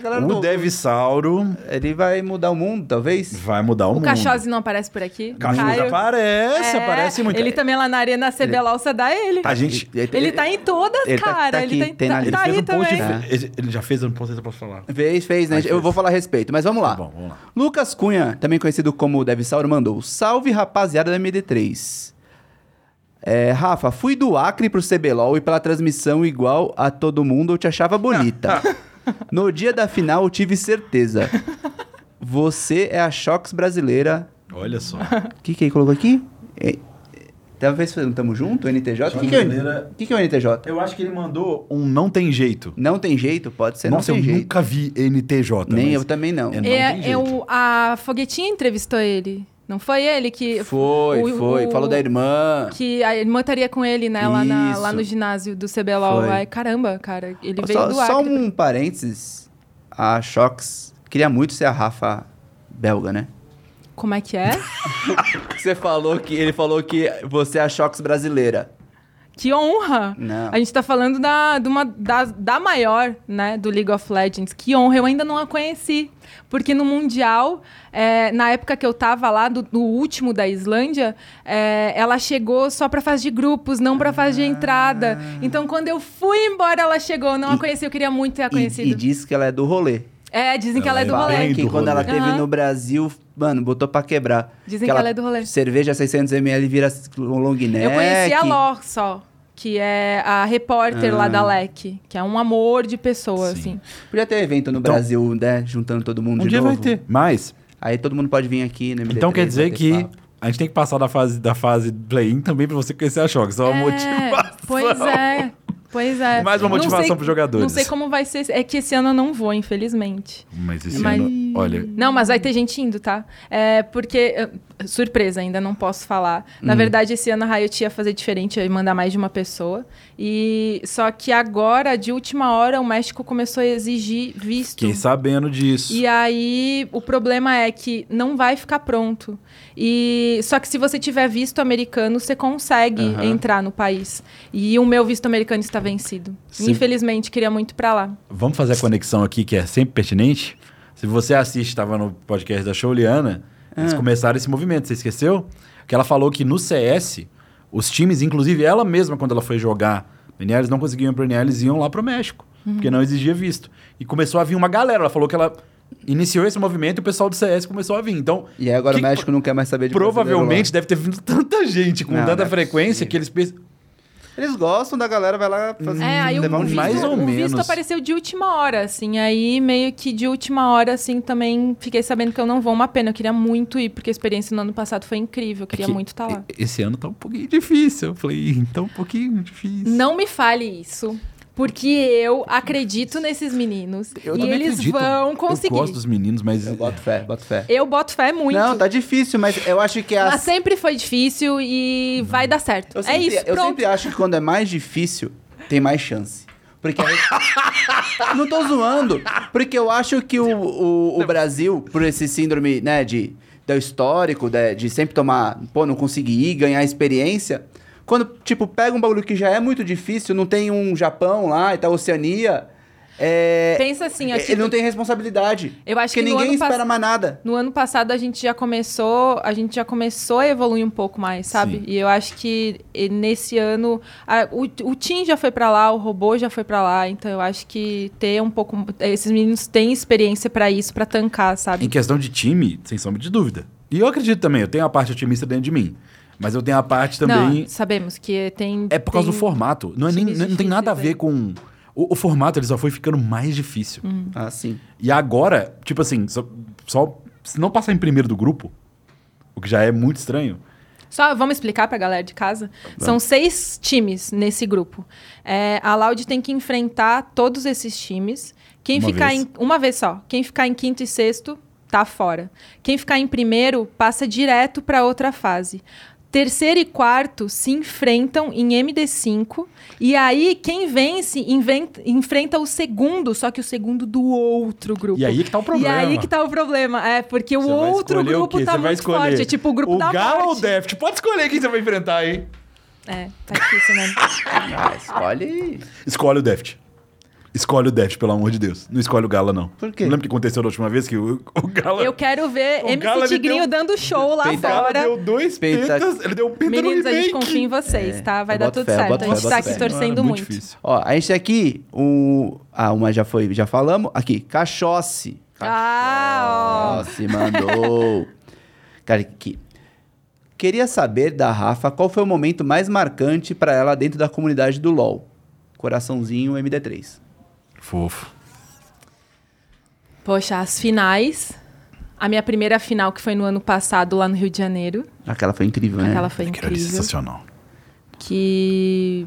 galera o do- Devisauro Ele vai mudar o mundo, talvez? vai mudar o, O mundo. Cachoze não aparece por aqui? Cachoze Caio. aparece, É, aparece muito. Ele também lá na arena CBLOL, você dá ele. A gente... Ele tá em todas, Ele tá- cara. tá ele aqui, tá, tem na tá, lista. tá fez aí um também. também. ele, ele já fez, eu não posso, eu posso falar. Fez, fez, né? Eu fez. vou falar a respeito, mas vamos lá. Tá bom, vamos lá. Lucas Cunha, também conhecido como Deve Sauro, mandou. Salve rapaziada da MD3. É, Rafa, fui do Acre pro CBLOL e pela transmissão igual a todo mundo eu te achava bonita. no dia da final eu tive certeza. Você é a Shox brasileira. Olha só. O que que ele colocou aqui? É, talvez tamo junto, NTJ? O que, que, é, que que é o NTJ? Eu acho que ele mandou um não tem jeito. Não tem jeito? Pode ser, Nossa, não eu tem jeito. nunca vi NTJ. Nem eu também não. É, não tem É, é jeito. o, a Foguetinha entrevistou ele. Não foi ele que. Foi, o- foi. o- Falou da irmã. Que a irmã estaria com ele, né? Lá, na- lá no ginásio do CBLOL. Ai, caramba, cara. Ele veio Só, do só Acre. um parênteses. A Shox queria muito ser a Rafa belga, né? Como é que é? Você falou que ele falou que você é a Shox brasileira. Que honra! Não. A gente tá falando da, de uma, da, da maior, né? Do League of Legends. Que honra! Eu ainda não a conheci. Porque no Mundial, é, na época que eu tava lá, do, do último da Islândia, é, ela chegou só pra fase de grupos, não pra fase de entrada. Então, quando eu fui embora, ela chegou. Não a E- conheci, eu queria muito ter a E, conhecido. e diz que ela é do rolê. É, dizem que ela é do Ela é rolê. bem que do quando rolê. ela teve Aham. no Brasil, mano, botou pra quebrar. Dizem que ela é do rolê. Cerveja 600ml vira um long neck. Eu conheci a Lor só, que é a repórter lá da LEC, que é um amor de pessoa, Sim. assim. Podia ter evento no Então- Brasil, né? Juntando todo mundo Um de dia novo. vai ter. Mas, Aí todo mundo pode vir aqui, né? então quer dizer que a gente tem que passar da fase, da fase play-in também pra você conhecer a Shox. Só uma motivação. Pois é. Pois é. Mais uma motivação sei- pros jogadores. Não sei como vai ser. É que esse ano eu não vou, infelizmente. Mas esse Mas- ano, olha... Não, mas vai ter gente indo, tá? É porque. Surpresa, ainda não posso falar. Na Hum. verdade, esse ano a Riot ia fazer diferente, ia mandar mais de uma pessoa. E só que agora, de última hora, o México começou a exigir visto. Fiquei sabendo disso. E aí, o problema é que não vai ficar pronto. E só que se você tiver visto americano, você consegue Aham. entrar no país. E o meu visto americano está vencido. Sim. Infelizmente, queria muito pra lá. Vamos fazer a conexão aqui, que é sempre pertinente. Se você assiste, estava no podcast da Showliana, eles Ah. começaram esse movimento, você esqueceu? Que ela falou que no CS, os times, inclusive ela mesma, quando ela foi jogar no eles não conseguiam ir pro NL, eles iam lá pro México, porque não exigia visto. E começou a vir uma galera, ela falou que ela iniciou esse movimento e o pessoal do CS começou a vir. Então, E aí agora que- o México não quer mais saber de provavelmente deve ter vindo tanta gente com Não, tanta não é frequência possível. que eles pensam... Eles gostam da galera, vai lá fazer, É, aí o, levar um visto, mais ou o visto menos. apareceu de última hora, assim. Aí meio que de última hora, assim, também fiquei sabendo que eu não vou. Uma pena, eu queria muito ir, porque a experiência no ano passado foi incrível. Eu queria que muito estar lá. e- Esse ano tá um pouquinho difícil. Eu falei, tá um pouquinho difícil. Não me fale isso. Porque eu acredito nesses meninos. Eu e eles acredito. vão conseguir. Eu gosto dos meninos, mas. Eu boto fé, boto fé. Eu boto fé muito. Não, tá difícil, mas eu acho que é Mas as... sempre foi difícil e vai dar certo. Eu é sempre, isso, eu pronto. sempre acho que quando é mais difícil, tem mais chance. Porque aí... Não tô zoando. Porque eu acho que o, o, o Brasil, por esse síndrome, né, de, do histórico, de, de sempre tomar, pô, não conseguir ir, ganhar experiência. Quando, tipo, pega um bagulho que já é muito difícil, não tem um Japão lá e tá Oceania. É, Pensa assim, ó, ele tipo, não tem responsabilidade. Eu acho porque que ninguém espera mais nada. No ano passado a gente já começou, a gente já começou a evoluir um pouco mais, sabe? Sim. E eu acho que nesse ano a- o, o Tim já foi pra lá, o robô já foi pra lá, então eu acho que ter um pouco esses meninos têm experiência pra isso, pra tancar, Em sabe? questão de time, sem sombra de dúvida. E eu acredito também, eu tenho a parte otimista dentro de mim. Mas eu tenho a parte também. Não, sabemos que tem É por causa tem- do formato. Não, é nem, não tem nada a ver com. O, o formato ele só foi ficando mais difícil. Hum. Ah, sim. E agora, tipo assim, só, só se não passar em primeiro do grupo, o que já é muito estranho. Só vamos explicar pra galera de casa. São seis times nesse grupo. É, a Loud tem que enfrentar todos esses times. Quem Uma ficar vez. em uma vez só. Quem ficar em quinto e sexto tá fora. Quem ficar em primeiro passa direto pra outra fase. Terceiro e quarto se enfrentam em MD5 e aí quem vence inventa- enfrenta o segundo, só que o segundo do outro grupo. E aí que tá o problema. E aí que tá o problema, é porque Você o outro o grupo quê? tá Você muito escolher forte, é tipo o grupo o da Galo ou o morte. Deft? Pode escolher quem você vai enfrentar, hein? É, tá difícil, né? Ah, escolhe. Escolhe o Deft. Escolhe o Deft, pelo amor de Deus. Não escolhe o Gala, não. Por quê? Não lembra o que aconteceu da última vez? Que o, o Gala... Eu quero ver O MC ele Tigrinho deu- dando show lá Peita- O Gala fora. deu dois Peita- pentas, ele deu um penta Meninos, no a gente confia em vocês, tá? Vai eu dar tudo fé, certo. A fé, gente eu tá aqui fé. torcendo Mano, muito. difícil. Ó, a gente tem aqui um. Ah, uma já foi, já falamos. Aqui, Cachosse. Ah, ó. Cachosse mandou. Cara, aqui. Queria saber da Rafa qual foi o momento mais marcante pra ela dentro da comunidade do LoL. Coraçãozinho MD3. Fofo. Poxa, as finais. A minha primeira final, que foi no ano passado, lá no Rio de Janeiro. Aquela foi incrível, né? Aquela foi incrível. sensacional. Que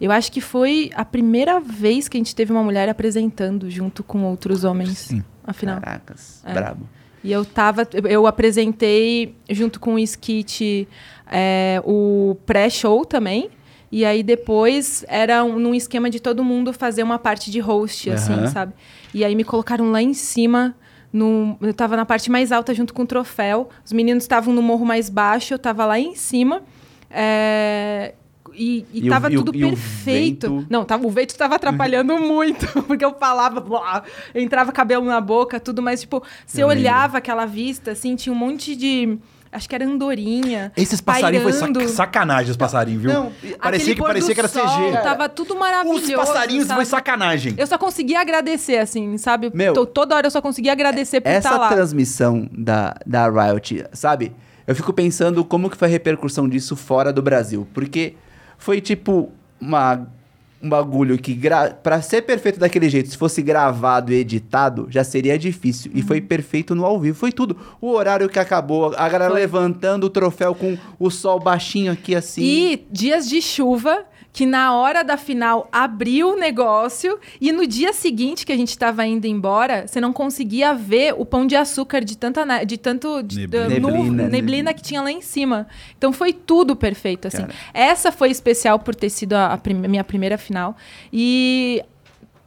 eu acho que foi a primeira vez que a gente teve uma mulher apresentando junto com outros homens. Sim. Afinal. Caracas, É. brabo. E eu tava. Eu apresentei junto com o Skit é, o pré-show também. E aí depois era um, num esquema de todo mundo fazer uma parte de host, assim, Aham. sabe? E aí me colocaram lá em cima. No, eu tava na parte mais alta junto com o troféu. Os meninos estavam no morro mais baixo, eu tava lá em cima. É, e, e, E tava o- tudo e perfeito. vento? Não, tava, o vento tava atrapalhando muito, porque eu falava, blá, entrava cabelo na boca, tudo, mas, tipo, se eu, olhava aquela vista, assim, tinha um monte de. Acho que era andorinha. Esses passarinhos foi pairando. sac- sacanagem, os passarinhos, viu? Não, parecia que, parecia que era sol, CG. Tava tudo maravilhoso. Os passarinhos sabe? foi sacanagem. Eu só conseguia agradecer, assim, sabe? Meu, Tô- toda hora eu só conseguia agradecer por Essa estar lá. transmissão da, da Riot, sabe? Eu fico pensando como que foi a repercussão disso fora do Brasil. Porque foi tipo uma, um bagulho que, gra... pra ser perfeito daquele jeito, se fosse gravado e editado, já seria difícil. E Uhum. foi perfeito no ao vivo. Foi tudo. O horário que acabou, a galera Foi. levantando o troféu com o sol baixinho aqui assim. E dias de chuva, que na hora da final abriu o negócio e no dia seguinte que a gente tava indo embora, você não conseguia ver o pão de açúcar de tanta de tanto de, Neblina. da- nu- Neblina, neblina, né? que tinha lá em cima. Então foi tudo perfeito assim. Cara. Essa foi especial por ter sido a, a prim- minha primeira final e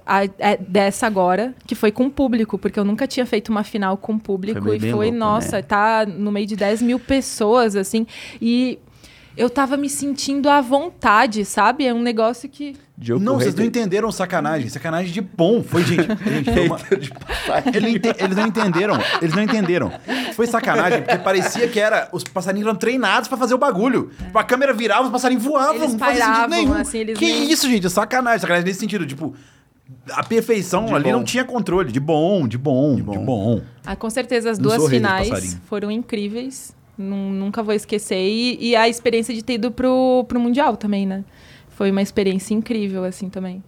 a- é dessa agora, que foi com público, porque eu nunca tinha feito uma final com público. Foi bem- e bem foi, louco, nossa, né? tá no meio de 10 mil pessoas, assim. E eu tava me sentindo à vontade, sabe? É um negócio que. Diogo Não, vocês não entenderam sacanagem. Sacanagem de bom. Foi, gente. gente foi uma- Ele ente- Eles não entenderam. Eles não entenderam. Foi sacanagem, porque parecia que era. Os passarinhos eram treinados pra fazer o bagulho. Tipo, a câmera virava, os passarinhos voavam. Eles não fazia sentido nenhum. assim, eles que nem- isso, gente? É sacanagem. Sacanagem nesse sentido. Tipo, a perfeição De ali bom. não tinha controle. De bom, de bom, de bom. bom. Ah, com certeza as duas finais foram incríveis. Nun- nunca vou esquecer. E, e a experiência de ter ido pro, pro Mundial também, né? Foi uma experiência incrível, assim, também.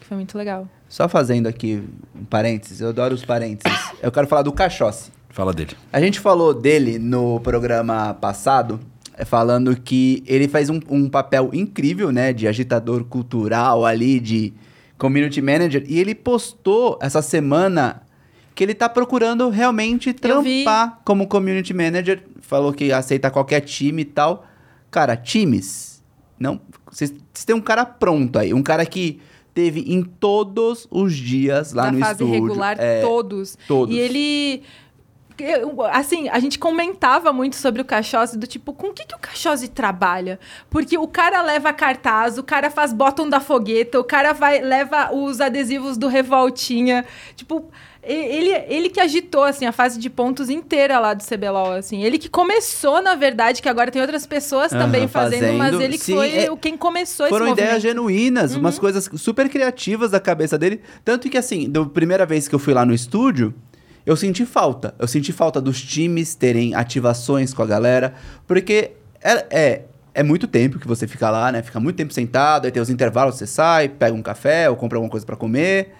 Que Foi muito legal. Só fazendo aqui um parênteses, eu adoro os parênteses. Eu quero falar do Cachosse. Fala dele. A gente falou dele no programa passado, é, falando que ele faz um, um papel incrível, né? De agitador cultural ali, de community manager. E ele postou essa semana que ele tá procurando realmente trampar como community manager. Falou que aceita qualquer time e tal. Cara, times. Não. Vocês têm um cara pronto aí. Um cara que teve em todos os dias lá da no fase estúdio. regular, É, todos. todos. E ele. Assim, a gente comentava muito sobre o Cachosse, do tipo, com o que, que o Cachosse trabalha? Porque o cara leva cartaz, o cara faz bottom da fogueta, o cara vai leva os adesivos do Revoltinha. Tipo, ele, ele que agitou, assim, a fase de pontos inteira lá do CBLOL, assim. Ele que começou, na verdade, que agora tem outras pessoas Aham, também fazendo, mas fazendo. ele que Sim, foi é- o quem começou Foram esse ideias movimento. genuínas, umas coisas super criativas da cabeça dele. Tanto que, assim, da primeira vez que eu fui lá no estúdio, eu senti falta. Eu senti falta dos times terem ativações com a galera. Porque é, é, é muito tempo que você fica lá, né? Fica muito tempo sentado, aí tem os intervalos, você sai, pega um café ou compra alguma coisa pra comer.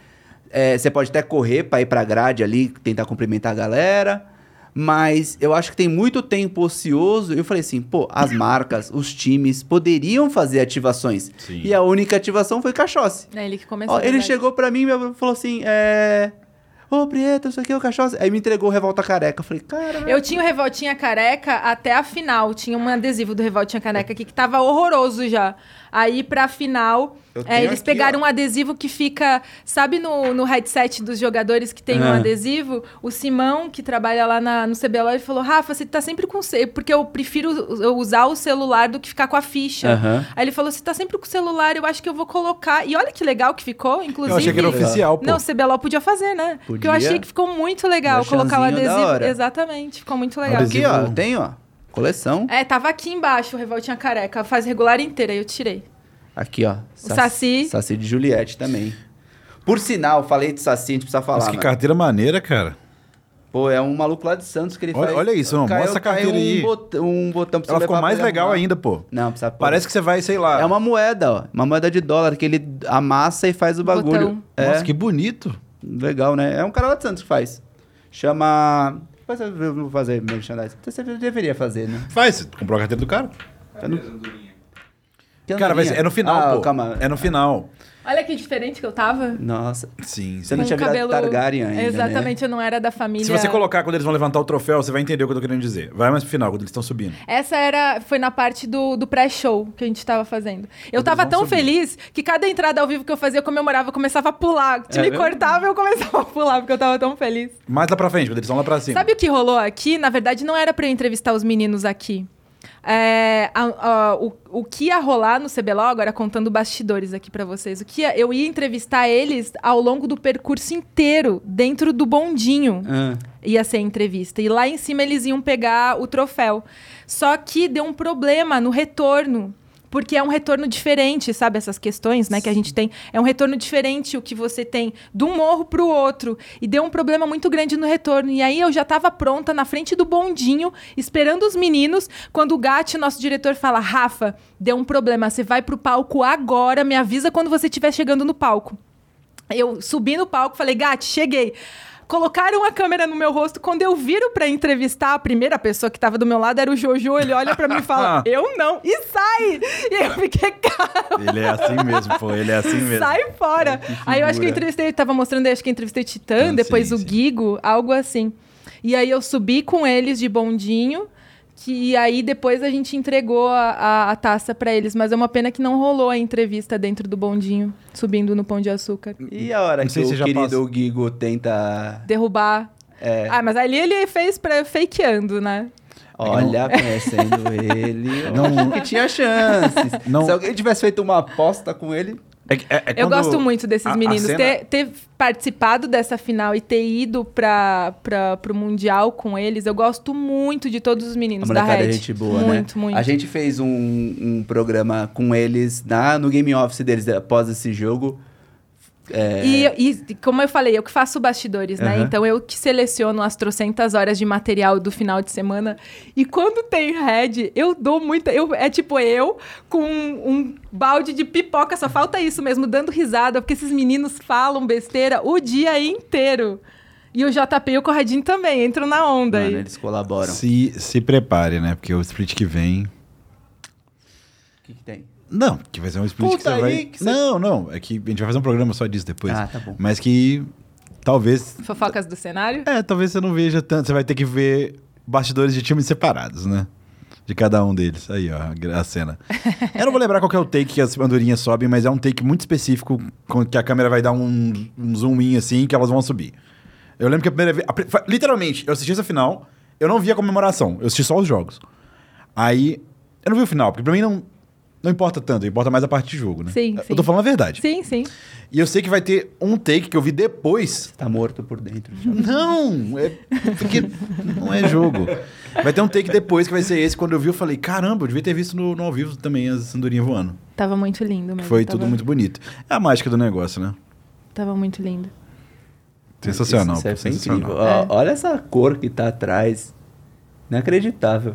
É, você pode até correr pra ir pra grade ali, tentar cumprimentar a galera. Mas eu acho que tem muito tempo ocioso. Eu falei assim, pô, as marcas, os times poderiam fazer ativações. Sim. E a única ativação foi Cachosse. É ele que começou. Ó, ele chegou pra mim e falou assim, é... Ô, Prieto, isso aqui é o Cachosse. Aí me entregou o Revolta Careca. Eu falei, cara... Eu tinha o Revoltinha Careca até a final. Tinha um adesivo do Revoltinha Careca aqui que tava horroroso já. Aí pra final, é, eles aqui, pegaram ó. um adesivo que fica. Sabe no, no headset dos jogadores que tem um Ah. adesivo? O Simão, que trabalha lá na, no CBLOL, ele falou: Rafa, você tá sempre com. Porque eu prefiro usar o celular do que ficar com a ficha. Aí ele falou: você tá sempre com o celular, eu acho que eu vou colocar. E olha que legal que ficou, inclusive. Eu achei que era oficial, pô. Não, o CBLOL podia fazer, né? Porque eu Podia. achei que ficou muito legal colocar o adesivo. hora. Exatamente, ficou muito legal. Adesivo- Aqui, ó, tem, ó, coleção. É, tava aqui embaixo o Revoltinha Careca, a fase regular inteira, aí eu tirei. Aqui, ó. O Saci. Saci de Juliette também. Por sinal, falei de Saci, a gente precisa falar, Nossa, que mano. carteira maneira, cara. Pô, é um maluco lá de Santos que ele Olha- faz. olha isso, não, Caiu- mostra a caiu carteira aí. Um botão, um botão pra você Ela ficou levar mais legal arrumar. ainda, pô. Não, precisa pôr. Parece que você vai, sei lá. É uma moeda, ó. Uma moeda de dólar que ele amassa e faz o bagulho. Botão. É Nossa, que bonito. legal, né? É um cara lá de Santos que faz. Chama. Depois eu vou fazer merchandising. Você deveria fazer, né? Faz, você comprou a carteira do cara. Que Cara, vai andorinha? ser- é no final, ah, pô. Calma. É no final. Olha que diferente que eu tava. Nossa. Sim, Você não tinha virado Targaryen ainda, né? Exatamente, eu não era da família. Se você colocar quando eles vão levantar o troféu, você vai entender o que eu tô querendo dizer. Vai mais pro final, quando eles estão subindo. Essa era, foi na parte do, do pré-show que a gente tava fazendo. Eu Quando tava vão tão subir. feliz que cada entrada ao vivo que eu fazia, eu comemorava, eu começava a pular. É me cortava e eu começava a pular, porque eu tava tão feliz. Mais lá pra frente, quando eles estão lá pra cima. Sabe o que rolou aqui? Na verdade, não era pra eu entrevistar os meninos aqui. É, a- a- o, o que ia rolar no CBLOL, agora contando bastidores aqui pra vocês, o que ia- eu ia entrevistar eles ao longo do percurso inteiro, dentro do bondinho Ah, ia ser a entrevista. E lá em cima eles iam pegar o troféu. Só que deu um problema no retorno. Porque é um retorno diferente, sabe? Essas questões né, que a gente tem. É um retorno diferente o que você tem de um morro para o outro. E deu um problema muito grande no retorno. E aí eu já estava pronta na frente do bondinho, esperando os meninos, quando o Gatti, nosso diretor, fala: Rafa, deu um problema. Você vai pro palco agora, me avisa quando você estiver chegando no palco. Eu subi no palco, falei, Gatti, cheguei. Colocaram a câmera no meu rosto. Quando eu viro pra entrevistar, a primeira pessoa que tava do meu lado era o Jojo. Ele olha pra mim e fala, eu não. E sai! E eu fiquei, cara, Ele é assim mesmo, pô. Ele é assim mesmo. sai fora. aí eu acho que eu entrevistei, tava mostrando aí, acho que eu entrevistei o Titã, Ah, depois sim, o sim. Gigo, algo assim. E aí eu subi com eles de bondinho. Que aí depois a gente entregou a, a- a taça pra eles, mas é uma pena que não rolou a entrevista dentro do bondinho, subindo no Pão de Açúcar. E a hora Não que o querido passa. Gigo tenta. derrubar. É. Ah, mas ali ele fez pra fakeando, né? Olha, conhecendo ele. Não- que tinha chances. Não- Se alguém tivesse feito uma aposta com ele. É é- é Eu gosto muito desses a- a meninos. cena- Ter, ter participado dessa final e ter ido pra, pra, pro Mundial com eles, eu gosto muito de todos os A meninos da molecada é Red. gente boa, muito, né? Muito, A gente fez um, um programa com eles na, no Game Office deles após esse jogo. É, E, e, como eu falei, eu que faço bastidores, né? Aham. Então eu que seleciono as trocentas horas de material do final de semana. E quando tem head, eu dou muita. Eu, é tipo eu com um, um balde de pipoca, só falta isso mesmo, dando risada, porque esses meninos falam besteira o dia inteiro. E o JP e o Corradinho também entram na onda mano, aí. eles colaboram. Se, se prepare, né? Porque o split que vem. O que, que tem? Não, que vai ser um split Conta que você aí, vai. que você- Não, não. É que a gente vai fazer um programa só disso depois. Ah, tá bom. Mas que talvez. Fofocas do cenário? É, talvez você não veja tanto. Você vai ter que ver bastidores de times separados, né? De cada um deles. Aí, ó, a cena. Eu não vou lembrar qual que é o take que as andorinhas sobem, mas é um take muito específico que a câmera vai dar um, um zoom in assim que elas vão subir. Eu lembro que a primeira vez. a literalmente, eu assisti essa final, eu não vi a comemoração, eu assisti só os jogos. Aí. Eu não vi o final, porque pra mim não. Não importa tanto, importa mais a parte de jogo, né? Sim, Eu sim. tô falando a verdade. Sim, sim. E eu sei que vai ter um take que eu vi depois Tá morto por dentro. já. não, é porque não é jogo. Vai ter um take depois que vai ser esse. Quando eu vi, eu falei, caramba, eu devia ter visto no, no ao vivo também as andorinhas voando. Tava muito lindo mesmo. foi tava, tudo muito bonito. É a mágica do negócio, né? Tava muito lindo. Sensacional. Isso, isso é sensacional. incrível. Ó, Olha essa cor que tá atrás. Inacreditável.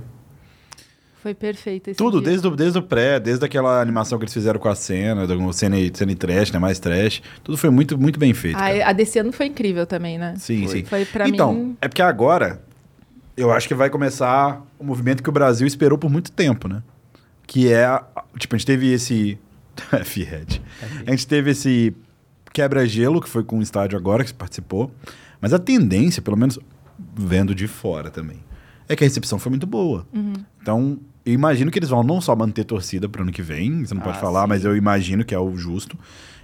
Foi perfeito esse Tudo, dia. desde o, desde o pré, desde aquela animação que eles fizeram com a cena, do cena, e- cena e trash, né? Mais trash. Tudo foi muito, muito bem feito. cara. A, a desse ano foi incrível também, né? Sim, Foi. sim. Foi pra então, mim. é porque agora eu acho que vai começar o movimento que o Brasil esperou por muito tempo, né? Que é. a- Tipo, a gente teve esse. F-Head. A gente teve esse quebra-gelo, que foi com o estádio agora que você participou. Mas a tendência, pelo menos vendo de fora também, é que a recepção foi muito boa. Uhum. Então, eu imagino que eles vão não só manter torcida para ano que vem, você não pode Ah, falar, sim. mas eu imagino que é o justo.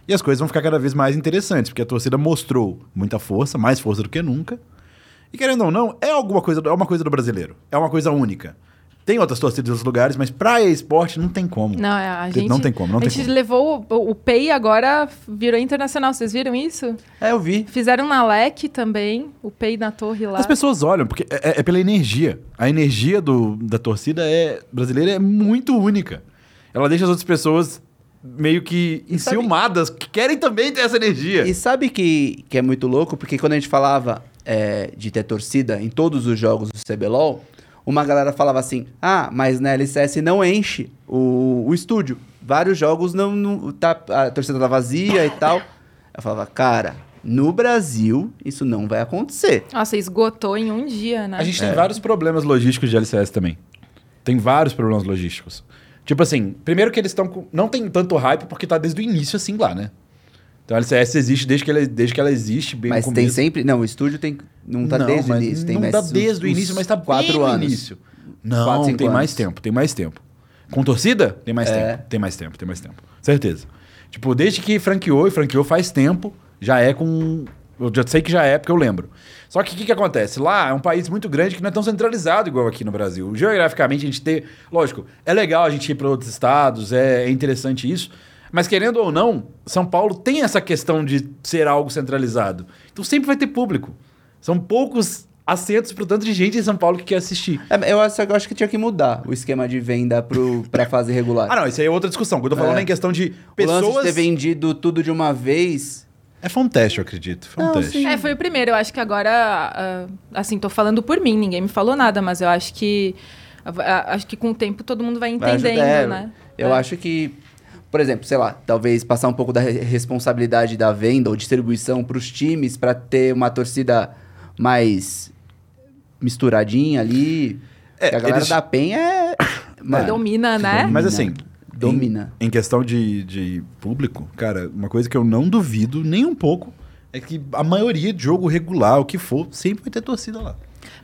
E as coisas vão ficar cada vez mais interessantes, porque a torcida mostrou muita força, mais força do que nunca. E querendo ou não, é alguma coisa, é uma coisa do brasileiro. É uma coisa única. Tem outras torcidas em outros lugares, mas pra esporte não tem como. Não, é, a gente. não tem como, não a tem gente como. levou. O, o PEI agora virou internacional. Vocês viram isso? É, eu vi. Fizeram na LEC também. O PEI na torre lá. As pessoas olham, porque é, é pela energia. A energia do, da torcida é, brasileira é muito única. Ela deixa as outras pessoas meio que E sabe- enciumadas, que querem também ter essa energia. E sabe que, que é muito louco? Porque quando a gente falava é, de ter torcida em todos os jogos do CBLOL, uma galera falava assim: ah, mas na LCS não enche o, o estúdio. Vários jogos não, não tá, a torcida tá vazia e tal. Eu falava, cara, no Brasil isso não vai acontecer. Nossa, esgotou em um dia, né? A gente tem vários problemas logísticos de LCS também. Tem vários problemas logísticos. Tipo assim, primeiro que eles estão com. Não tem tanto hype porque tá desde o início assim lá, né? Então a LCS existe desde que ela, desde que ela existe, bem Mas tem sempre. Não, o estúdio tem. Não tá Não, desde o início. Tem não mais tá desde o início, mas tá quatro anos. início. Não, Quatro, tem mais anos. tempo, tem mais tempo. Com torcida? Tem mais É. tempo, tem mais tempo, tem mais tempo. Certeza. Tipo, desde que franqueou, e franqueou faz tempo, já é com... Eu já sei que já é, porque eu lembro. Só que o que, que acontece? Lá é um país muito grande que não é tão centralizado igual aqui no Brasil. Geograficamente, a gente tem... Lógico, é legal a gente ir para outros estados, é, é interessante isso. Mas querendo ou não, São Paulo tem essa questão de ser algo centralizado. Então sempre vai ter público. São poucos assentos pro tanto de gente em São Paulo que quer assistir. É, eu, acho, eu acho que tinha que mudar o esquema de venda pro, pra fase regular. Ah, não, isso aí é outra discussão. O que eu tô falando é, em questão de O lance de pessoas. ter vendido tudo de uma vez. É, foi um teste, eu acredito. Foi um Não, teste. sim. É, foi o primeiro. Eu acho que agora, ah, assim, tô falando por mim, ninguém me falou nada, mas eu acho que ah, acho que com o tempo todo mundo vai vai entendendo, ajudar. É, né? Eu É. acho que, por exemplo, sei lá, talvez passar um pouco da re- responsabilidade da venda ou distribuição pros times pra ter uma torcida mais misturadinha ali. É, Que a galera eles- da PEN é. Mano, Domina, né? Mas assim, Domina. Em, em questão de, de público, cara, uma coisa que eu não duvido nem um pouco é que a maioria de jogo regular, o que for, sempre vai ter torcida lá.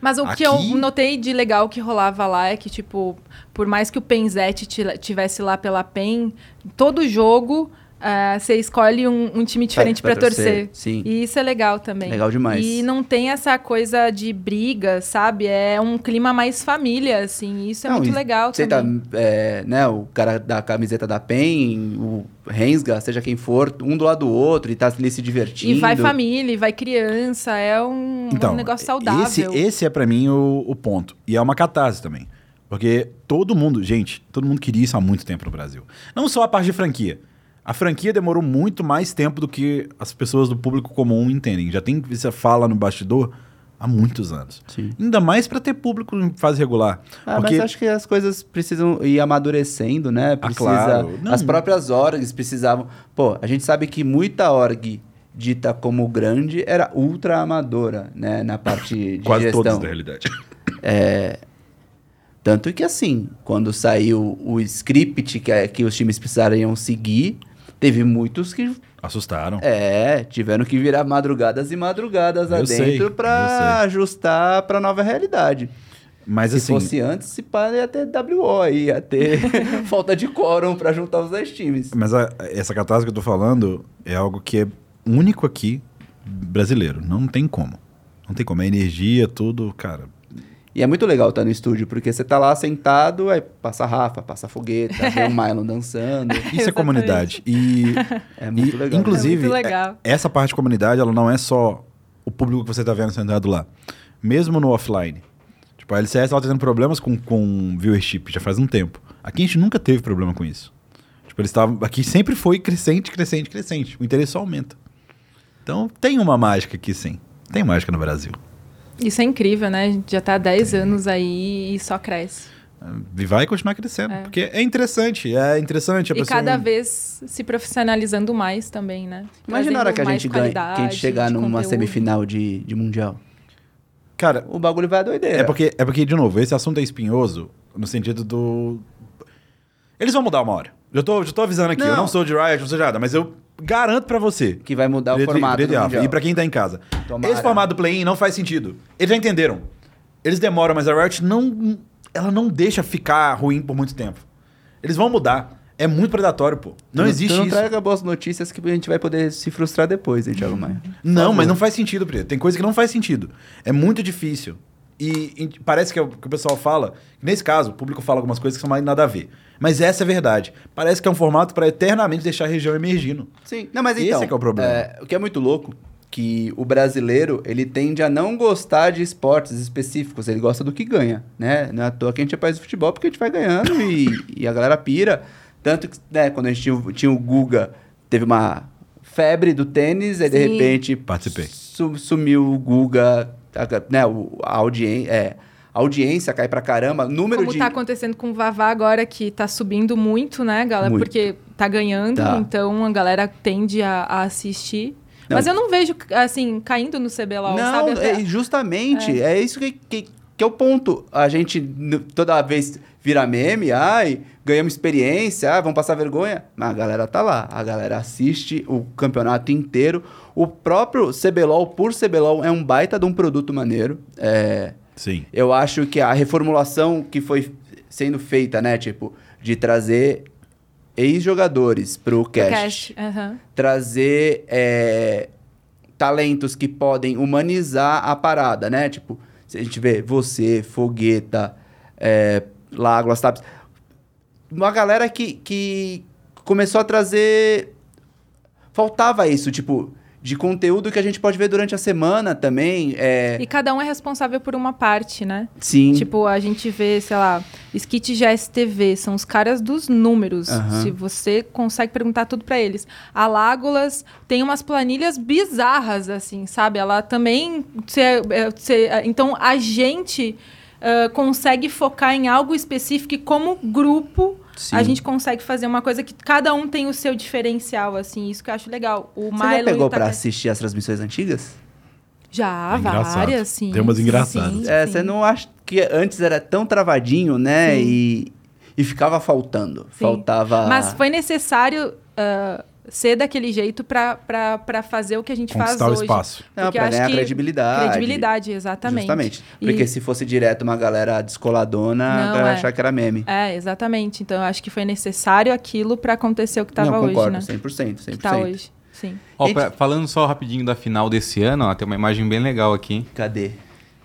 Mas o que Aqui- eu notei de legal que rolava lá é que, tipo, por mais que o Penzete ti- tivesse lá pela PEN, todo jogo ah, você escolhe um, um time diferente pra pra torcer. torcer, sim. E isso é legal também. Legal demais. E não tem essa coisa de briga, sabe? É um clima mais família, assim. e Isso é Não, muito legal Você também. tá, é, né, o cara da camiseta da PEN, o Rensga, seja quem for, um do lado do outro e tá ali se divertindo. E vai família, e vai criança, é um, um negócio saudável. Esse, esse é pra mim o, o ponto. E é uma catarse também. Porque todo mundo, gente, todo mundo queria isso há muito tempo no Brasil. Não só a parte de franquia. A franquia demorou muito mais tempo do que as pessoas do público comum entendem. Já tem essa fala no bastidor há muitos anos. Sim. Ainda mais pra ter público em fase regular. Ah, porque mas acho que as coisas precisam ir amadurecendo, né? Precisa, claro. Não. As próprias orgs precisavam. Pô, a gente sabe que muita org dita como grande era ultra amadora, né? Na parte de quase gestão. todos, na realidade. Tanto que assim, quando saiu o script que, é- que os times precisariam seguir, teve muitos que Assustaram. é, tiveram que virar madrugadas e madrugadas Eu adentro sei. ajustar pra nova realidade. Mas Se assim, fosse antes, se pá, ia ter WO aí, ia ter falta de quórum pra juntar os 10 times. mas a- essa catástrofe que eu tô falando é algo que é único aqui brasileiro. Não tem como. Não tem como. É energia, tudo, cara. E é muito legal estar no estúdio, porque você tá lá sentado, aí passa a Rafa, passa a fogueta, vê o Mylon dançando. Isso é comunidade. E, É muito e, legal. Inclusive, É muito legal. é- essa parte de comunidade, ela não é só o público que você tá vendo sentado lá. Mesmo no offline. Tipo, a LCS ela tá tendo problemas com, com viewership já faz um tempo. Aqui a gente nunca teve problema com isso. Tipo, eles estavam. Aqui sempre foi crescente, crescente, crescente. O interesse só aumenta. Então tem uma mágica aqui, sim. Tem mágica no Brasil. Isso é incrível, né? A gente já tá há 10 anos aí e só cresce. E vai continuar crescendo. É. Porque é interessante. É interessante a E pessoa. cada vez se profissionalizando mais também, né? Imagina a hora que a gente ganha, que a gente chegar numa conteúdo. semifinal de, de Mundial. Cara, O bagulho vai à doideira. É porque, é porque, de novo, esse assunto é espinhoso no sentido do. Eles vão mudar uma hora. Já tô, já tô avisando aqui, eu Não. não sou de Riot, não sou de nada, mas eu garanto pra você. Que vai mudar o Direito- formato direito do e. Mundial. E pra quem tá em casa. Tomara. Esse formato do play-in não faz sentido. Eles já entenderam. Eles demoram, mas a Riot não. Ela não deixa ficar ruim por muito tempo. Eles vão mudar. É muito predatório, pô. Não Tu- existe tu não isso. traga boas notícias que a gente vai poder se frustrar depois, hein, Thiago Maia? Não, mas não faz sentido, Preto. Tem coisa que não faz sentido. É muito difícil. E, e parece que é o que o pessoal fala. Nesse caso, o público fala algumas coisas que são mais nada a ver. Mas essa é a verdade. Parece que é um formato para eternamente deixar a região emergindo. Sim, não, mas Esse então. é que é o problema. é, o que é muito louco, que o brasileiro, ele tende a não gostar de esportes específicos, ele gosta do que ganha, né? Não é à toa que a gente é país de futebol, porque a gente vai ganhando e, e a galera pira. Tanto que, né, quando a gente tinha, o- tinha o Guga, teve uma febre do tênis, e de repente Participei. su- sumiu o Guga, a, né, o- a, audien é, audiência cai pra caramba, número Como de... tá acontecendo com o Vavá agora, que tá subindo muito, né, galera? Muito. Porque tá ganhando, Tá. então a galera tende a, a assistir. Não. Mas eu não vejo, assim, caindo no CBLOL, Não, sabe? Até- é, justamente, é, isso que, que, que é o ponto. A gente toda vez vira meme, ai, ganhamos experiência, ah, vamos passar vergonha. Mas a galera tá lá, a galera assiste o campeonato inteiro. O próprio CBLOL, por CBLOL, é um baita de um produto maneiro. É, Sim. eu acho que a reformulação que foi sendo feita, né, tipo, de trazer ex-jogadores pro o cast, cast. aham. trazer é, talentos que podem humanizar a parada, né? Tipo, se a gente vê você, Fogueta, é, Lágloas, Taps, uma galera que, que começou a trazer... Faltava isso, tipo, de conteúdo que a gente pode ver durante a semana também. É, E cada um é responsável por uma parte, né? sim. Tipo, a gente vê, sei lá, Skit GSTV, são os caras dos números. Aham. Se você consegue perguntar tudo pra eles. A Lágolas tem umas planilhas bizarras, assim, sabe? Ela também. cê- é, cê- é, então, a gente ah, consegue focar em algo específico e, como grupo. Sim. A gente consegue fazer uma coisa que cada um tem o seu diferencial, assim, isso que eu acho legal. O Você Milo já pegou Taka- assistir as transmissões antigas? Já, É engraçado. várias, sim. Tem umas engraçadas. Sim, É, você não acha que antes era tão travadinho, né? Sim. E, e ficava faltando. Sim. Faltava. Mas foi necessário ah, ser daquele jeito pra fazer o que a gente faz Conquistar o hoje. espaço. Não, pra ganhar que- credibilidade. Credibilidade, exatamente. Justamente. E- Porque se fosse direto uma galera descoladona, a Não, é. achar que era meme. É, exatamente. Então eu acho que foi necessário aquilo pra acontecer o que tava não, hoje, concordo, né? 100%, 100%. Que tá hoje. Sim. Ó, pra- falando só rapidinho da final desse ano, ó, tem uma imagem bem legal aqui, Cadê?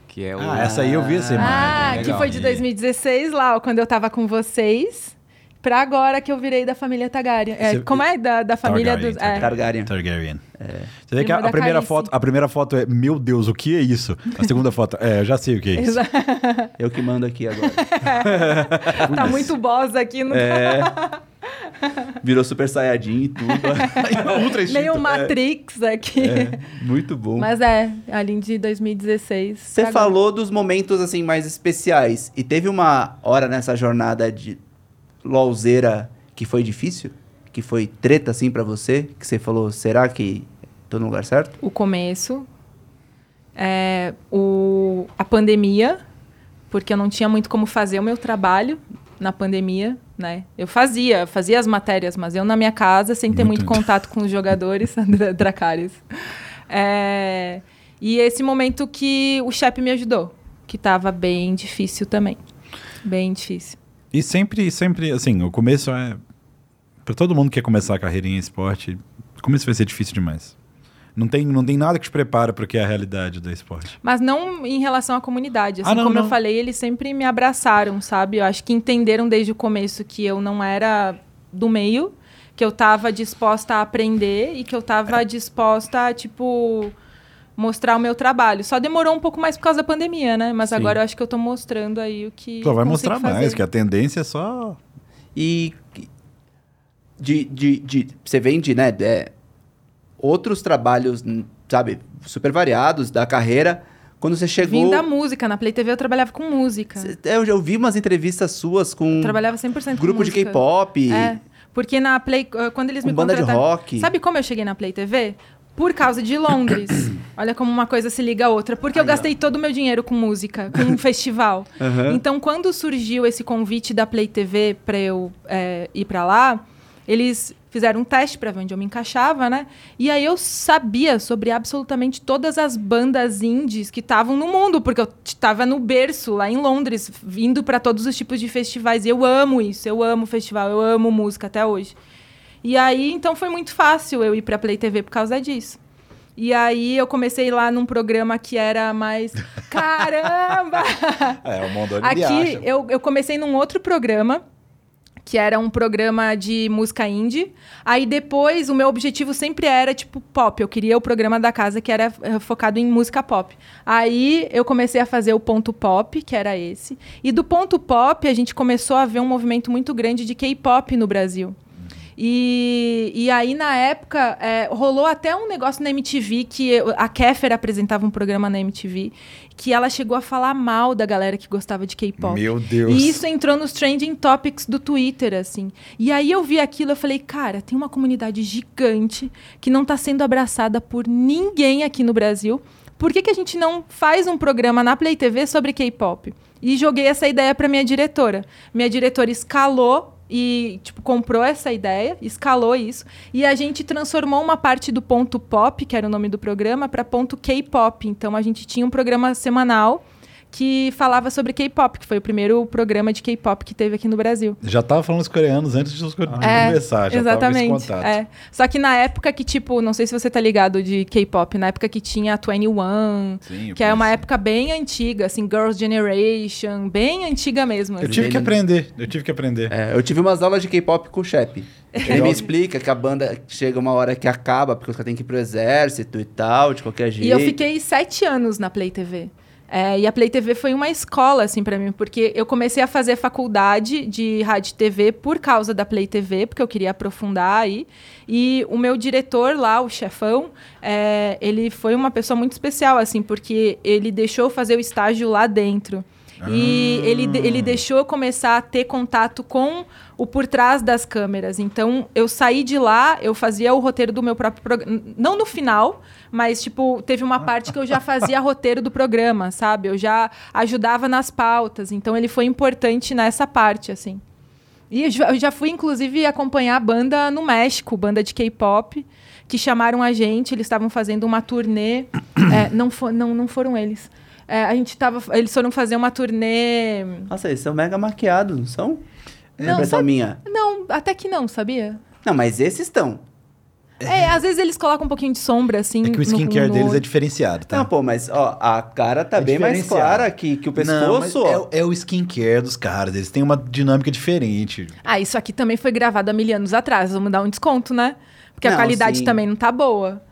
que é o... Ah, essa aí eu vi essa imagem. Ah, legal. que foi de 2016 lá, ó, quando eu tava com vocês. Pra agora que eu virei da família Targaryen. É, Você- como é? Da, da família Targaryen, dos. É. Targaryen. Targaryen. Você vê que a, a primeira foto, a primeira foto é, meu Deus, o que é isso? A segunda foto, é, eu já sei o que é isso. Eu que mando aqui agora. tá muito boss aqui no é. Virou Super Saiyajin e tudo. Ultra instinto. meio Matrix aqui. É, muito bom. Mas é, ali de 2016. Você pra agora. falou dos momentos assim mais especiais. E teve uma hora nessa jornada de LOLzeira que foi difícil? Que foi treta assim pra você? Que você falou, será que tô no lugar certo? O começo. É, o, a pandemia, porque eu não tinha muito como fazer o meu trabalho na pandemia, né? Eu fazia, fazia as matérias, mas eu na minha casa, sem ter muito, Muito. contato com os jogadores, Dra- Dracarys. É, e esse momento que o chefe me ajudou, que tava bem difícil também. Bem difícil. E sempre, sempre, assim, o começo é. Pra todo mundo que quer começar a carreira em esporte, o começo vai ser difícil demais. Não tem, não tem nada que te prepara para o que é a realidade do esporte. Mas não em relação à comunidade. Assim Ah, não, como eu não. falei, eles sempre me abraçaram, sabe? Eu acho que entenderam desde o começo que eu não era do meio, que eu tava disposta a aprender e que eu tava disposta a, tipo, mostrar o meu trabalho. Só demorou um pouco mais por causa da pandemia, né? Mas Sim. agora eu acho que eu tô mostrando aí o que. Só vai mostrar mais, fazer. que a tendência é só. E de, de, de você vende, né, é, outros trabalhos, sabe, super variados da carreira. Quando você chegou, Vim da música. Na Play TV eu trabalhava com música. Cê- é, eu já ouvi umas entrevistas suas com Eu trabalhava 100% com grupo de. K-pop, É, porque na Play, quando eles com me banda de rock. Sabe como eu cheguei na Play TV? Por causa de Londres. Olha como uma coisa se liga à outra. Porque eu gastei todo o meu dinheiro com música, com um festival. Aham. Então, quando surgiu esse convite da Play TV para eu é, ir para lá, eles fizeram um teste para ver onde eu me encaixava, né? E aí eu sabia sobre absolutamente todas as bandas indies que estavam no mundo, porque eu estava no berço lá em Londres, vindo para todos os tipos de festivais. E eu amo isso, eu amo festival, eu amo música até hoje. E aí, então foi muito fácil eu ir para Play TV por causa disso. E aí eu comecei lá num programa que era mais caramba. É, o mundo Aqui eu, eu comecei num outro programa, que era um programa de música indie. Aí depois o meu objetivo sempre era tipo pop. Eu queria o programa da casa que era eh, focado em música pop. Aí eu comecei a fazer o ponto pop, que era esse. E do ponto pop a gente começou a ver um movimento muito grande de K-pop no Brasil. E, e aí, na época, é, rolou até um negócio na MTV que eu- a Kéfera apresentava um programa na MTV que ela chegou a falar mal da galera que gostava de K-pop. Meu Deus. E isso entrou nos trending topics do Twitter, assim. E aí eu vi aquilo, eu falei, cara, tem uma comunidade gigante que não tá sendo abraçada por ninguém aqui no Brasil. Por que, que a gente não faz um programa na Play TV sobre K-pop? E joguei essa ideia para minha diretora. Minha diretora escalou e tipo comprou essa ideia, escalou isso e a gente transformou uma parte do ponto pop, que era o nome do programa, para ponto K-pop. Então a gente tinha um programa semanal que falava sobre K-pop, que foi o primeiro programa de K-pop que teve aqui no Brasil. Já tava falando os coreanos antes de, de começar, já exatamente. tava é. Só que na época que, tipo, não sei se você tá ligado de K-pop, na época que tinha a 21, Sim, eu que é uma época bem antiga, assim, Girls' Generation, bem antiga mesmo. Eu assim. tive que aprender, eu tive que aprender. É, eu tive umas aulas de K-pop com o Shep. Ele me explica que a banda chega uma hora que acaba, porque os caras têm que ir pro exército e tal, de qualquer jeito. E eu fiquei sete anos na Play TV. É, e a Play TV foi uma escola, assim, pra mim, porque eu comecei a fazer faculdade de rádio e TV por causa da Play TV, porque eu queria aprofundar aí. E o meu diretor lá, o chefão, é, ele foi uma pessoa muito especial, assim, porque ele deixou fazer o estágio lá dentro. E ele, ele deixou eu começar a ter contato com o por trás das câmeras. Então, eu saí de lá, eu fazia o roteiro do meu próprio programa. Não no final, mas, tipo, teve uma parte que eu já fazia roteiro do programa, sabe? Eu já ajudava nas pautas. Então, ele foi importante nessa parte, assim. E eu já- fui, inclusive, acompanhar a banda no México, banda de K-pop, que chamaram a gente, eles estavam fazendo uma turnê. É, não, fo- não, não foram eles. É, a gente tava. Eles foram fazer uma turnê. Nossa, eles são mega maquiados, não são? É Não, impressão sabe- minha. Não, até que não, sabia? Não, mas esses estão. É, às vezes eles colocam um pouquinho de sombra, assim. É que o skincare no deles é diferenciado, tá? Não, pô, mas ó, a cara tá É bem mais clara que, que o Não, mas pescoço, ó. é, é o skincare dos caras, eles têm uma dinâmica diferente. Ah, isso aqui também foi gravado há mil anos atrás. Vamos dar um desconto, né? Porque a Não, qualidade sim. também não tá boa.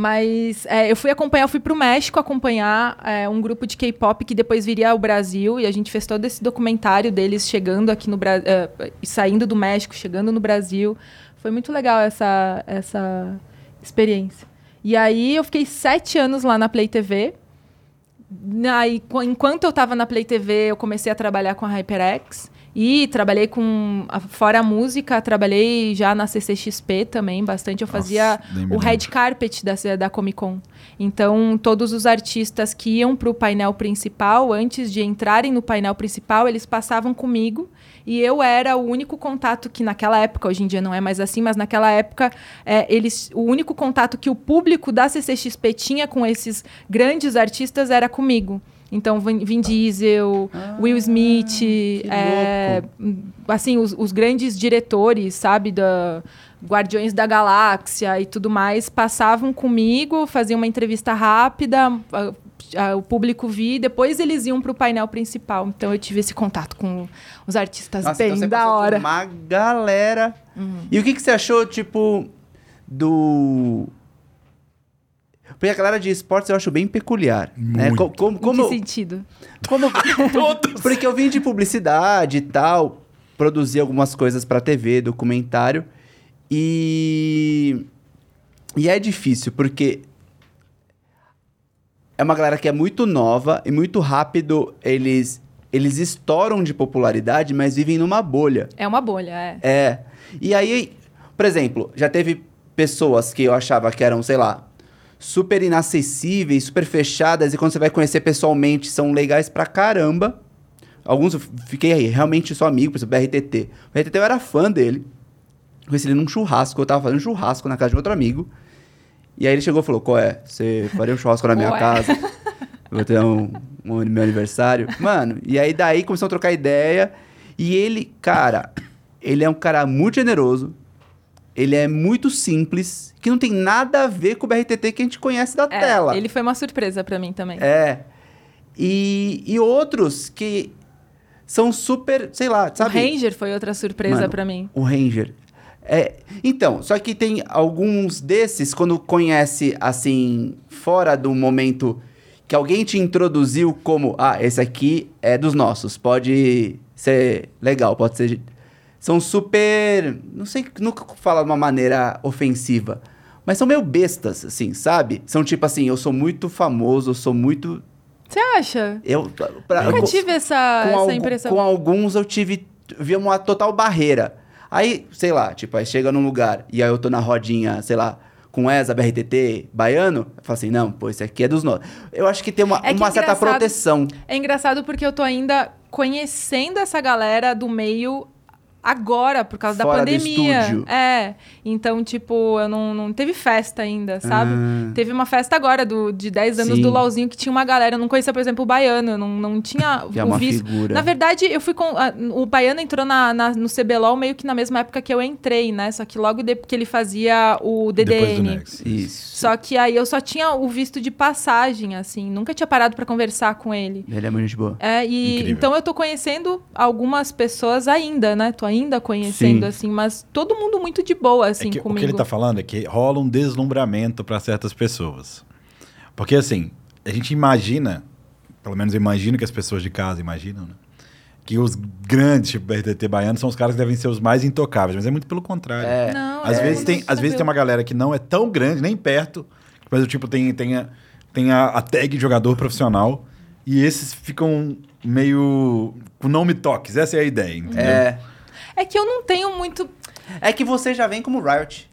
Mas é, eu fui acompanhar, eu fui pro México acompanhar é, um grupo de K-pop que depois viria ao Brasil e a gente fez todo esse documentário deles chegando aqui no Brasil, saindo do México, chegando no Brasil. Foi muito legal essa, essa experiência. E aí eu fiquei sete anos lá na Play TV. Aí, qu- enquanto eu estava na Play TV, eu comecei a trabalhar com a HyperX. E trabalhei com. Fora a música, trabalhei já na CCXP também bastante. Eu fazia me o red carpet da, da Comic Con. Então, todos os artistas que iam para o painel principal, antes de entrarem no painel principal, eles passavam comigo. E eu era o único contato que naquela época, hoje em dia não é mais assim, mas naquela época, é, eles, o único contato que o público da CCXP tinha com esses grandes artistas era comigo. Então, Vin Diesel, Will Smith, é, assim, os, os grandes diretores, sabe, da Guardiões da Galáxia e tudo mais, passavam comigo, faziam uma entrevista rápida, a- a- o público via, e depois eles iam para o painel principal. Então, eu tive esse contato com os artistas Nossa, bem então da hora. Uma galera. E o que, que você achou, tipo, do. Porque a galera de esportes eu acho bem peculiar. Né? Muito. Co- Como, Em como, que sentido? como Porque eu vim de publicidade e tal, produzi algumas coisas pra TV, documentário. E. E é difícil, porque. É uma galera que é muito nova e muito rápido eles. Eles estouram de popularidade, mas vivem numa bolha. É uma bolha, é. É. E aí, por exemplo, já teve pessoas que eu achava que eram, sei lá, super inacessíveis, super fechadas, e quando você vai conhecer pessoalmente, são legais pra caramba. Alguns eu fiquei aí, realmente só amigo, por exemplo, o BRTT. O BRTT eu era fã dele. Conheci ele num churrasco, eu tava fazendo churrasco na casa de outro amigo. E aí ele chegou e falou: Qual é? Você faria um churrasco na minha casa? Vou ter um, um meu aniversário. Mano, e aí daí começou a trocar ideia. E ele, cara, ele é um cara muito generoso. Ele é muito simples, que não tem nada a ver com o BRTT que a gente conhece da É, tela. Ele foi uma surpresa pra mim também. É. E, e outros que são super, sei lá, o sabe? Ranger foi outra surpresa pra mim. O Ranger. É, então, só que tem alguns desses, quando conhece, assim, fora do momento que alguém te introduziu como, ah, esse aqui é dos nossos, pode ser legal, pode ser são super. Não sei, nunca falar de uma maneira ofensiva. Mas são meio bestas, assim, sabe? São tipo assim, eu sou muito famoso, eu sou muito. Você acha? Eu, pra, Nunca eu- tive essa, essa algu- impressão. com alguns eu tive. Vi uma total barreira. Aí, sei lá, tipo, aí chega num lugar e aí eu tô na rodinha, sei lá, com ESA, BRTT, baiano, eu falo assim, não, pô, esse aqui é dos nossos. Eu acho que tem uma, É que uma certa proteção. É engraçado porque eu tô ainda conhecendo essa galera do meio agora, por causa Fora da do pandemia. estúdio. É. Então, tipo, eu não, não teve festa ainda, sabe? Ah. Teve uma festa agora do, de 10 anos Sim. do LOLzinho que tinha uma galera. Eu não conhecia, por exemplo, o Baiano. Eu não, não tinha é o uma visto. figura. Na verdade, eu fui com. a- o Baiano entrou na, na- no CBLOL meio que na mesma época que eu entrei, né? Só que logo depois que ele fazia o do DDN. Isso. Só que aí eu só tinha o visto de passagem, assim. Nunca tinha parado pra conversar com ele. Ele é muito boa. É, e Incrível. então eu tô conhecendo algumas pessoas ainda, né? Tô ainda conhecendo, Sim. assim, mas todo mundo muito de boa, assim, É que, o comigo. que ele tá falando é que rola um deslumbramento para certas pessoas. Porque assim, a gente imagina, pelo menos eu imagino que as pessoas de casa imaginam, né? Que os grandes, tipo BRTT baiano, são os caras que devem ser os mais intocáveis, mas é muito pelo contrário. É. Não, Às, é vezes tem, às vezes tem uma galera que não é tão grande, nem perto, mas o tipo tem, tem, a, tem a, a tag de jogador profissional e esses ficam meio com não me toques. Essa é a ideia, entendeu? É. É que eu não tenho muito. É que você já vem como Riot.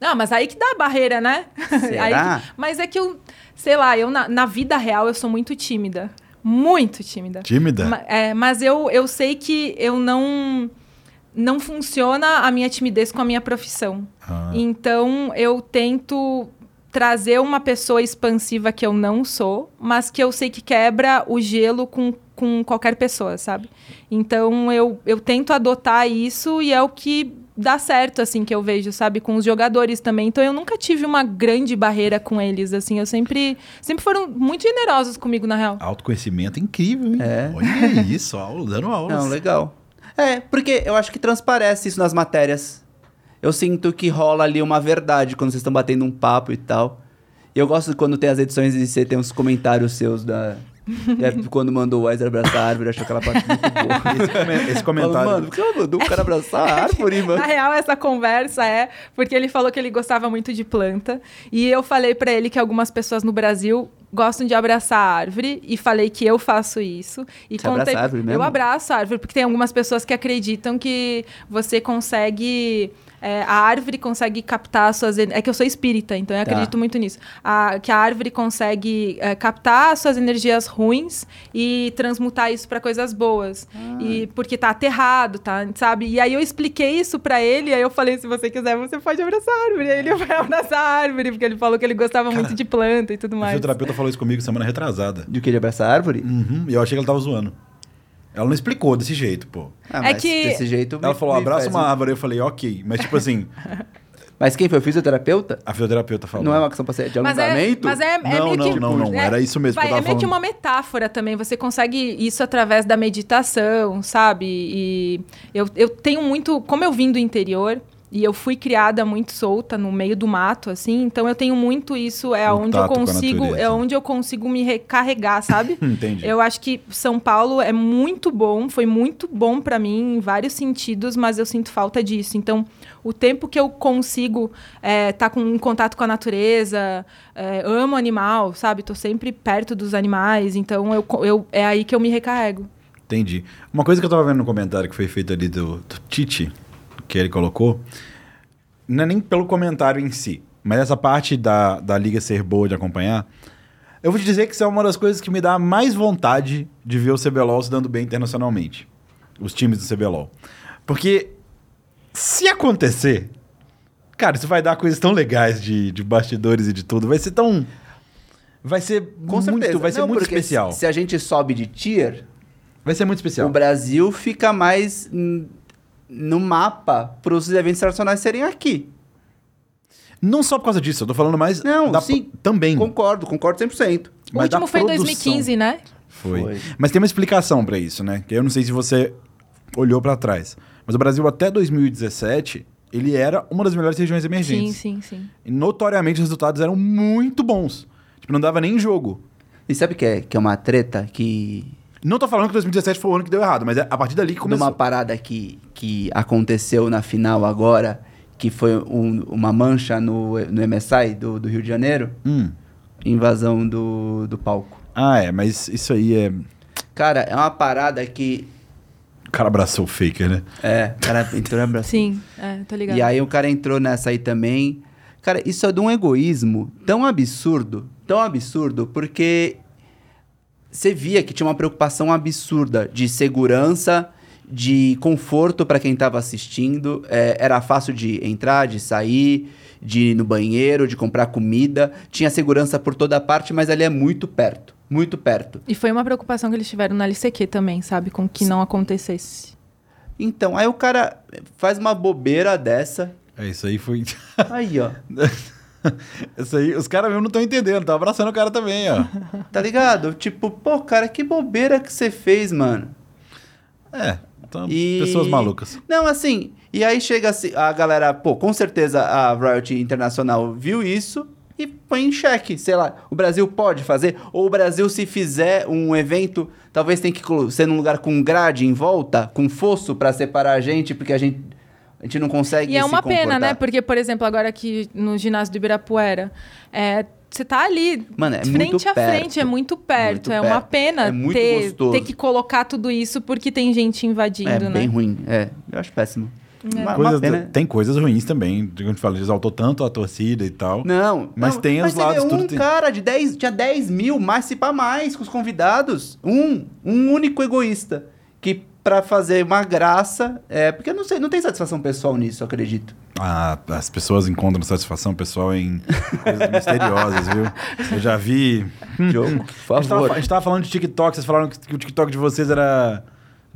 Não, mas aí que dá a barreira, né? Será? Aí que- Mas é que eu, sei lá, eu na, na vida real eu sou muito tímida. Muito tímida. Tímida? Ma- é, mas eu, eu sei que eu não. Não funciona a minha timidez com a minha profissão. Ah. Então eu tento trazer uma pessoa expansiva que eu não sou, mas que eu sei que quebra o gelo com, com qualquer pessoa, sabe? Então eu, eu tento adotar isso e é o que dá certo, assim, que eu vejo, sabe? Com os jogadores também. Então eu nunca tive uma grande barreira com eles, assim. Eu sempre, sempre foram muito generosos comigo, na real. Autoconhecimento incrível, hein? É. Olha isso, aula, dando aulas. Não, legal. É, porque eu acho que transparece isso nas matérias. Eu sinto que rola ali uma verdade quando vocês estão batendo um papo e tal. E eu gosto quando tem as edições e você tem uns comentários seus da. é quando mandou o Weiser abraçar a árvore, eu acho aquela parte muito boa. Esse, come- esse comentário. Falando, mano, por que mandou o cara abraçar a árvore, mano? Na real, essa conversa é porque ele falou que ele gostava muito de planta. E eu falei pra ele que algumas pessoas no Brasil gostam de abraçar a árvore. E falei que eu faço isso. E Você abraça a árvore mesmo? Eu abraço a árvore, porque tem algumas pessoas que acreditam que você consegue. É, a árvore consegue captar as suas. É que eu sou espírita, então eu Tá. acredito muito nisso. A- que a árvore consegue é, captar as suas energias ruins e transmutar isso pra coisas boas. Ah. E porque tá aterrado, tá? Sabe? E aí eu expliquei isso pra ele, aí eu falei: se você quiser, você pode abraçar a árvore. E aí ele vai abraçar a árvore, porque ele falou que ele gostava muito de planta e tudo O mais. fisioterapeuta falou isso comigo semana retrasada. De que de abraçar a árvore? Uhum, e eu achei que ela tava zoando. Ela não explicou desse jeito, pô. Ah, É que- Desse jeito. Ela me- falou, me abraça uma um- árvore. Eu falei, ok. Mas, tipo assim, Mas quem foi? O fisioterapeuta? a fisioterapeuta falou. Não é uma questão pra ser de Mas é, alongamento? mas é, é Não, meio não, que. não, não, é- era isso mesmo que vai- eu tava é meio que falando. uma metáfora também. Você consegue isso através da meditação, sabe? E eu, eu tenho muito. Como eu vim do interior. E eu fui criada muito solta no meio do mato, assim. Então eu tenho muito isso. É onde eu consigo. É onde eu consigo me recarregar, sabe? Entendi. Eu acho que São Paulo é muito bom, foi muito bom pra mim em vários sentidos, mas eu sinto falta disso. Então, o tempo que eu consigo estar com em contato com a natureza, é, amo animal, sabe? Tô sempre perto dos animais, então eu, eu, é aí que eu me recarrego. Entendi. Uma coisa que eu tava vendo no comentário que foi feito ali do, do Tite, que ele colocou, não é nem pelo comentário em si, mas essa parte da, da liga ser boa de acompanhar, eu vou te dizer que isso é uma das coisas que me dá mais vontade de ver o CBLOL se dando bem internacionalmente. Os times do CBLOL. Porque se acontecer, cara, isso vai dar coisas tão legais de, de bastidores e de tudo. Vai ser tão. Vai ser Com muito, certeza. vai ser Não, muito especial. Se, a gente sobe de tier, Vai ser muito especial. o Brasil fica mais no mapa para os eventos internacionais serem aqui. Não só por causa disso, eu tô falando mais Não, da- sim. também. Concordo, concordo 100%. O Mas último foi em produção. 2015, né? Foi. Foi. Mas tem uma explicação pra isso, né? Que eu não sei se você olhou pra trás. Mas o Brasil até 2017, ele era uma das melhores regiões Sim, emergentes. sim, sim. E notoriamente os resultados eram muito bons. Tipo, não dava nem jogo. E sabe que é, que é uma treta que, Não tô falando que 2017 foi o ano que deu errado, mas é a partir dali que começou. Numa parada que, que aconteceu na final agora, que foi um- uma mancha no, no MSI do, do Rio de Janeiro, Hum. invasão do, do palco. Ah, é, mas isso aí é. Cara, é uma parada que. O cara abraçou o faker, né? É, o cara entrou e abraçou. Sim, é, tô ligado. E aí o cara entrou nessa aí também. Cara, isso é de um egoísmo tão absurdo, tão absurdo, porque você via que tinha uma preocupação absurda de segurança, de conforto para quem estava assistindo. É, era fácil de entrar, de sair, de ir no banheiro, de comprar comida. Tinha segurança por toda parte, mas ali é muito perto, muito perto. E foi uma preocupação que eles tiveram na LCQ também, sabe? Com que não acontecesse. Então, aí o cara faz uma bobeira dessa. É, isso aí foi. Aí, ó. isso aí, os caras mesmo não estão entendendo, tá abraçando o cara também, ó. Tá ligado? Tipo, pô, cara, que bobeira que você fez, mano. É, então, E- pessoas malucas. Não, assim, e aí chega assim, a galera, pô, com certeza a Riot Internacional viu isso e põe em xeque, sei lá, o Brasil pode fazer? Ou o Brasil, se fizer um evento, talvez tem que ser num lugar com grade em volta, com fosso pra separar a gente, porque a gente, a gente não consegue E é uma pena, comportar. né? Porque, por exemplo, agora aqui no ginásio do Ibirapuera, é, você tá ali, Mano, é frente muito a perto. frente, é muito perto. Muito é uma perto. pena É muito ter, gostoso. ter que colocar tudo isso porque tem gente invadindo, É né? bem ruim, é, eu acho péssimo. É. Uma, uma Coisas- pena. Tem coisas ruins também. A gente fala, exaltou tanto a torcida e tal. Não, Mas não, tem os você lados, vê tudo um tem. cara de 10, tinha 10 mil, mais se pá mais com os convidados. Um, um único egoísta. Que pra fazer uma graça, é, porque eu não sei, não tem satisfação pessoal nisso, eu acredito. Ah, as pessoas encontram satisfação pessoal em coisas misteriosas, viu? Eu já vi. Diogo, por A gente, tava, favor. a gente tava falando de TikTok, vocês falaram que, que o TikTok de vocês era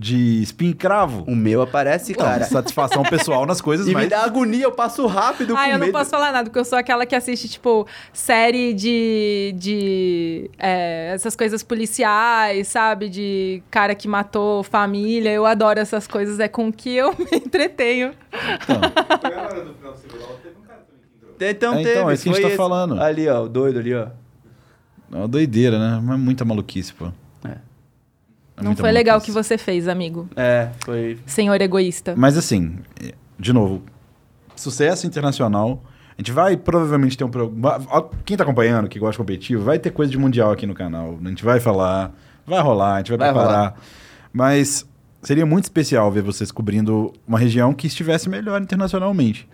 de spin cravo. O meu aparece, Então, cara. satisfação pessoal nas coisas E me mais. dá agonia, eu passo rápido Ah, com eu não medo. posso falar nada, porque eu sou aquela que assiste, tipo, série de. de é, essas coisas policiais, sabe? De cara que matou família. Eu adoro essas coisas, é com que eu me entretenho. Então É, teve, então, é isso que a gente tá falando. Ali, ó, o doido ali, ó. É uma doideira, né? Mas muita maluquice, pô. É. Não foi legal o que você fez, amigo. É, foi... Senhor egoísta. Mas assim, de novo, sucesso internacional. A gente vai provavelmente ter um programa. Quem tá acompanhando, que gosta de competitivo, vai ter coisa de mundial aqui no canal. A gente vai falar, vai rolar, a gente vai, Vai preparar. Mas seria muito especial ver vocês cobrindo uma região que estivesse melhor internacionalmente.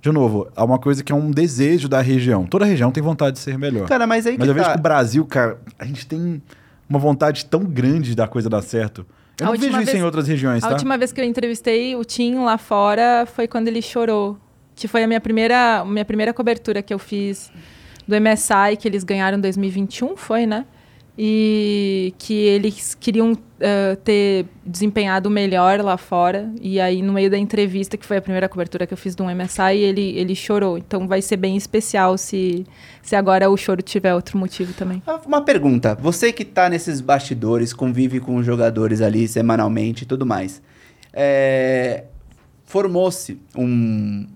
De novo, é uma coisa que é um desejo da região. Toda região tem vontade de ser melhor. Cara, mas aí Mas que eu vejo tá. que o Brasil, cara, a gente tem uma vontade tão grande da coisa dar certo. Eu A não vejo isso vez- em outras regiões, A tá? última vez que eu entrevistei o Tim lá fora foi quando ele chorou. Que foi a minha primeira, minha primeira cobertura que eu fiz do MSI, que eles ganharam em 2021, foi, né? E que eles queriam eh, ter desempenhado melhor lá fora. E aí, no meio da entrevista, que foi a primeira cobertura que eu fiz do MSI, ele, ele chorou. Então vai ser bem especial se, se agora o choro tiver outro motivo também. Ah, Uma pergunta. Você que tá nesses bastidores, convive com os jogadores ali semanalmente e tudo mais. é, Formou-se um,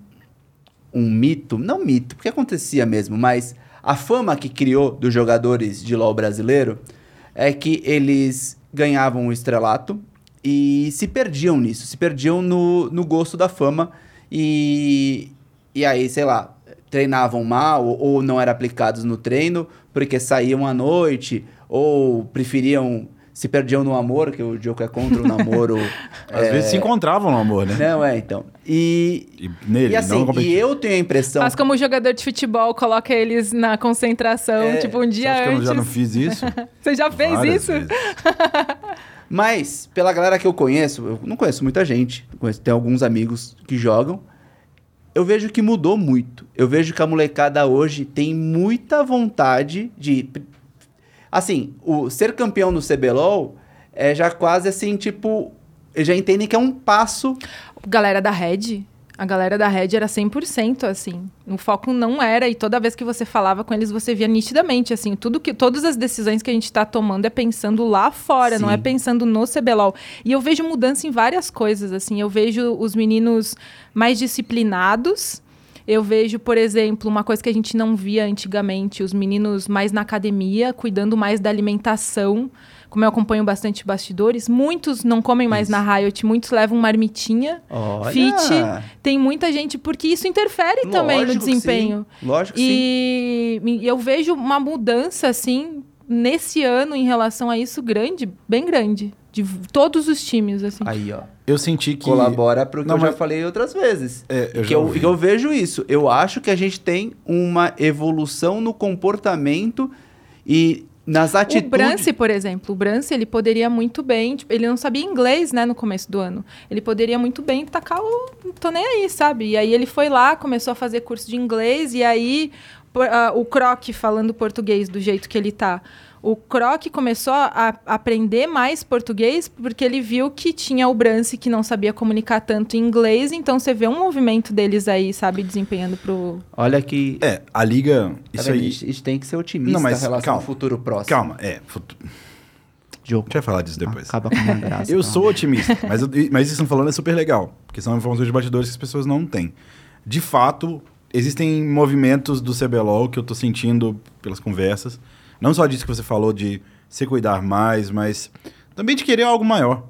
um mito, não mito, porque acontecia mesmo, mas a fama que criou dos jogadores de LoL brasileiro é que eles ganhavam o estrelato e se perdiam nisso, se perdiam no, no gosto da fama e, e aí, sei lá, treinavam mal ou, ou não eram aplicados no treino porque saíam à noite ou preferiam, se perdiam no amor, que o Diogo é contra o namoro. Às é, vezes se encontravam no amor, né? Não, é, então. E, E nele, e assim, não e eu tenho a impressão... Mas como jogador de futebol, coloca eles na concentração, É, tipo, um Você dia acha que eu antes. já não fiz isso? Você já fez Várias isso? Mas, pela galera que eu conheço, eu não conheço muita gente, conheço, tem alguns amigos que jogam, eu vejo que mudou muito. Eu vejo que a molecada hoje tem muita vontade de. Assim, o ser campeão no CBLOL é já quase assim, tipo. Já entendem que é um passo. Galera da Red, a galera da Red era 100% assim. O foco não era e toda vez que você falava com eles, você via nitidamente assim, tudo que todas as decisões que a gente tá tomando é pensando lá fora, não Sim. é pensando no CBLOL. E eu vejo mudança em várias coisas, assim, eu vejo os meninos mais disciplinados, eu vejo, por exemplo, uma coisa que a gente não via antigamente, os meninos mais na academia, cuidando mais da alimentação, como eu acompanho bastante bastidores, muitos não comem mais na Riot, muitos levam marmitinha, Olha! fit. Tem muita gente, porque isso interfere também no Lógico desempenho. sim. Lógico que sim. E e eu vejo uma mudança, assim, nesse ano em relação a isso grande, bem grande. De todos os times, assim. Aí, ó. Eu senti que. Colabora pro que Não, eu já mas- falei outras vezes. É, eu que, já eu, que eu vejo isso. Eu acho que a gente tem uma evolução no comportamento e nas O atitudes. Brance, por exemplo, o Brance, ele poderia muito bem, tipo, ele não sabia inglês, né, no começo do ano. Ele poderia muito bem tacar o não tô nem aí, sabe? E aí ele foi lá, começou a fazer curso de inglês e aí por- ah, o Croc falando português do jeito que ele tá. O Croc começou a a aprender mais português porque ele viu que tinha o Brance que não sabia comunicar tanto em inglês, então você vê um movimento deles aí, sabe, desempenhando pro Olha que. É, a liga. tá Isso aí. a gente tem que ser otimista Não, mas em relação calma. ao futuro próximo. Calma, é. futu- Jogo. A gente vai falar disso depois. Acaba com uma graça. Eu calma. sou otimista, mas, eu- mas isso que estão falando é super legal, porque são informações de bastidores que as pessoas não têm. De fato, existem movimentos do CBLOL que eu tô sentindo pelas conversas. Não só disso que você falou de se cuidar mais, mas também de querer algo maior.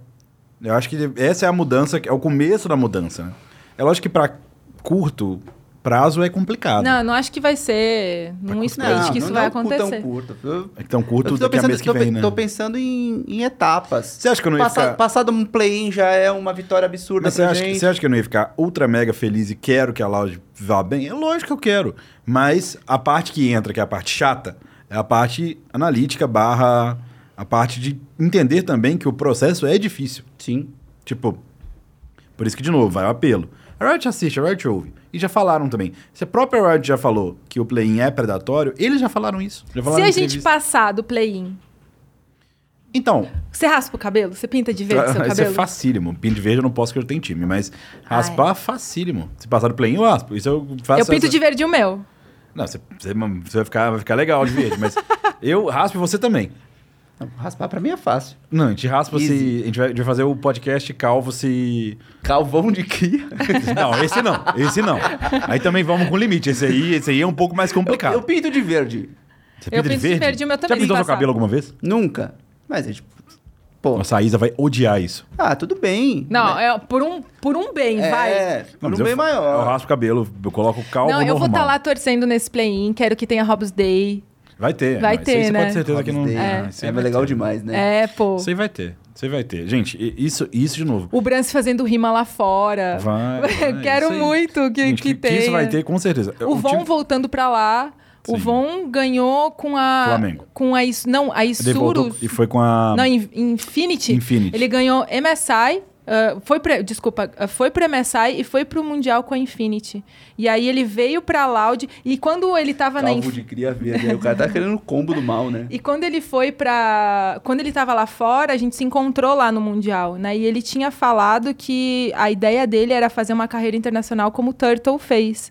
Eu acho que essa é a mudança, é o começo da mudança. Né? É lógico que para curto prazo é complicado. Não, eu não acho que vai ser num curto sprint que isso não, vai não tão acontecer. curto. Eu, É tão curto tô daqui a pensando, mês que tô, vem, né? tô pensando em, em etapas. Você acha que eu não ia Passa- ficar... Passado um play-in já é uma vitória absurda Mas você acha, gente. você acha que eu não ia ficar ultra mega feliz e quero que a Loud vá bem? É lógico que eu quero. Mas a parte que entra, que é a parte chata, é a parte analítica barra a parte de entender também que o processo é difícil. Sim. Tipo, por isso que, de novo, vai o apelo. A Riot assiste, a Riot ouve. E já falaram também. Se a própria Riot já falou que o play-in é predatório, eles já falaram isso. Já Se falaram a em gente passar do play-in, Então, você raspa o cabelo? Você pinta de verde seu Isso cabelo? é facílimo. Pin de verde eu não posso que eu tenho time, mas raspar, facílimo. Se passar do play eu raspo. Isso eu faço. Eu pinto essa- de verde o meu. Não, você, você- vai, ficar, vai ficar legal de verde, mas eu raspo e você também. Não, Raspar pra mim é fácil. Não, a gente raspa Easy. se. A gente vai, a gente vai fazer o podcast calvo se. Calvão de cria. Não, esse não. Esse não. Aí também vamos com limite. Esse aí, esse aí é um pouco mais Eu, complicado. eu pinto de verde. Você eu pinta pinto de verde, o meu Já também, pintou seu cabelo alguma vez? Nunca. Mas, é tipo... Pô, Nossa, a Isa vai odiar isso. ah, tudo bem. Não, Né? é por um, por um bem, vai. É, por Não, um bem eu, maior. Eu raspo o cabelo, eu coloco calvo Não, eu vou estar lá torcendo nesse play-in, quero que tenha Hobbs Day. Vai ter. Vai não, ter, isso aí você né? pode ter certeza que não. Day. Ah, É, aí é vai legal ter. demais, né? É, pô. Isso aí vai ter. Aí vai ter. Gente, isso, isso de novo. O Brance fazendo rima lá fora. Vai. vai, Eu quero muito que, Gente, que, tenha. isso vai ter, com certeza. O Von time- voltando pra lá. O Sim. Von ganhou com a. Flamengo. Com a. Não, a Isurus. E foi com a. Não, In- Infinity. Infinity. Ele ganhou MSI. ah, foi pra, desculpa, ah, foi pro MSI e foi pro Mundial com a Infinity. E aí ele veio pra Loud. E quando ele tava na Calvo Infinity. de cria verde. O cara tá querendo o combo do mal, né? E quando ele foi pra. Quando ele tava lá fora, a gente se encontrou lá no Mundial, né? E ele tinha falado que a ideia dele era fazer uma carreira internacional como o Turtle fez.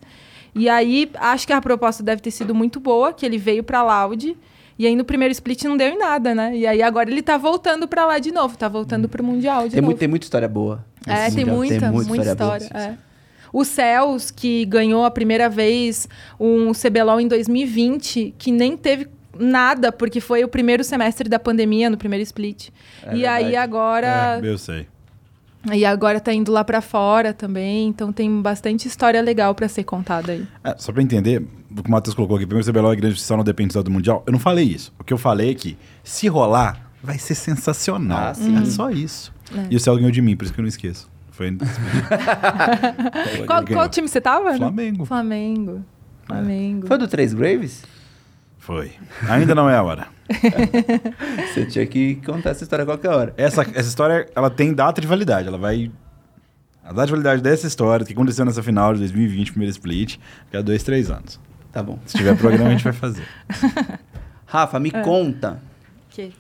E aí, acho que a proposta deve ter sido muito boa, que ele veio pra Loud. E aí no primeiro split não deu em nada, né? E aí agora ele tá voltando pra lá de novo, tá voltando pro Mundial de Tem, novo. muito, tem muita história boa. É, nesse tem mundial. muita, muita, história. é. O Cels, que ganhou a primeira vez um CBLOL em 2020, que nem teve nada, porque foi o primeiro semestre da pandemia, no primeiro split. É e aí verdade. agora. É, eu sei. E agora tá indo lá pra fora também. Então tem bastante história legal pra ser contada aí. É, só pra entender, o que o Matheus colocou aqui, primeiro o CBLOL é grande só não depende do Mundial. Eu não falei isso. O que eu falei é que, se rolar, vai ser sensacional. Ah, sim. É só isso. E o Céu ganhou de mim, por isso que eu não esqueço. Foi. Qual, qual time você tava? Flamengo. Flamengo. Flamengo. Foi do Três Graves? Foi. Ainda não é a hora. Você tinha que contar essa história a qualquer hora. Essa, essa história, ela tem data de validade. Ela vai... A data de validade dessa história, que aconteceu nessa final de 2020, primeiro split, que é dois, três anos. Tá bom. Se tiver programa, a gente vai fazer. Rafa, me conta. Que-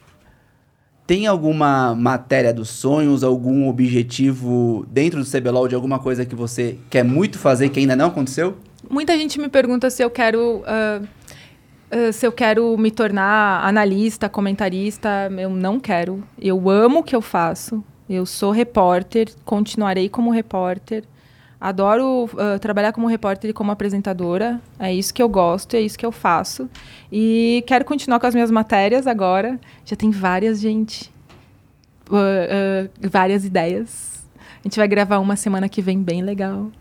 Tem alguma matéria dos sonhos, algum objetivo dentro do CBLOL de alguma coisa que você quer muito fazer que ainda não aconteceu? Muita gente me pergunta se eu quero. ah, ah, se eu quero me tornar analista, comentarista. Eu não quero. Eu amo o que eu faço. Eu sou repórter, continuarei como repórter. Adoro ah, trabalhar como repórter e como apresentadora. É isso que eu gosto, é isso que eu faço. E quero continuar com as minhas matérias agora. Já tem várias, gente. Ah, várias ideias. A gente vai gravar uma semana que vem bem legal.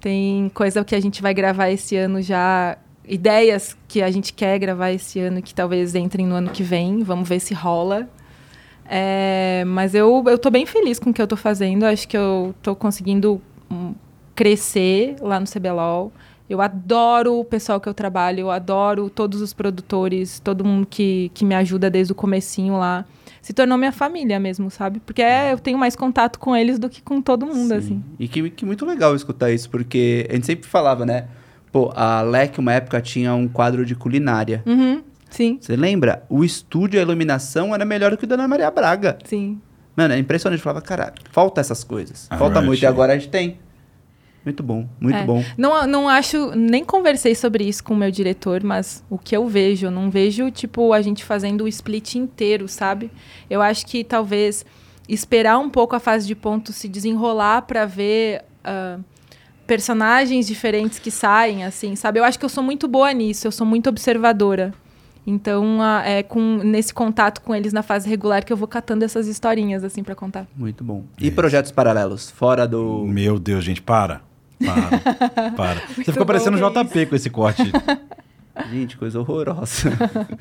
Tem coisa que a gente vai gravar esse ano já. Ideias que a gente quer gravar esse ano que talvez entrem no ano que vem. Vamos ver se rola. É, mas eu, eu tô bem feliz com o que eu tô fazendo. Acho que eu tô conseguindo hum, crescer lá no CBLOL. Eu adoro o pessoal que eu trabalho, eu adoro todos os produtores, todo mundo que, que me ajuda desde o comecinho lá. Se tornou minha família mesmo, sabe? Porque é, eu tenho mais contato com eles do que com todo mundo, assim. E que, que muito legal escutar isso, porque a gente sempre falava, né? Pô, a LEC, uma época, tinha um quadro de culinária. Uhum, sim, Você lembra? O estúdio, a iluminação era melhor do que o da Ana Maria Braga. sim. Mano, é impressionante. Eu falava, cara, falta essas coisas. Ah, falta muito. E agora a gente tem. Muito bom, muito É. bom. Não, não acho, nem conversei sobre isso com o meu diretor, mas o que eu vejo, eu não vejo, tipo, a gente fazendo o split inteiro, sabe? Eu acho que talvez esperar um pouco a fase de ponto se desenrolar pra ver ah, personagens diferentes que saem, assim, sabe? Eu acho que eu sou muito boa nisso, eu sou muito observadora. Então, ah, é com, nesse contato com eles na fase regular que eu vou catando essas historinhas, assim, pra contar. Muito bom. E projetos paralelos? Fora do. Meu Deus, gente, para. Para. para. Você ficou parecendo JP com esse corte. Gente, coisa horrorosa.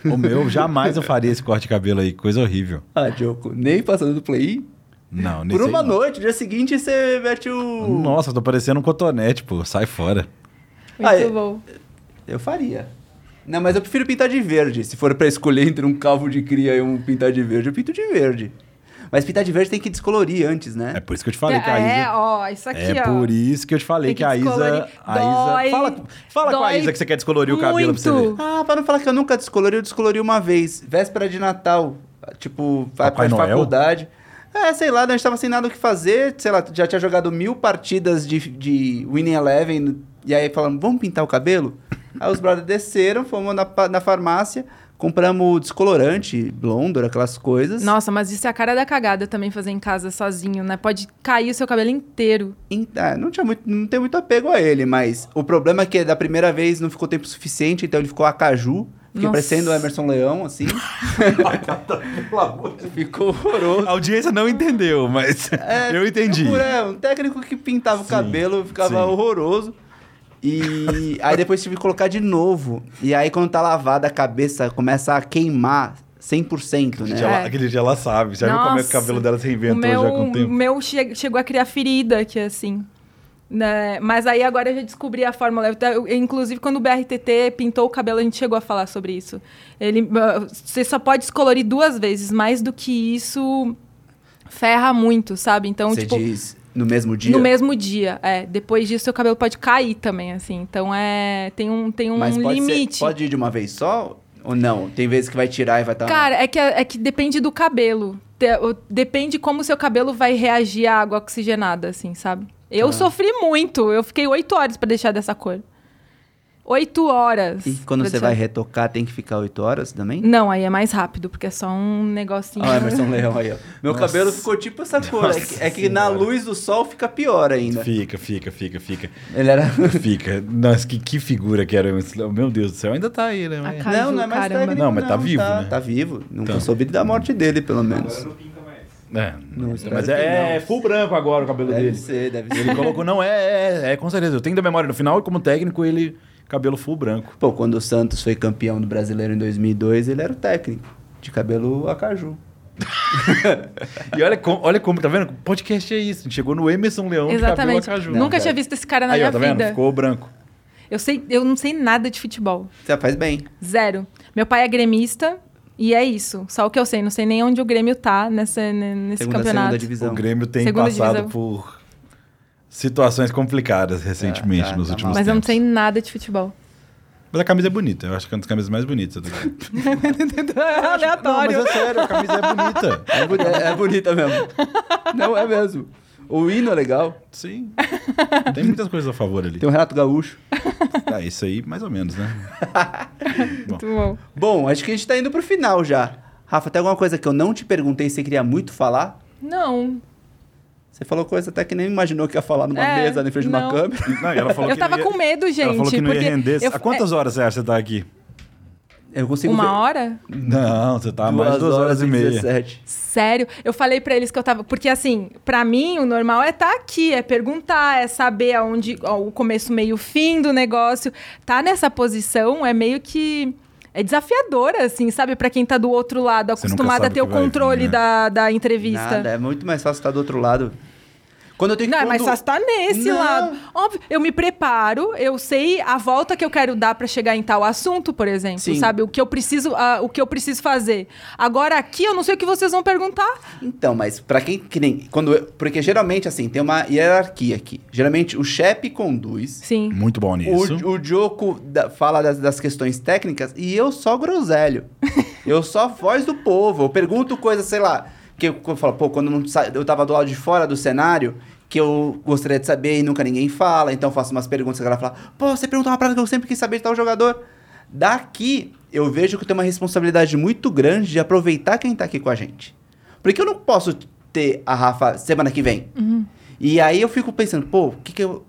o meu, jamais eu faria esse corte de cabelo aí. Coisa horrível. ah, Diogo, nem passando do play. Não, nesse Por uma não. noite, dia seguinte você mete o. Nossa, tô parecendo um cotonete, pô. Sai fora. Muito Ah, é- bom. Eu faria. Não, mas eu prefiro pintar de verde. Se for pra escolher entre um calvo de cria e um pintar de verde, eu pinto de verde. Mas pintar de verde tem que descolorir antes, né? É por isso que eu te falei que a é, Isa... ó, isso aqui, É ó. por isso que eu te falei Tem que, que a. Isa... A Isa... Dói, Fala, fala com a dói Isa que você quer descolorir o cabelo pra você ver. muito. Ah, pra não falar que eu nunca descolori, eu descolori uma vez. Véspera de Natal. Tipo, de Noel? faculdade. É, sei lá, a gente tava sem nada o que fazer. Sei lá, já tinha jogado mil partidas de, de Winning Eleven. E aí falando, vamos pintar o cabelo? aí os brothers desceram, fomos na, na farmácia, compramos descolorante, blondor, aquelas coisas. Nossa, mas isso é a cara da cagada também fazer em casa sozinho, né? Pode cair o seu cabelo inteiro. Em- é, não, tinha muito, não tem muito apego a ele, mas o problema é que da primeira vez não ficou tempo suficiente, então ele ficou a caju. Fiquei Nossa. parecendo o Emerson Leão, assim. ficou horroroso. A audiência não entendeu, mas É, eu entendi. É, um técnico que pintava o Sim, cabelo ficava sim. horroroso. E aí depois tive que colocar de novo. E aí quando tá lavada a cabeça começa a queimar 100%, né? Já- É. Aquele dia ela sabe. Já viu como é que o Nossa, cabelo dela se reinventou o meu, já com o o tempo? meu che- chegou a criar ferida aqui, assim. Né? Mas aí agora eu já descobri a fórmula. Eu inclusive, quando o BRTT pintou o cabelo, a gente chegou a falar sobre isso. Ele, ah, você só pode descolorir duas vezes. Mais do que isso, ferra muito, sabe? Então, Você tipo, diz no mesmo dia. no mesmo dia. É, depois disso, seu cabelo pode cair também, assim. Então, é, tem um, tem um Mas pode, limite. ser, pode ir de uma vez só? Ou não? Tem vezes que vai tirar e vai estar. Cara, é que, é que depende do cabelo. Depende como o seu cabelo vai reagir à água oxigenada, assim, sabe? Eu sofri muito. Eu fiquei oito horas pra deixar dessa cor. Oito horas. E quando você deixar- vai retocar, tem que ficar 8 horas também? Não, aí é mais rápido, porque é só um negocinho. Olha o Emerson Leão aí, ó. Meu Nossa. cabelo ficou tipo essa cor. É que, é que na luz do sol fica pior ainda. Fica, fica, fica, fica. Ele era. Fica. Nossa, que, que figura que era. esse- Meu Deus do céu, ainda tá aí, né? Caju, não, não é mais caramba. técnico. Não, mas tá vivo, tá, né? Tá vivo. Nunca Então. soube da morte dele, pelo menos. É, Não, mas é, é não. full branco agora o cabelo Deve dele. ser, deve ser. Ele colocou, não, é, é, é, com certeza. Eu tenho da memória no final, como técnico, ele cabelo full branco. Pô, quando o Santos foi campeão do brasileiro em 2002, ele era o técnico. De cabelo acaju. E olha como, olha como, tá vendo? Podcast é isso. A gente chegou no Emerson Leão Exatamente. de cabelo acaju. Nunca cara. tinha visto esse cara na Aí, minha ó, tá vendo? vida. Ficou branco. Eu, sei, eu não sei nada de futebol. Você faz bem. Zero. Meu pai é gremista e é isso. Só o que eu sei. Não sei nem onde o Grêmio tá nessa, ne- nesse Segunda, campeonato. segunda divisão. O Grêmio tem Segunda passado divisão. por situações complicadas recentemente, É, tá, nos tá últimos mal. Mas eu não sei nada de futebol. Mas a camisa é bonita. Eu acho que é uma das camisas mais bonitas do Grêmio. Não, Aleatório. mas é sério, a camisa é bonita. É, boni- é- é bonita mesmo. Não, é mesmo. O hino é legal. Sim. Tem muitas coisas a favor ali. Tem o Renato Gaúcho. Ah, isso aí, mais ou menos, né? Muito bom. Bom, acho que a gente tá indo pro final já. Rafa, tem alguma coisa que eu não te perguntei e você queria muito falar? Não. Você falou coisa até que nem imaginou que ia falar numa É, mesa, na frente de uma câmera. Não, ela falou Eu que tava não ia- com medo, gente. Ela falou que não ia render. eu- Há quantas é, horas você acha que você tá aqui? Eu consigo ver Uma hora? Não, você tá há mais duas horas e meia. 17. Sério, eu falei pra eles que eu tava. Porque assim, pra mim, o normal é estar aqui, é perguntar, é saber aonde. ó, o começo, meio, fim do negócio. Tá nessa posição é meio que. É desafiadora, assim, sabe? Pra quem tá do outro lado, acostumado a ter o vai vir, controle né? da, da entrevista. Nada, é muito mais fácil estar do outro lado. Quando eu tenho que Não, é mais condu- fácil estar nesse Não. lado. Óbvio, eu me preparo, eu sei a volta que eu quero dar pra chegar em tal assunto, por exemplo, Sim. sabe? O que eu preciso, ah, o que eu preciso fazer. Agora aqui eu não sei o que vocês vão perguntar. Então, mas pra quem que nem quando eu- porque geralmente assim, tem uma hierarquia aqui. Geralmente o chefe conduz, Sim. Muito bom nisso. o, o Joko da- fala das, das questões técnicas e eu só groselho. eu só voz do povo. Eu pergunto coisas, sei lá, que eu, eu falo, pô, quando eu não sa- eu tava do lado de fora do cenário, que eu gostaria de saber e nunca ninguém fala, então eu faço umas perguntas que a galera fala, pô, você perguntou uma parada que eu sempre quis saber de tal jogador. Daqui, eu vejo que eu tenho uma responsabilidade muito grande de aproveitar quem tá aqui com a gente. Porque eu não posso ter a Rafa semana que vem. E aí eu fico pensando, pô, o que que eu...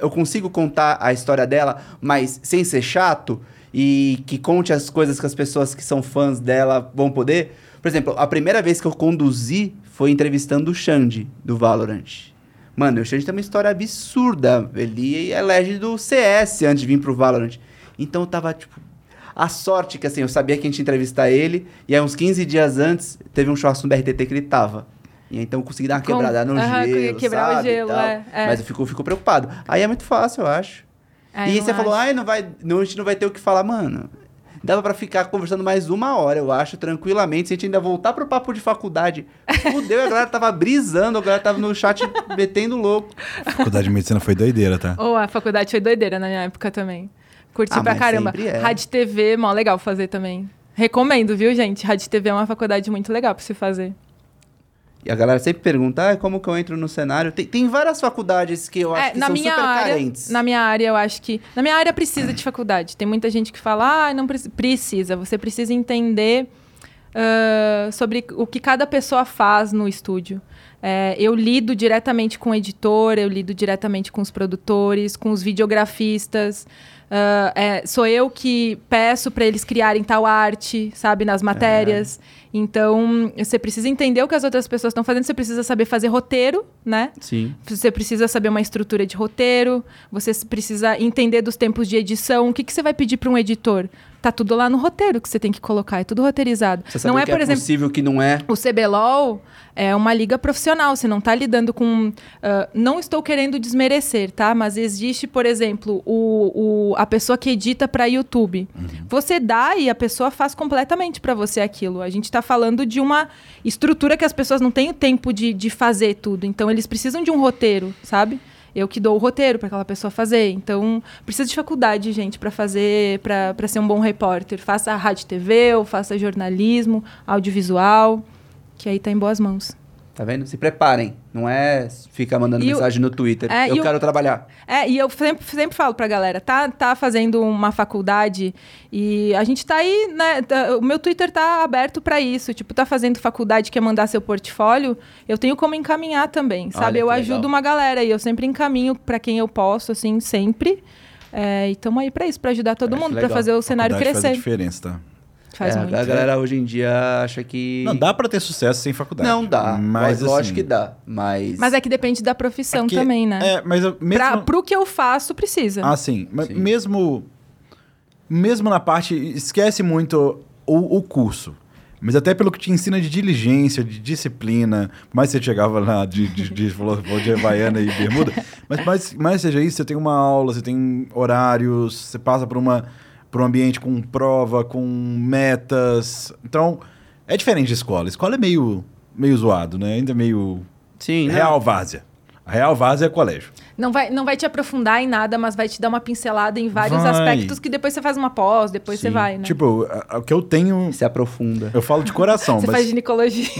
Eu consigo contar a história dela, mas sem ser chato e que conte as coisas que as pessoas que são fãs dela vão poder. Por exemplo, a primeira vez que eu conduzi foi entrevistando o Xande, do Valorant. Mano, o Xande tem uma história absurda. Ele é legend do CS antes de vir pro Valorant. Então eu tava, tipo... A sorte que, assim, eu sabia que a gente ia entrevistar ele. E aí, uns 15 dias antes, teve um churrasco no BRTT que ele tava. E aí, então eu consegui dar uma Com- quebrada no Aham, gelo, quebrar o sabe, e gelo, é, é. Mas eu fico, fico preocupado. Aí é muito fácil, eu acho. É, e você falou, acho. ai, não vai, não, a gente não vai ter o que falar. Mano, dava pra ficar conversando mais uma hora, eu acho, tranquilamente. Se a gente ainda voltar pro papo de faculdade, fudeu, a galera tava brisando, a galera tava no chat metendo louco. A faculdade de medicina foi doideira, tá? Ou a faculdade foi doideira na minha época também. Curti Ah, pra mas caramba. é. Rádio TV, mó legal fazer também. Recomendo, viu, gente? Rádio TV é uma faculdade muito legal pra se fazer. E a galera sempre pergunta, ah, como que eu entro no cenário? Tem, tem várias faculdades que eu acho É, que na são minha super área, carentes. na minha área eu acho que na minha área precisa de faculdade. Tem muita gente que fala, ah, não preci- precisa. Você precisa entender ah, sobre o que cada pessoa faz no estúdio. É, eu lido diretamente com o editor, eu lido diretamente com os produtores, com os videografistas. Ah, é, sou eu que peço para eles criarem tal arte, sabe, nas matérias. Então, você precisa entender o que as outras pessoas estão fazendo, você precisa saber fazer roteiro, né? Sim. Você precisa saber uma estrutura de roteiro, você precisa entender dos tempos de edição. O que, que você vai pedir para um editor? Tá tudo lá no roteiro que você tem que colocar, é tudo roteirizado. Você sabe não é, que por é exemplo, possível que não é. o CBLOL é uma liga profissional, você não está lidando com. ah, não estou querendo desmerecer, tá? Mas existe, por exemplo, o, o- a pessoa que edita para YouTube. Você dá e a pessoa faz completamente para você aquilo. A gente está falando de uma estrutura que as pessoas não têm o tempo de, de fazer tudo. Então, eles precisam de um roteiro, sabe? Eu que dou o roteiro para aquela pessoa fazer. Então, precisa de faculdade, gente, para fazer, para ser um bom repórter. Faça rádio TV, ou faça jornalismo, audiovisual, que aí tá em boas mãos. Tá vendo? Se preparem. Não é ficar mandando E o- mensagem no Twitter. É, eu o- quero trabalhar. É, e eu sempre, sempre falo pra galera, tá, tá fazendo uma faculdade e a gente tá aí, né? tá- o meu Twitter tá aberto pra isso. Tipo, tá fazendo faculdade, quer mandar seu portfólio, eu tenho como encaminhar também, sabe? Olha eu ajudo legal. uma galera e eu sempre encaminho pra quem eu posso, assim, sempre. É, e tamo aí pra isso, pra ajudar todo Acho mundo, pra legal. fazer o cenário Faculdade Faz a crescer. diferença, tá? Faz É, muito. A galera hoje em dia acha que. Não, dá pra ter sucesso sem faculdade. Não dá. Mas, lógico assim, que dá. Mas. Mas é que depende da profissão porque- também, né? É, mas eu- mesmo... Pra, pro que eu faço, precisa. Ah, sim. Mas Sim. mesmo mesmo na parte esquece muito o, o curso. Mas até pelo que te ensina de diligência, de disciplina, por mais que você chegava lá de, de, de, falou de Havaiana e bermuda, mas mais, mais seja isso, você tem uma aula, você tem horários, você passa por, uma, por um ambiente com prova, com metas. Então, é diferente de escola. Escola é meio, meio zoado, né? Ainda meio Sim, né? real várzea. A real várzea é colégio. Não vai, não vai te aprofundar em nada, mas vai te dar uma pincelada em vários Vai. aspectos que depois você faz uma pós, depois você Sim. vai, né? Tipo, o que eu tenho Se aprofunda. Eu falo de coração, você mas. faz ginecologia.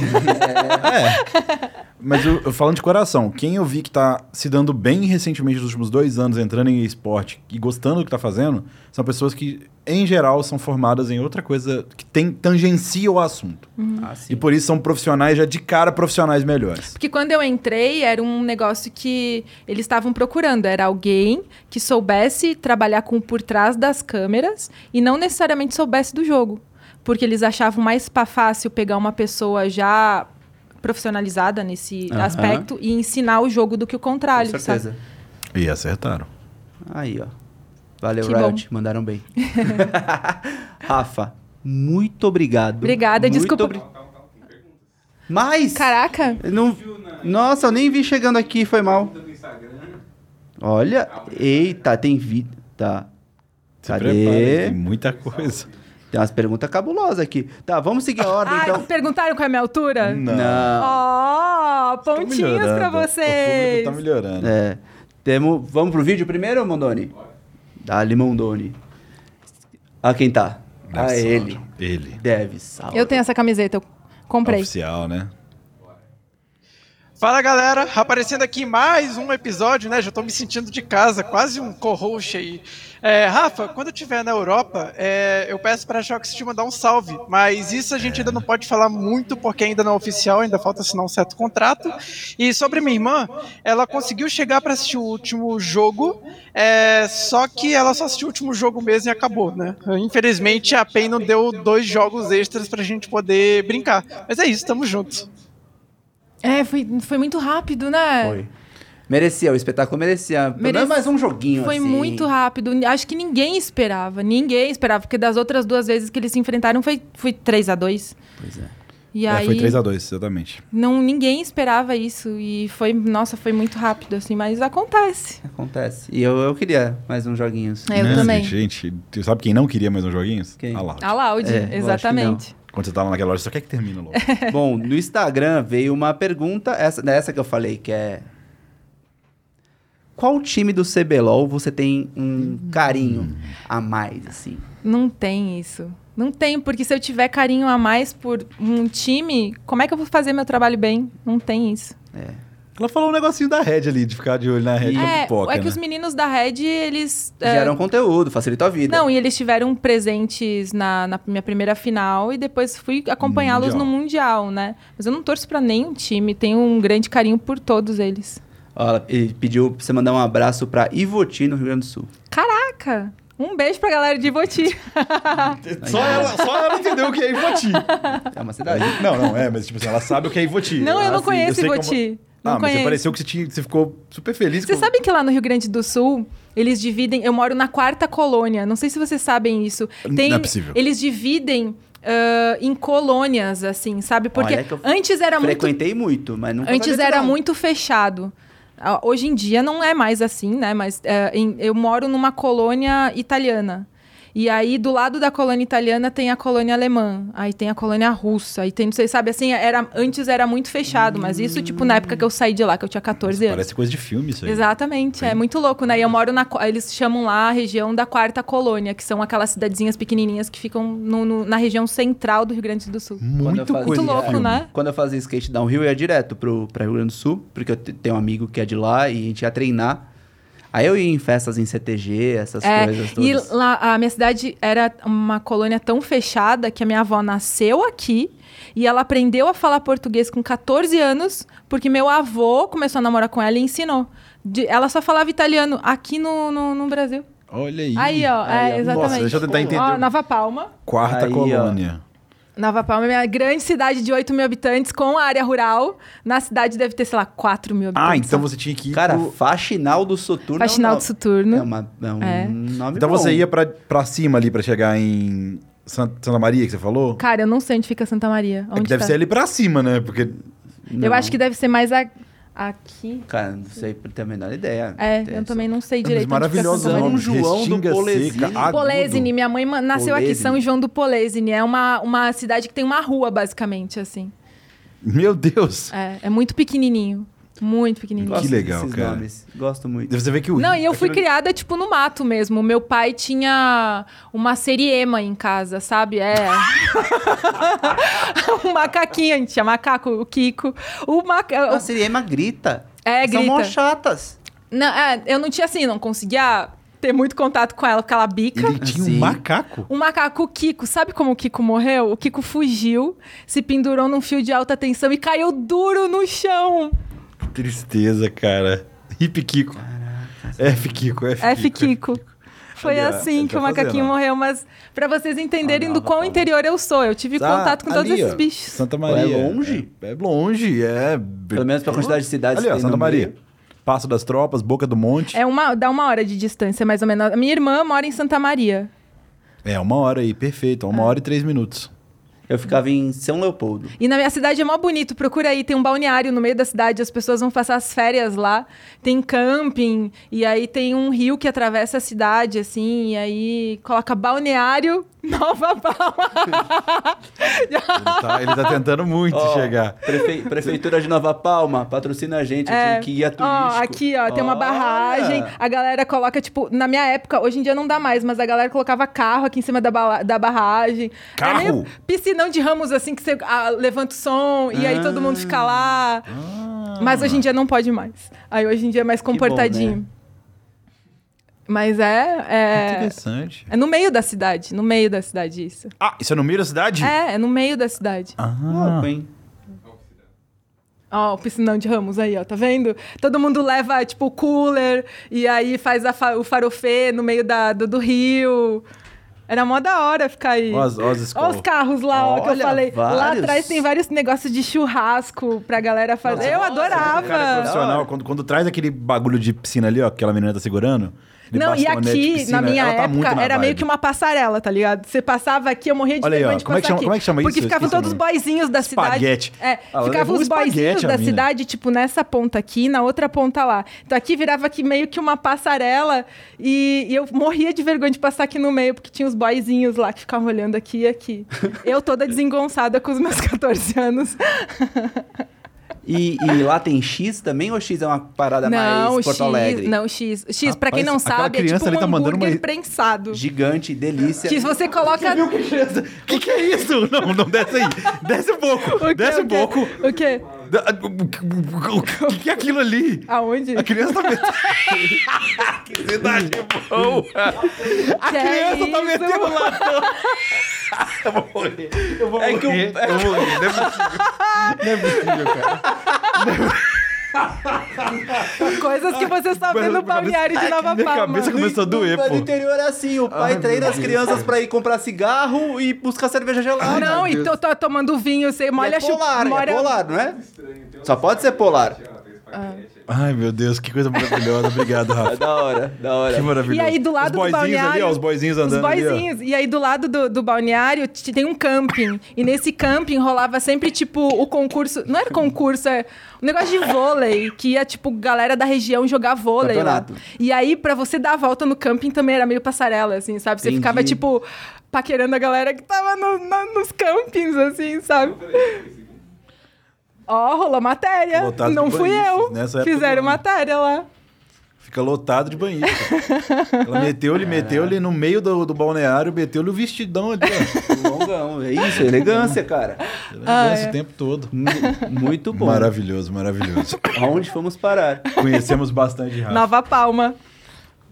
É. Mas eu, eu falando de coração, quem eu vi que tá se dando bem recentemente nos últimos dois anos entrando em esporte e gostando do que tá fazendo, são pessoas que em geral, são formadas em outra coisa que tem tangencia o assunto. Ah, sim. E por isso são profissionais já de cara profissionais melhores. Porque quando eu entrei, era um negócio que eles estavam procurando. Era alguém que soubesse trabalhar com o por trás das câmeras e não necessariamente soubesse do jogo. Porque eles achavam mais fácil pegar uma pessoa já profissionalizada nesse aspecto e ensinar o jogo do que o contrário, Com sabe? certeza. E acertaram. Aí, ó. Valeu, Que Riot. Mandaram bem. Rafa, muito obrigado. Obrigada, Muito desculpa. obri- Mas... Caraca, Não... Nossa, eu nem vi chegando aqui, foi mal. Olha, eita, tem vida. Tá. Se Cadê? prepare, tem muita coisa. Tem umas perguntas cabulosas aqui. Tá, vamos seguir a ordem, ah, então. perguntaram qual é a minha altura? Não. Ó, Tô pontinhos pra. O vocês. público tá melhorando. É. Temos... Vamos pro vídeo primeiro, Mondoni? Dá-lhe, Mondoni. Ah, quem tá? Ah, Deve ser ele. Ele. Deve salve. Eu tenho essa camiseta, eu comprei. Oficial, né? Fala galera, aparecendo aqui mais um episódio, né? Já tô me sentindo de casa, quase um co-host aí. É, Rafa, quando eu estiver na Europa, é, eu peço pra Jox te mandar um salve, mas isso a gente ainda não pode falar muito porque ainda não é oficial, ainda falta assinar um certo contrato. E sobre minha irmã, ela conseguiu chegar pra assistir o último jogo, é, só que ela só assistiu o último jogo mesmo e acabou, né? Infelizmente a PEN não deu dois jogos extras pra gente poder brincar. Mas é isso, tamo juntos. É, foi, foi muito rápido, né? Foi. Merecia, o espetáculo merecia. Merece- mais um joguinho, Foi assim. muito rápido. Acho que ninguém esperava. Ninguém esperava. Porque das outras duas vezes que eles se enfrentaram foi, foi 3 a 2 Pois é. E É, aí. foi 3x2, exatamente. Não, ninguém esperava isso. E foi, nossa, foi muito rápido, assim, mas acontece. Acontece. E eu, eu queria mais uns joguinhos. É, eu Né, também. Gente, tu sabe quem não queria mais uns joguinhos? Quem? A Loud. A Loud, É, exatamente. Quando você tava naquela loja, só quer que termine logo. Bom, no Instagram veio uma pergunta, essa, dessa que eu falei, que é... Qual time do CBLOL você tem um carinho a mais, assim? Não tem isso. Não tem, porque se eu tiver carinho a mais por um time, como é que eu vou fazer meu trabalho bem? Não tem isso. Ela falou um negocinho da Red ali, de ficar de olho na Red com é, pipoca, é que né? os meninos da Red, eles. é, Geram conteúdo, facilita a vida. Não, e eles tiveram presentes na, na minha primeira final e depois fui acompanhá-los no Mundial, né? Mas eu não torço pra nenhum time, tenho um grande carinho por todos eles. Ela- pediu pra você mandar um abraço pra Ivoti, no Rio Grande do Sul. Caraca! Um beijo pra galera de Ivoti. Só ela, só ela entendeu o que é Ivoti. É uma cidade. Não, não, é, mas tipo assim, ela sabe o que é Ivoti. Não, eu Ah, não sim, conheço sei como- Ivoti. Não ah, mas conheço. você pareceu que você, tinha, você ficou super feliz. Vocês com- sabem que lá no Rio Grande do Sul, eles dividem. Eu moro na quarta colônia. Não sei se vocês sabem isso. Tem, Não é possível. Eles dividem ah, em colônias, assim, sabe? Porque Olha que eu antes era muito Frequentei muito, mas nunca Antes era muito fechado. Ah, Hoje em dia não é mais assim, né? Mas é, em- eu moro numa colônia italiana. E aí, do lado da colônia italiana, tem a colônia alemã. Aí tem a colônia russa. Aí tem, não sei, sabe, assim, era, antes era muito fechado. Mas isso, tipo, na época que eu saí de lá, que eu tinha 14 anos. Parece coisa de filme isso aí. Exatamente, é muito louco, né? E eu moro na. Eles chamam lá a região da quarta colônia, que são aquelas cidadezinhas pequenininhas que ficam no- no- na região central do Rio Grande do Sul. Muito fazia- coisa Muito louco, filme. né? Quando eu fazia skate downhill, eu ia direto pro, pra Rio Grande do Sul, porque eu te- tenho um amigo que é de lá e a gente ia treinar. Aí eu ia em festas em CTG, essas É, coisas e todas. lá, a minha cidade era uma colônia tão fechada que a minha avó nasceu aqui e ela aprendeu a falar português com 14 anos porque meu avô começou a namorar com ela e ensinou. De- ela só falava italiano aqui no, no, no Brasil. Olha aí. Aí, ó, Aí, ó. é, exatamente. Nossa, deixa eu tentar entender. Ó, Nova Palma. Quarta Aí, ó. Nova Palma é uma grande cidade de 8 mil habitantes com área rural. Na cidade deve ter, sei lá, 4 mil habitantes. Ah, então você tinha que ir Cara, pro... Faxinal do Soturno. Faxinal é um do Soturno. É, uma, é um É. nome Então bom. você ia pra, pra cima ali pra chegar em San- Santa Maria, que você falou? Cara, eu não sei onde fica Santa Maria. É que Onde deve tá? ser ali pra cima, né? Porque Eu Não. acho que deve ser mais a- aqui. Cara, não sei, não tenho a menor ideia. É, Tem eu essa- também não sei Mas direito. maravilhoso. São João do Polesine. Polesine, minha mãe nasceu aqui, Polesine. São João do Polesine. É uma, uma cidade que tem uma rua, basicamente, assim. Meu Deus. É, é muito pequenininho. Muito pequenininho. Gosto Que legal, desses cara. nomes. Gosto muito. Você vê que o Não, e eu fui aquilo- criada, tipo, no mato mesmo. Meu pai tinha uma seriema em casa, sabe? É. um macaquinho, a gente tinha macaco, o Kiko. O maca... A Siriema grita. É, São grita. mó chatas. Não, é, eu não tinha assim, não conseguia ter muito contato com ela, porque ela bica. Ele tinha Sim. um macaco. Um macaco Kiko, sabe como o Kiko morreu? O Kiko fugiu, se pendurou num fio de alta tensão e caiu duro no chão. Que tristeza, cara. Hip Kiko. F Kiko, F, F Kiko. Foi Ali, ó, assim que tá o macaquinho fazendo, morreu, mas pra vocês entenderem Ah, do quão palma. interior eu sou, eu tive Tá contato com todos ali, esses ó, bichos. Santa Maria. É longe? É, é longe, é. Pelo menos pra quantidade de cidades Ali, que ó, tem Santa no Maria. meio. Passo das Tropas, Boca do Monte. É uma, dá uma hora de distância, mais ou menos. Minha irmã mora em Santa Maria. É, uma hora aí, perfeito. Uma hora e três minutos. Eu ficava em São Leopoldo. E na minha cidade é mó bonito. Procura aí, tem um balneário no meio da cidade, as pessoas vão passar as férias lá. Tem camping, e aí tem um rio que atravessa a cidade, assim, e aí coloca balneário Nova Palma. Ele tá, ele tá tentando muito Ó, chegar. prefe- Prefeitura de Nova Palma, patrocina a gente É. aqui, que guia turístico. Ó, aqui, ó, tem uma Olha! barragem. A galera coloca, tipo, na minha época, hoje em dia não dá mais, mas a galera colocava carro aqui em cima da, bala- da barragem. Carro? É meio piscinão de ramos, assim, que você ah, levanta o som e aí todo mundo fica lá. Mas hoje em dia não pode mais. Aí hoje em dia é mais bom, comportadinho. Mas é, é. Interessante. É no meio da cidade. No meio da cidade, isso. Ah, isso é no meio da cidade? É, é no meio da cidade. Ah, Louco, hein? Ó, o piscinão de ramos aí, ó, tá vendo? Todo mundo leva, tipo, cooler e aí faz a fa- o farofê no meio da, do, do rio. Era mó da hora ficar aí. Ó as- ó as Ó escolas. os carros lá, ó, que eu falei. Lá vários. atrás tem vários negócios de churrasco pra galera fazer. eu nossa, adorava. O cara é profissional. Quando, quando traz aquele bagulho de piscina ali, ó, que aquela menina tá segurando. Aquele Não, e de aqui, piscina, na minha tá época, na era meio que uma passarela, tá ligado? Você passava aqui, eu morria de Olha vergonha de como é que chama- aqui. como é que chama isso? Porque ficavam todos os nome. boizinhos da Espaguete. cidade. É, Ela ficavam os boizinhos espaguete, a da cidade, tipo, nessa ponta aqui, na outra ponta lá. Então aqui virava aqui meio que uma passarela e, e eu morria de vergonha de passar aqui no meio, porque tinha os boizinhos lá que ficavam olhando aqui e aqui. Eu toda desengonçada com os meus 14 anos. E, e lá tem X também ou X é uma parada não, mais Porto X, Alegre? não, X. X, pra quem não sabe, é criança tipo um ali tá mandando hambúrguer uma- prensado. Gigante, delícia. Que se você coloca... O que, que é isso? Não, não, desce aí. Desce um pouco. O desce o um pouco. O quê? O que, que é aquilo ali? Aonde? A criança tá metendo. que cidade boa! A Que é criança tá isso? metendo latão. Eu vou morrer. Eu vou É que o- morrer. Eu vou morrer. Não é possível. Não é possível, cara. Coisas que você só vê no balneário de Nova minha Palma. cabeça começou a doer, Mas pô. No interior é assim, o pai Ai, treina as crianças pra ir comprar cigarro e buscar cerveja gelada. Não, e tô, tô tomando vinho, você E molha é polar, é polar, não é? Só pode ser polar. Ai, meu Deus, que coisa maravilhosa. Obrigado, É Rafa. da hora, da hora. Que maravilhoso. E aí do lado os do balneário... ali, ó, os boizinhos andando Os ali, boizinhos. E aí do lado do, do balneário tem um camping. e nesse camping rolava sempre, tipo, o concurso... Não era concurso, é um negócio de vôlei. Que ia, tipo, galera da região jogar vôlei lá. Campeonato. E aí, pra você dar a volta no camping também era meio passarela, assim, sabe? Você Entendi. ficava, tipo, paquerando a galera que tava no- na- nos campings, assim, sabe? Ó, rolou matéria. Lotado de Não fui eu. Nessa Fizeram não. matéria lá. Fica lotado de banheiro. Ela meteu-lhe, meteu-lhe no meio do, do balneário, meteu-lhe o vestidão ali, ó. Longão, é isso, elegância, cara. Ela Ah, é. o tempo todo. Mu- Muito bom. Maravilhoso, maravilhoso. Aonde fomos parar? Conhecemos bastante Rafa. Nova Palma.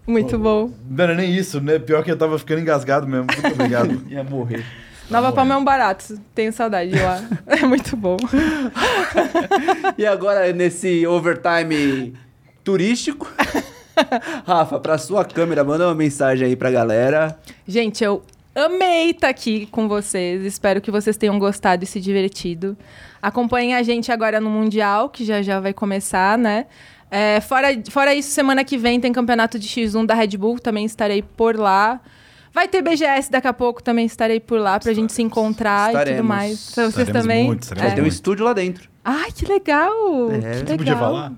Muito bom. Não era nem isso, né? Pior que eu tava ficando engasgado mesmo. Muito obrigado. Ia morrer. Nova Palma é um barato. Tenho saudade de lá. É muito bom. E agora, nesse overtime turístico, Rafa, pra sua câmera, manda uma mensagem aí pra galera. Gente, eu amei estar aqui com vocês. Espero que vocês tenham gostado e se divertido. Acompanhem a gente agora no Mundial, que já já vai começar, né? É, fora, fora isso, semana que vem tem campeonato de X1 da Red Bull, também estarei por lá. Vai ter BGS daqui a pouco, também estarei por lá pra gente se encontrar e tudo Estaremos. mais. Vocês Estaremos também? muito, estaremos É. Tem um estúdio lá dentro. Ai, que legal! É. que Você legal. Podia falar?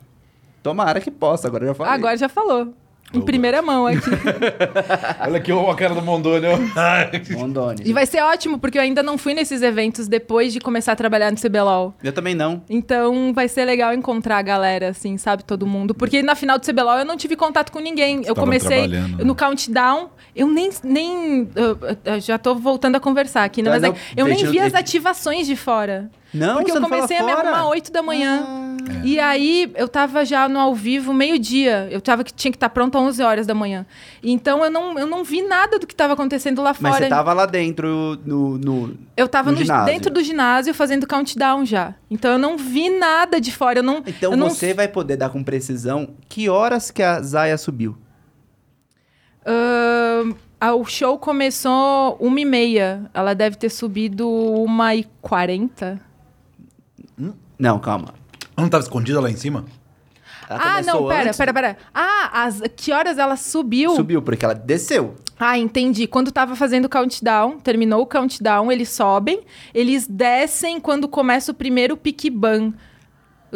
Tomara que possa, agora eu já falei. Agora já falou. Em primeira mão aqui. Olha aqui a cara do Mondoni, ó. Mondoni. E vai ser ótimo, porque eu ainda não fui nesses eventos depois de começar a trabalhar no CBLOL. Eu também não. Então vai ser legal encontrar a galera, assim, sabe? Todo mundo. Porque na final do CBLOL eu não tive contato com ninguém. eu tava comecei né? no countdown, eu nem. nem eu- eu já tô voltando a conversar aqui, né? Tá, Mas é não, eu nem eu- vi as ativações de fora. Não, porque você eu não fala comecei a me arrumar 8 da manhã. E aí eu tava já no ao vivo meio-dia. Eu tava que tinha que estar pronto às 11 horas da manhã. Então eu não, eu não vi nada do que tava acontecendo lá Mas fora. você tava lá dentro no. no... Eu tava no no- ginásio. dentro do ginásio fazendo countdown já. Então eu não vi nada de fora. Eu não. Então eu não você vai poder dar com precisão que horas que a Zaya subiu. Ah, o show começou uma e meia. Ela deve ter subido uma e quarenta. Não, calma. Não tava escondida lá em cima? Ela Ah, não, pera, antes- pera, pera. Ah, as, que horas ela subiu? Subiu, porque ela desceu. Ah, entendi. Quando tava fazendo o countdown, terminou o countdown, eles sobem, eles descem quando começa o primeiro pick ban.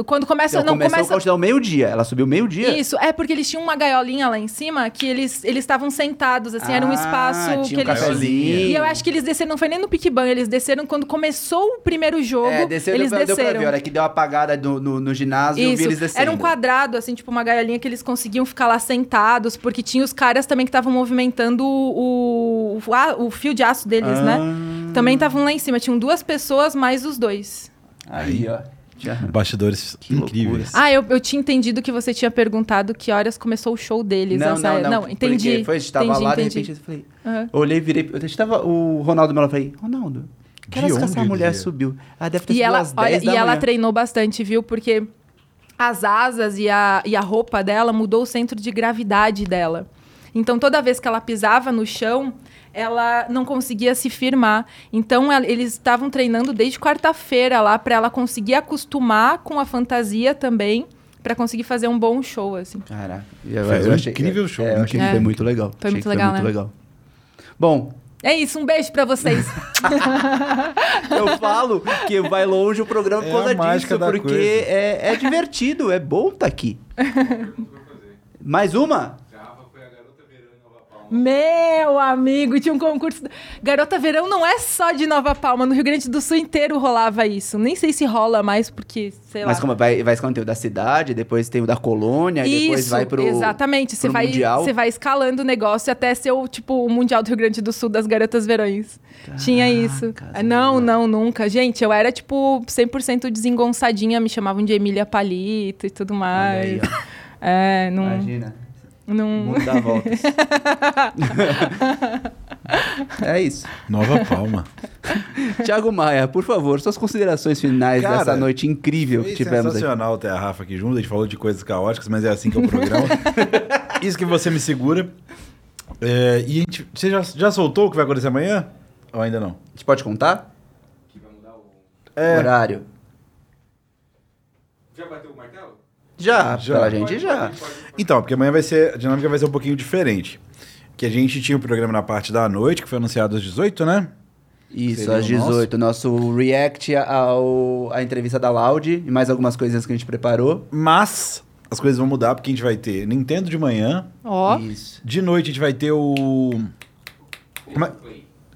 Quando começa, Então, não começou começa o countdown meio-dia. Ela subiu meio-dia? Isso, é porque eles tinham uma gaiolinha lá em cima que eles eles estavam sentados, assim, era um Ah, espaço tinha que um eles. cafezinho. E eu acho que eles desceram, não foi nem no Pick Ban, eles desceram quando começou o primeiro jogo. É, desceu, eles deu, pra, deu pra desceram. ver. A hora que deu uma apagada no, no, no ginásio, eu vi Isso, eles descendo. era um quadrado, assim, tipo uma gaiolinha que eles conseguiam ficar lá sentados, porque tinha os caras também que estavam movimentando o, o, o fio de aço deles, né? Ah. Também estavam lá em cima, tinham duas pessoas mais os dois. Aí, ó. Já- Bastidores Que incríveis. Ah, eu, eu tinha entendido que você tinha perguntado que horas começou o show deles. Não, essa- não, não. entendi. Porque foi, a gente tava entendi, lá, entendi. de repente, eu falei... Aham. Eu olhei, virei... Eu estava o Ronaldo Melo, eu falei, Ronaldo, que horas que essa mulher veio? subiu? Ela deve ter E subido ela, às olha, 10 e da ela manhã. treinou bastante, viu? Porque as asas e a, e a roupa dela mudou o centro de gravidade dela. Então, toda vez que ela pisava no chão, ela não conseguia se firmar. Então, ela- eles estavam treinando desde quarta-feira lá para ela conseguir acostumar com a fantasia também, para conseguir fazer um bom show, assim. Caraca. Eu, Fez um achei, incrível show, É, eu achei incrível. que foi muito legal. Foi Achei muito legal, muito né? legal. Bom, É isso, um beijo para vocês. eu falo que vai longe o programa por É causa a mágica disso, porque é, é divertido, é bom estar aqui. Mais uma? Meu amigo, tinha um concurso. Garota Verão não é só de Nova Palma, no Rio Grande do Sul inteiro rolava isso. Nem sei se rola mais, porque, sei Mas lá. como vai, vai esconder o da cidade, depois tem o da colônia, e depois Isso, vai pro. exatamente. Você vai, Mundial. vai escalando o negócio até ser o, tipo, o Mundial do Rio Grande do Sul das Garotas Verões. Tinha isso. Caracas, Não, não, nunca. Gente, eu era, tipo, 100% desengonçadinha, me chamavam de Emília Palito e tudo mais. aí. É, não... Imagina. O não... mundo dá voltas. é isso. Nova Palma. Tiago Maia, por favor, suas considerações finais Cara, dessa noite incrível que tivemos sensacional ter a Rafa aqui junto. A gente falou de coisas caóticas, mas é assim que é o programa. Isso que você me segura. É, e a gente, você já, já soltou o que vai acontecer amanhã? Ou ainda não? A gente pode contar? É, Horário. Já bateu o? Já, Já. pela gente já. Então, porque amanhã vai ser. A dinâmica vai ser um pouquinho diferente. Que a gente tinha o programa na parte da noite, que foi anunciado às 18, né? Isso, Seria às o nosso? 18, nosso react ao, à entrevista da Loud e mais algumas coisinhas que a gente preparou. Mas as coisas vão mudar, porque a gente vai ter Nintendo de manhã. Ó, Isso. De noite a gente vai ter o. Como é?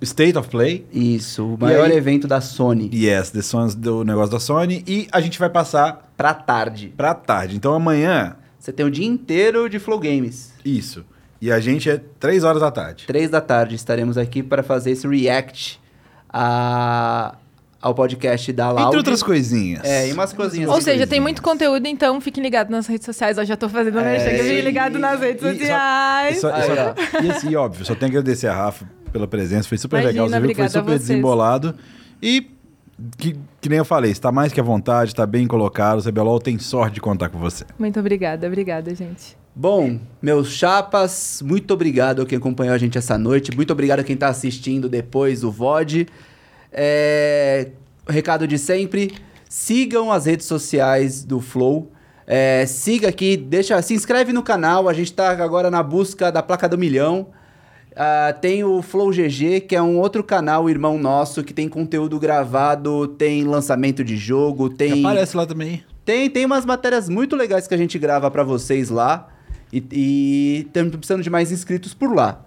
State of Play. Isso, o maior aí? evento da Sony. Yes, The Sons do negócio da Sony. E a gente vai passar Pra tarde. pra tarde. Então amanhã, Você tem o dia inteiro de Flow Games. isso. E a gente é 3 horas da tarde. Três da tarde estaremos aqui para fazer esse react a, ao podcast da Loud. Entre outras coisinhas. É, e umas coisinhas. Ou assim. seja, tem muito conteúdo, então fiquem ligados nas redes sociais. Eu já tô fazendo É, merchan, fiquem ligados nas redes E só- sociais. E, só- e só- e assim, óbvio, só tenho que agedecer a Rafa pela presença. Foi super Imagina, legal. Você viu que foi super desembolado. E, que, que nem eu falei, está mais que à vontade, está bem colocado. O CBLOL tem sorte de contar com você. Muito obrigada, obrigada, gente. Bom, meus chapas, muito obrigado a quem acompanhou a gente essa noite. Muito obrigado a quem tá assistindo depois o VOD. É, recado de sempre, sigam as redes sociais do Flow. É, siga aqui, deixa, se inscreve no canal. A gente tá agora na busca da placa do milhão. Ah, tem o Flow GG, que é um outro canal irmão nosso que tem conteúdo gravado, tem lançamento de jogo, tem Aparece lá também. tem, tem umas matérias muito legais que a gente grava pra vocês lá. E, estamos precisando de mais inscritos por lá.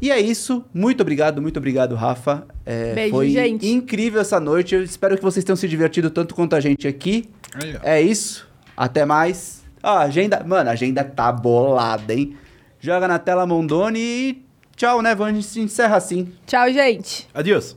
E é isso. Muito obrigado, muito obrigado, Rafa. É, Beijo, foi gente. incrível essa noite. Eu espero que vocês tenham se divertido tanto quanto a gente aqui. Aí. É isso. Até mais. Ah, a agenda. Mano, a agenda tá bolada, hein? Joga na tela Mondoni e tchau, né? Vamos encerrar assim. Tchau, gente. Adiós.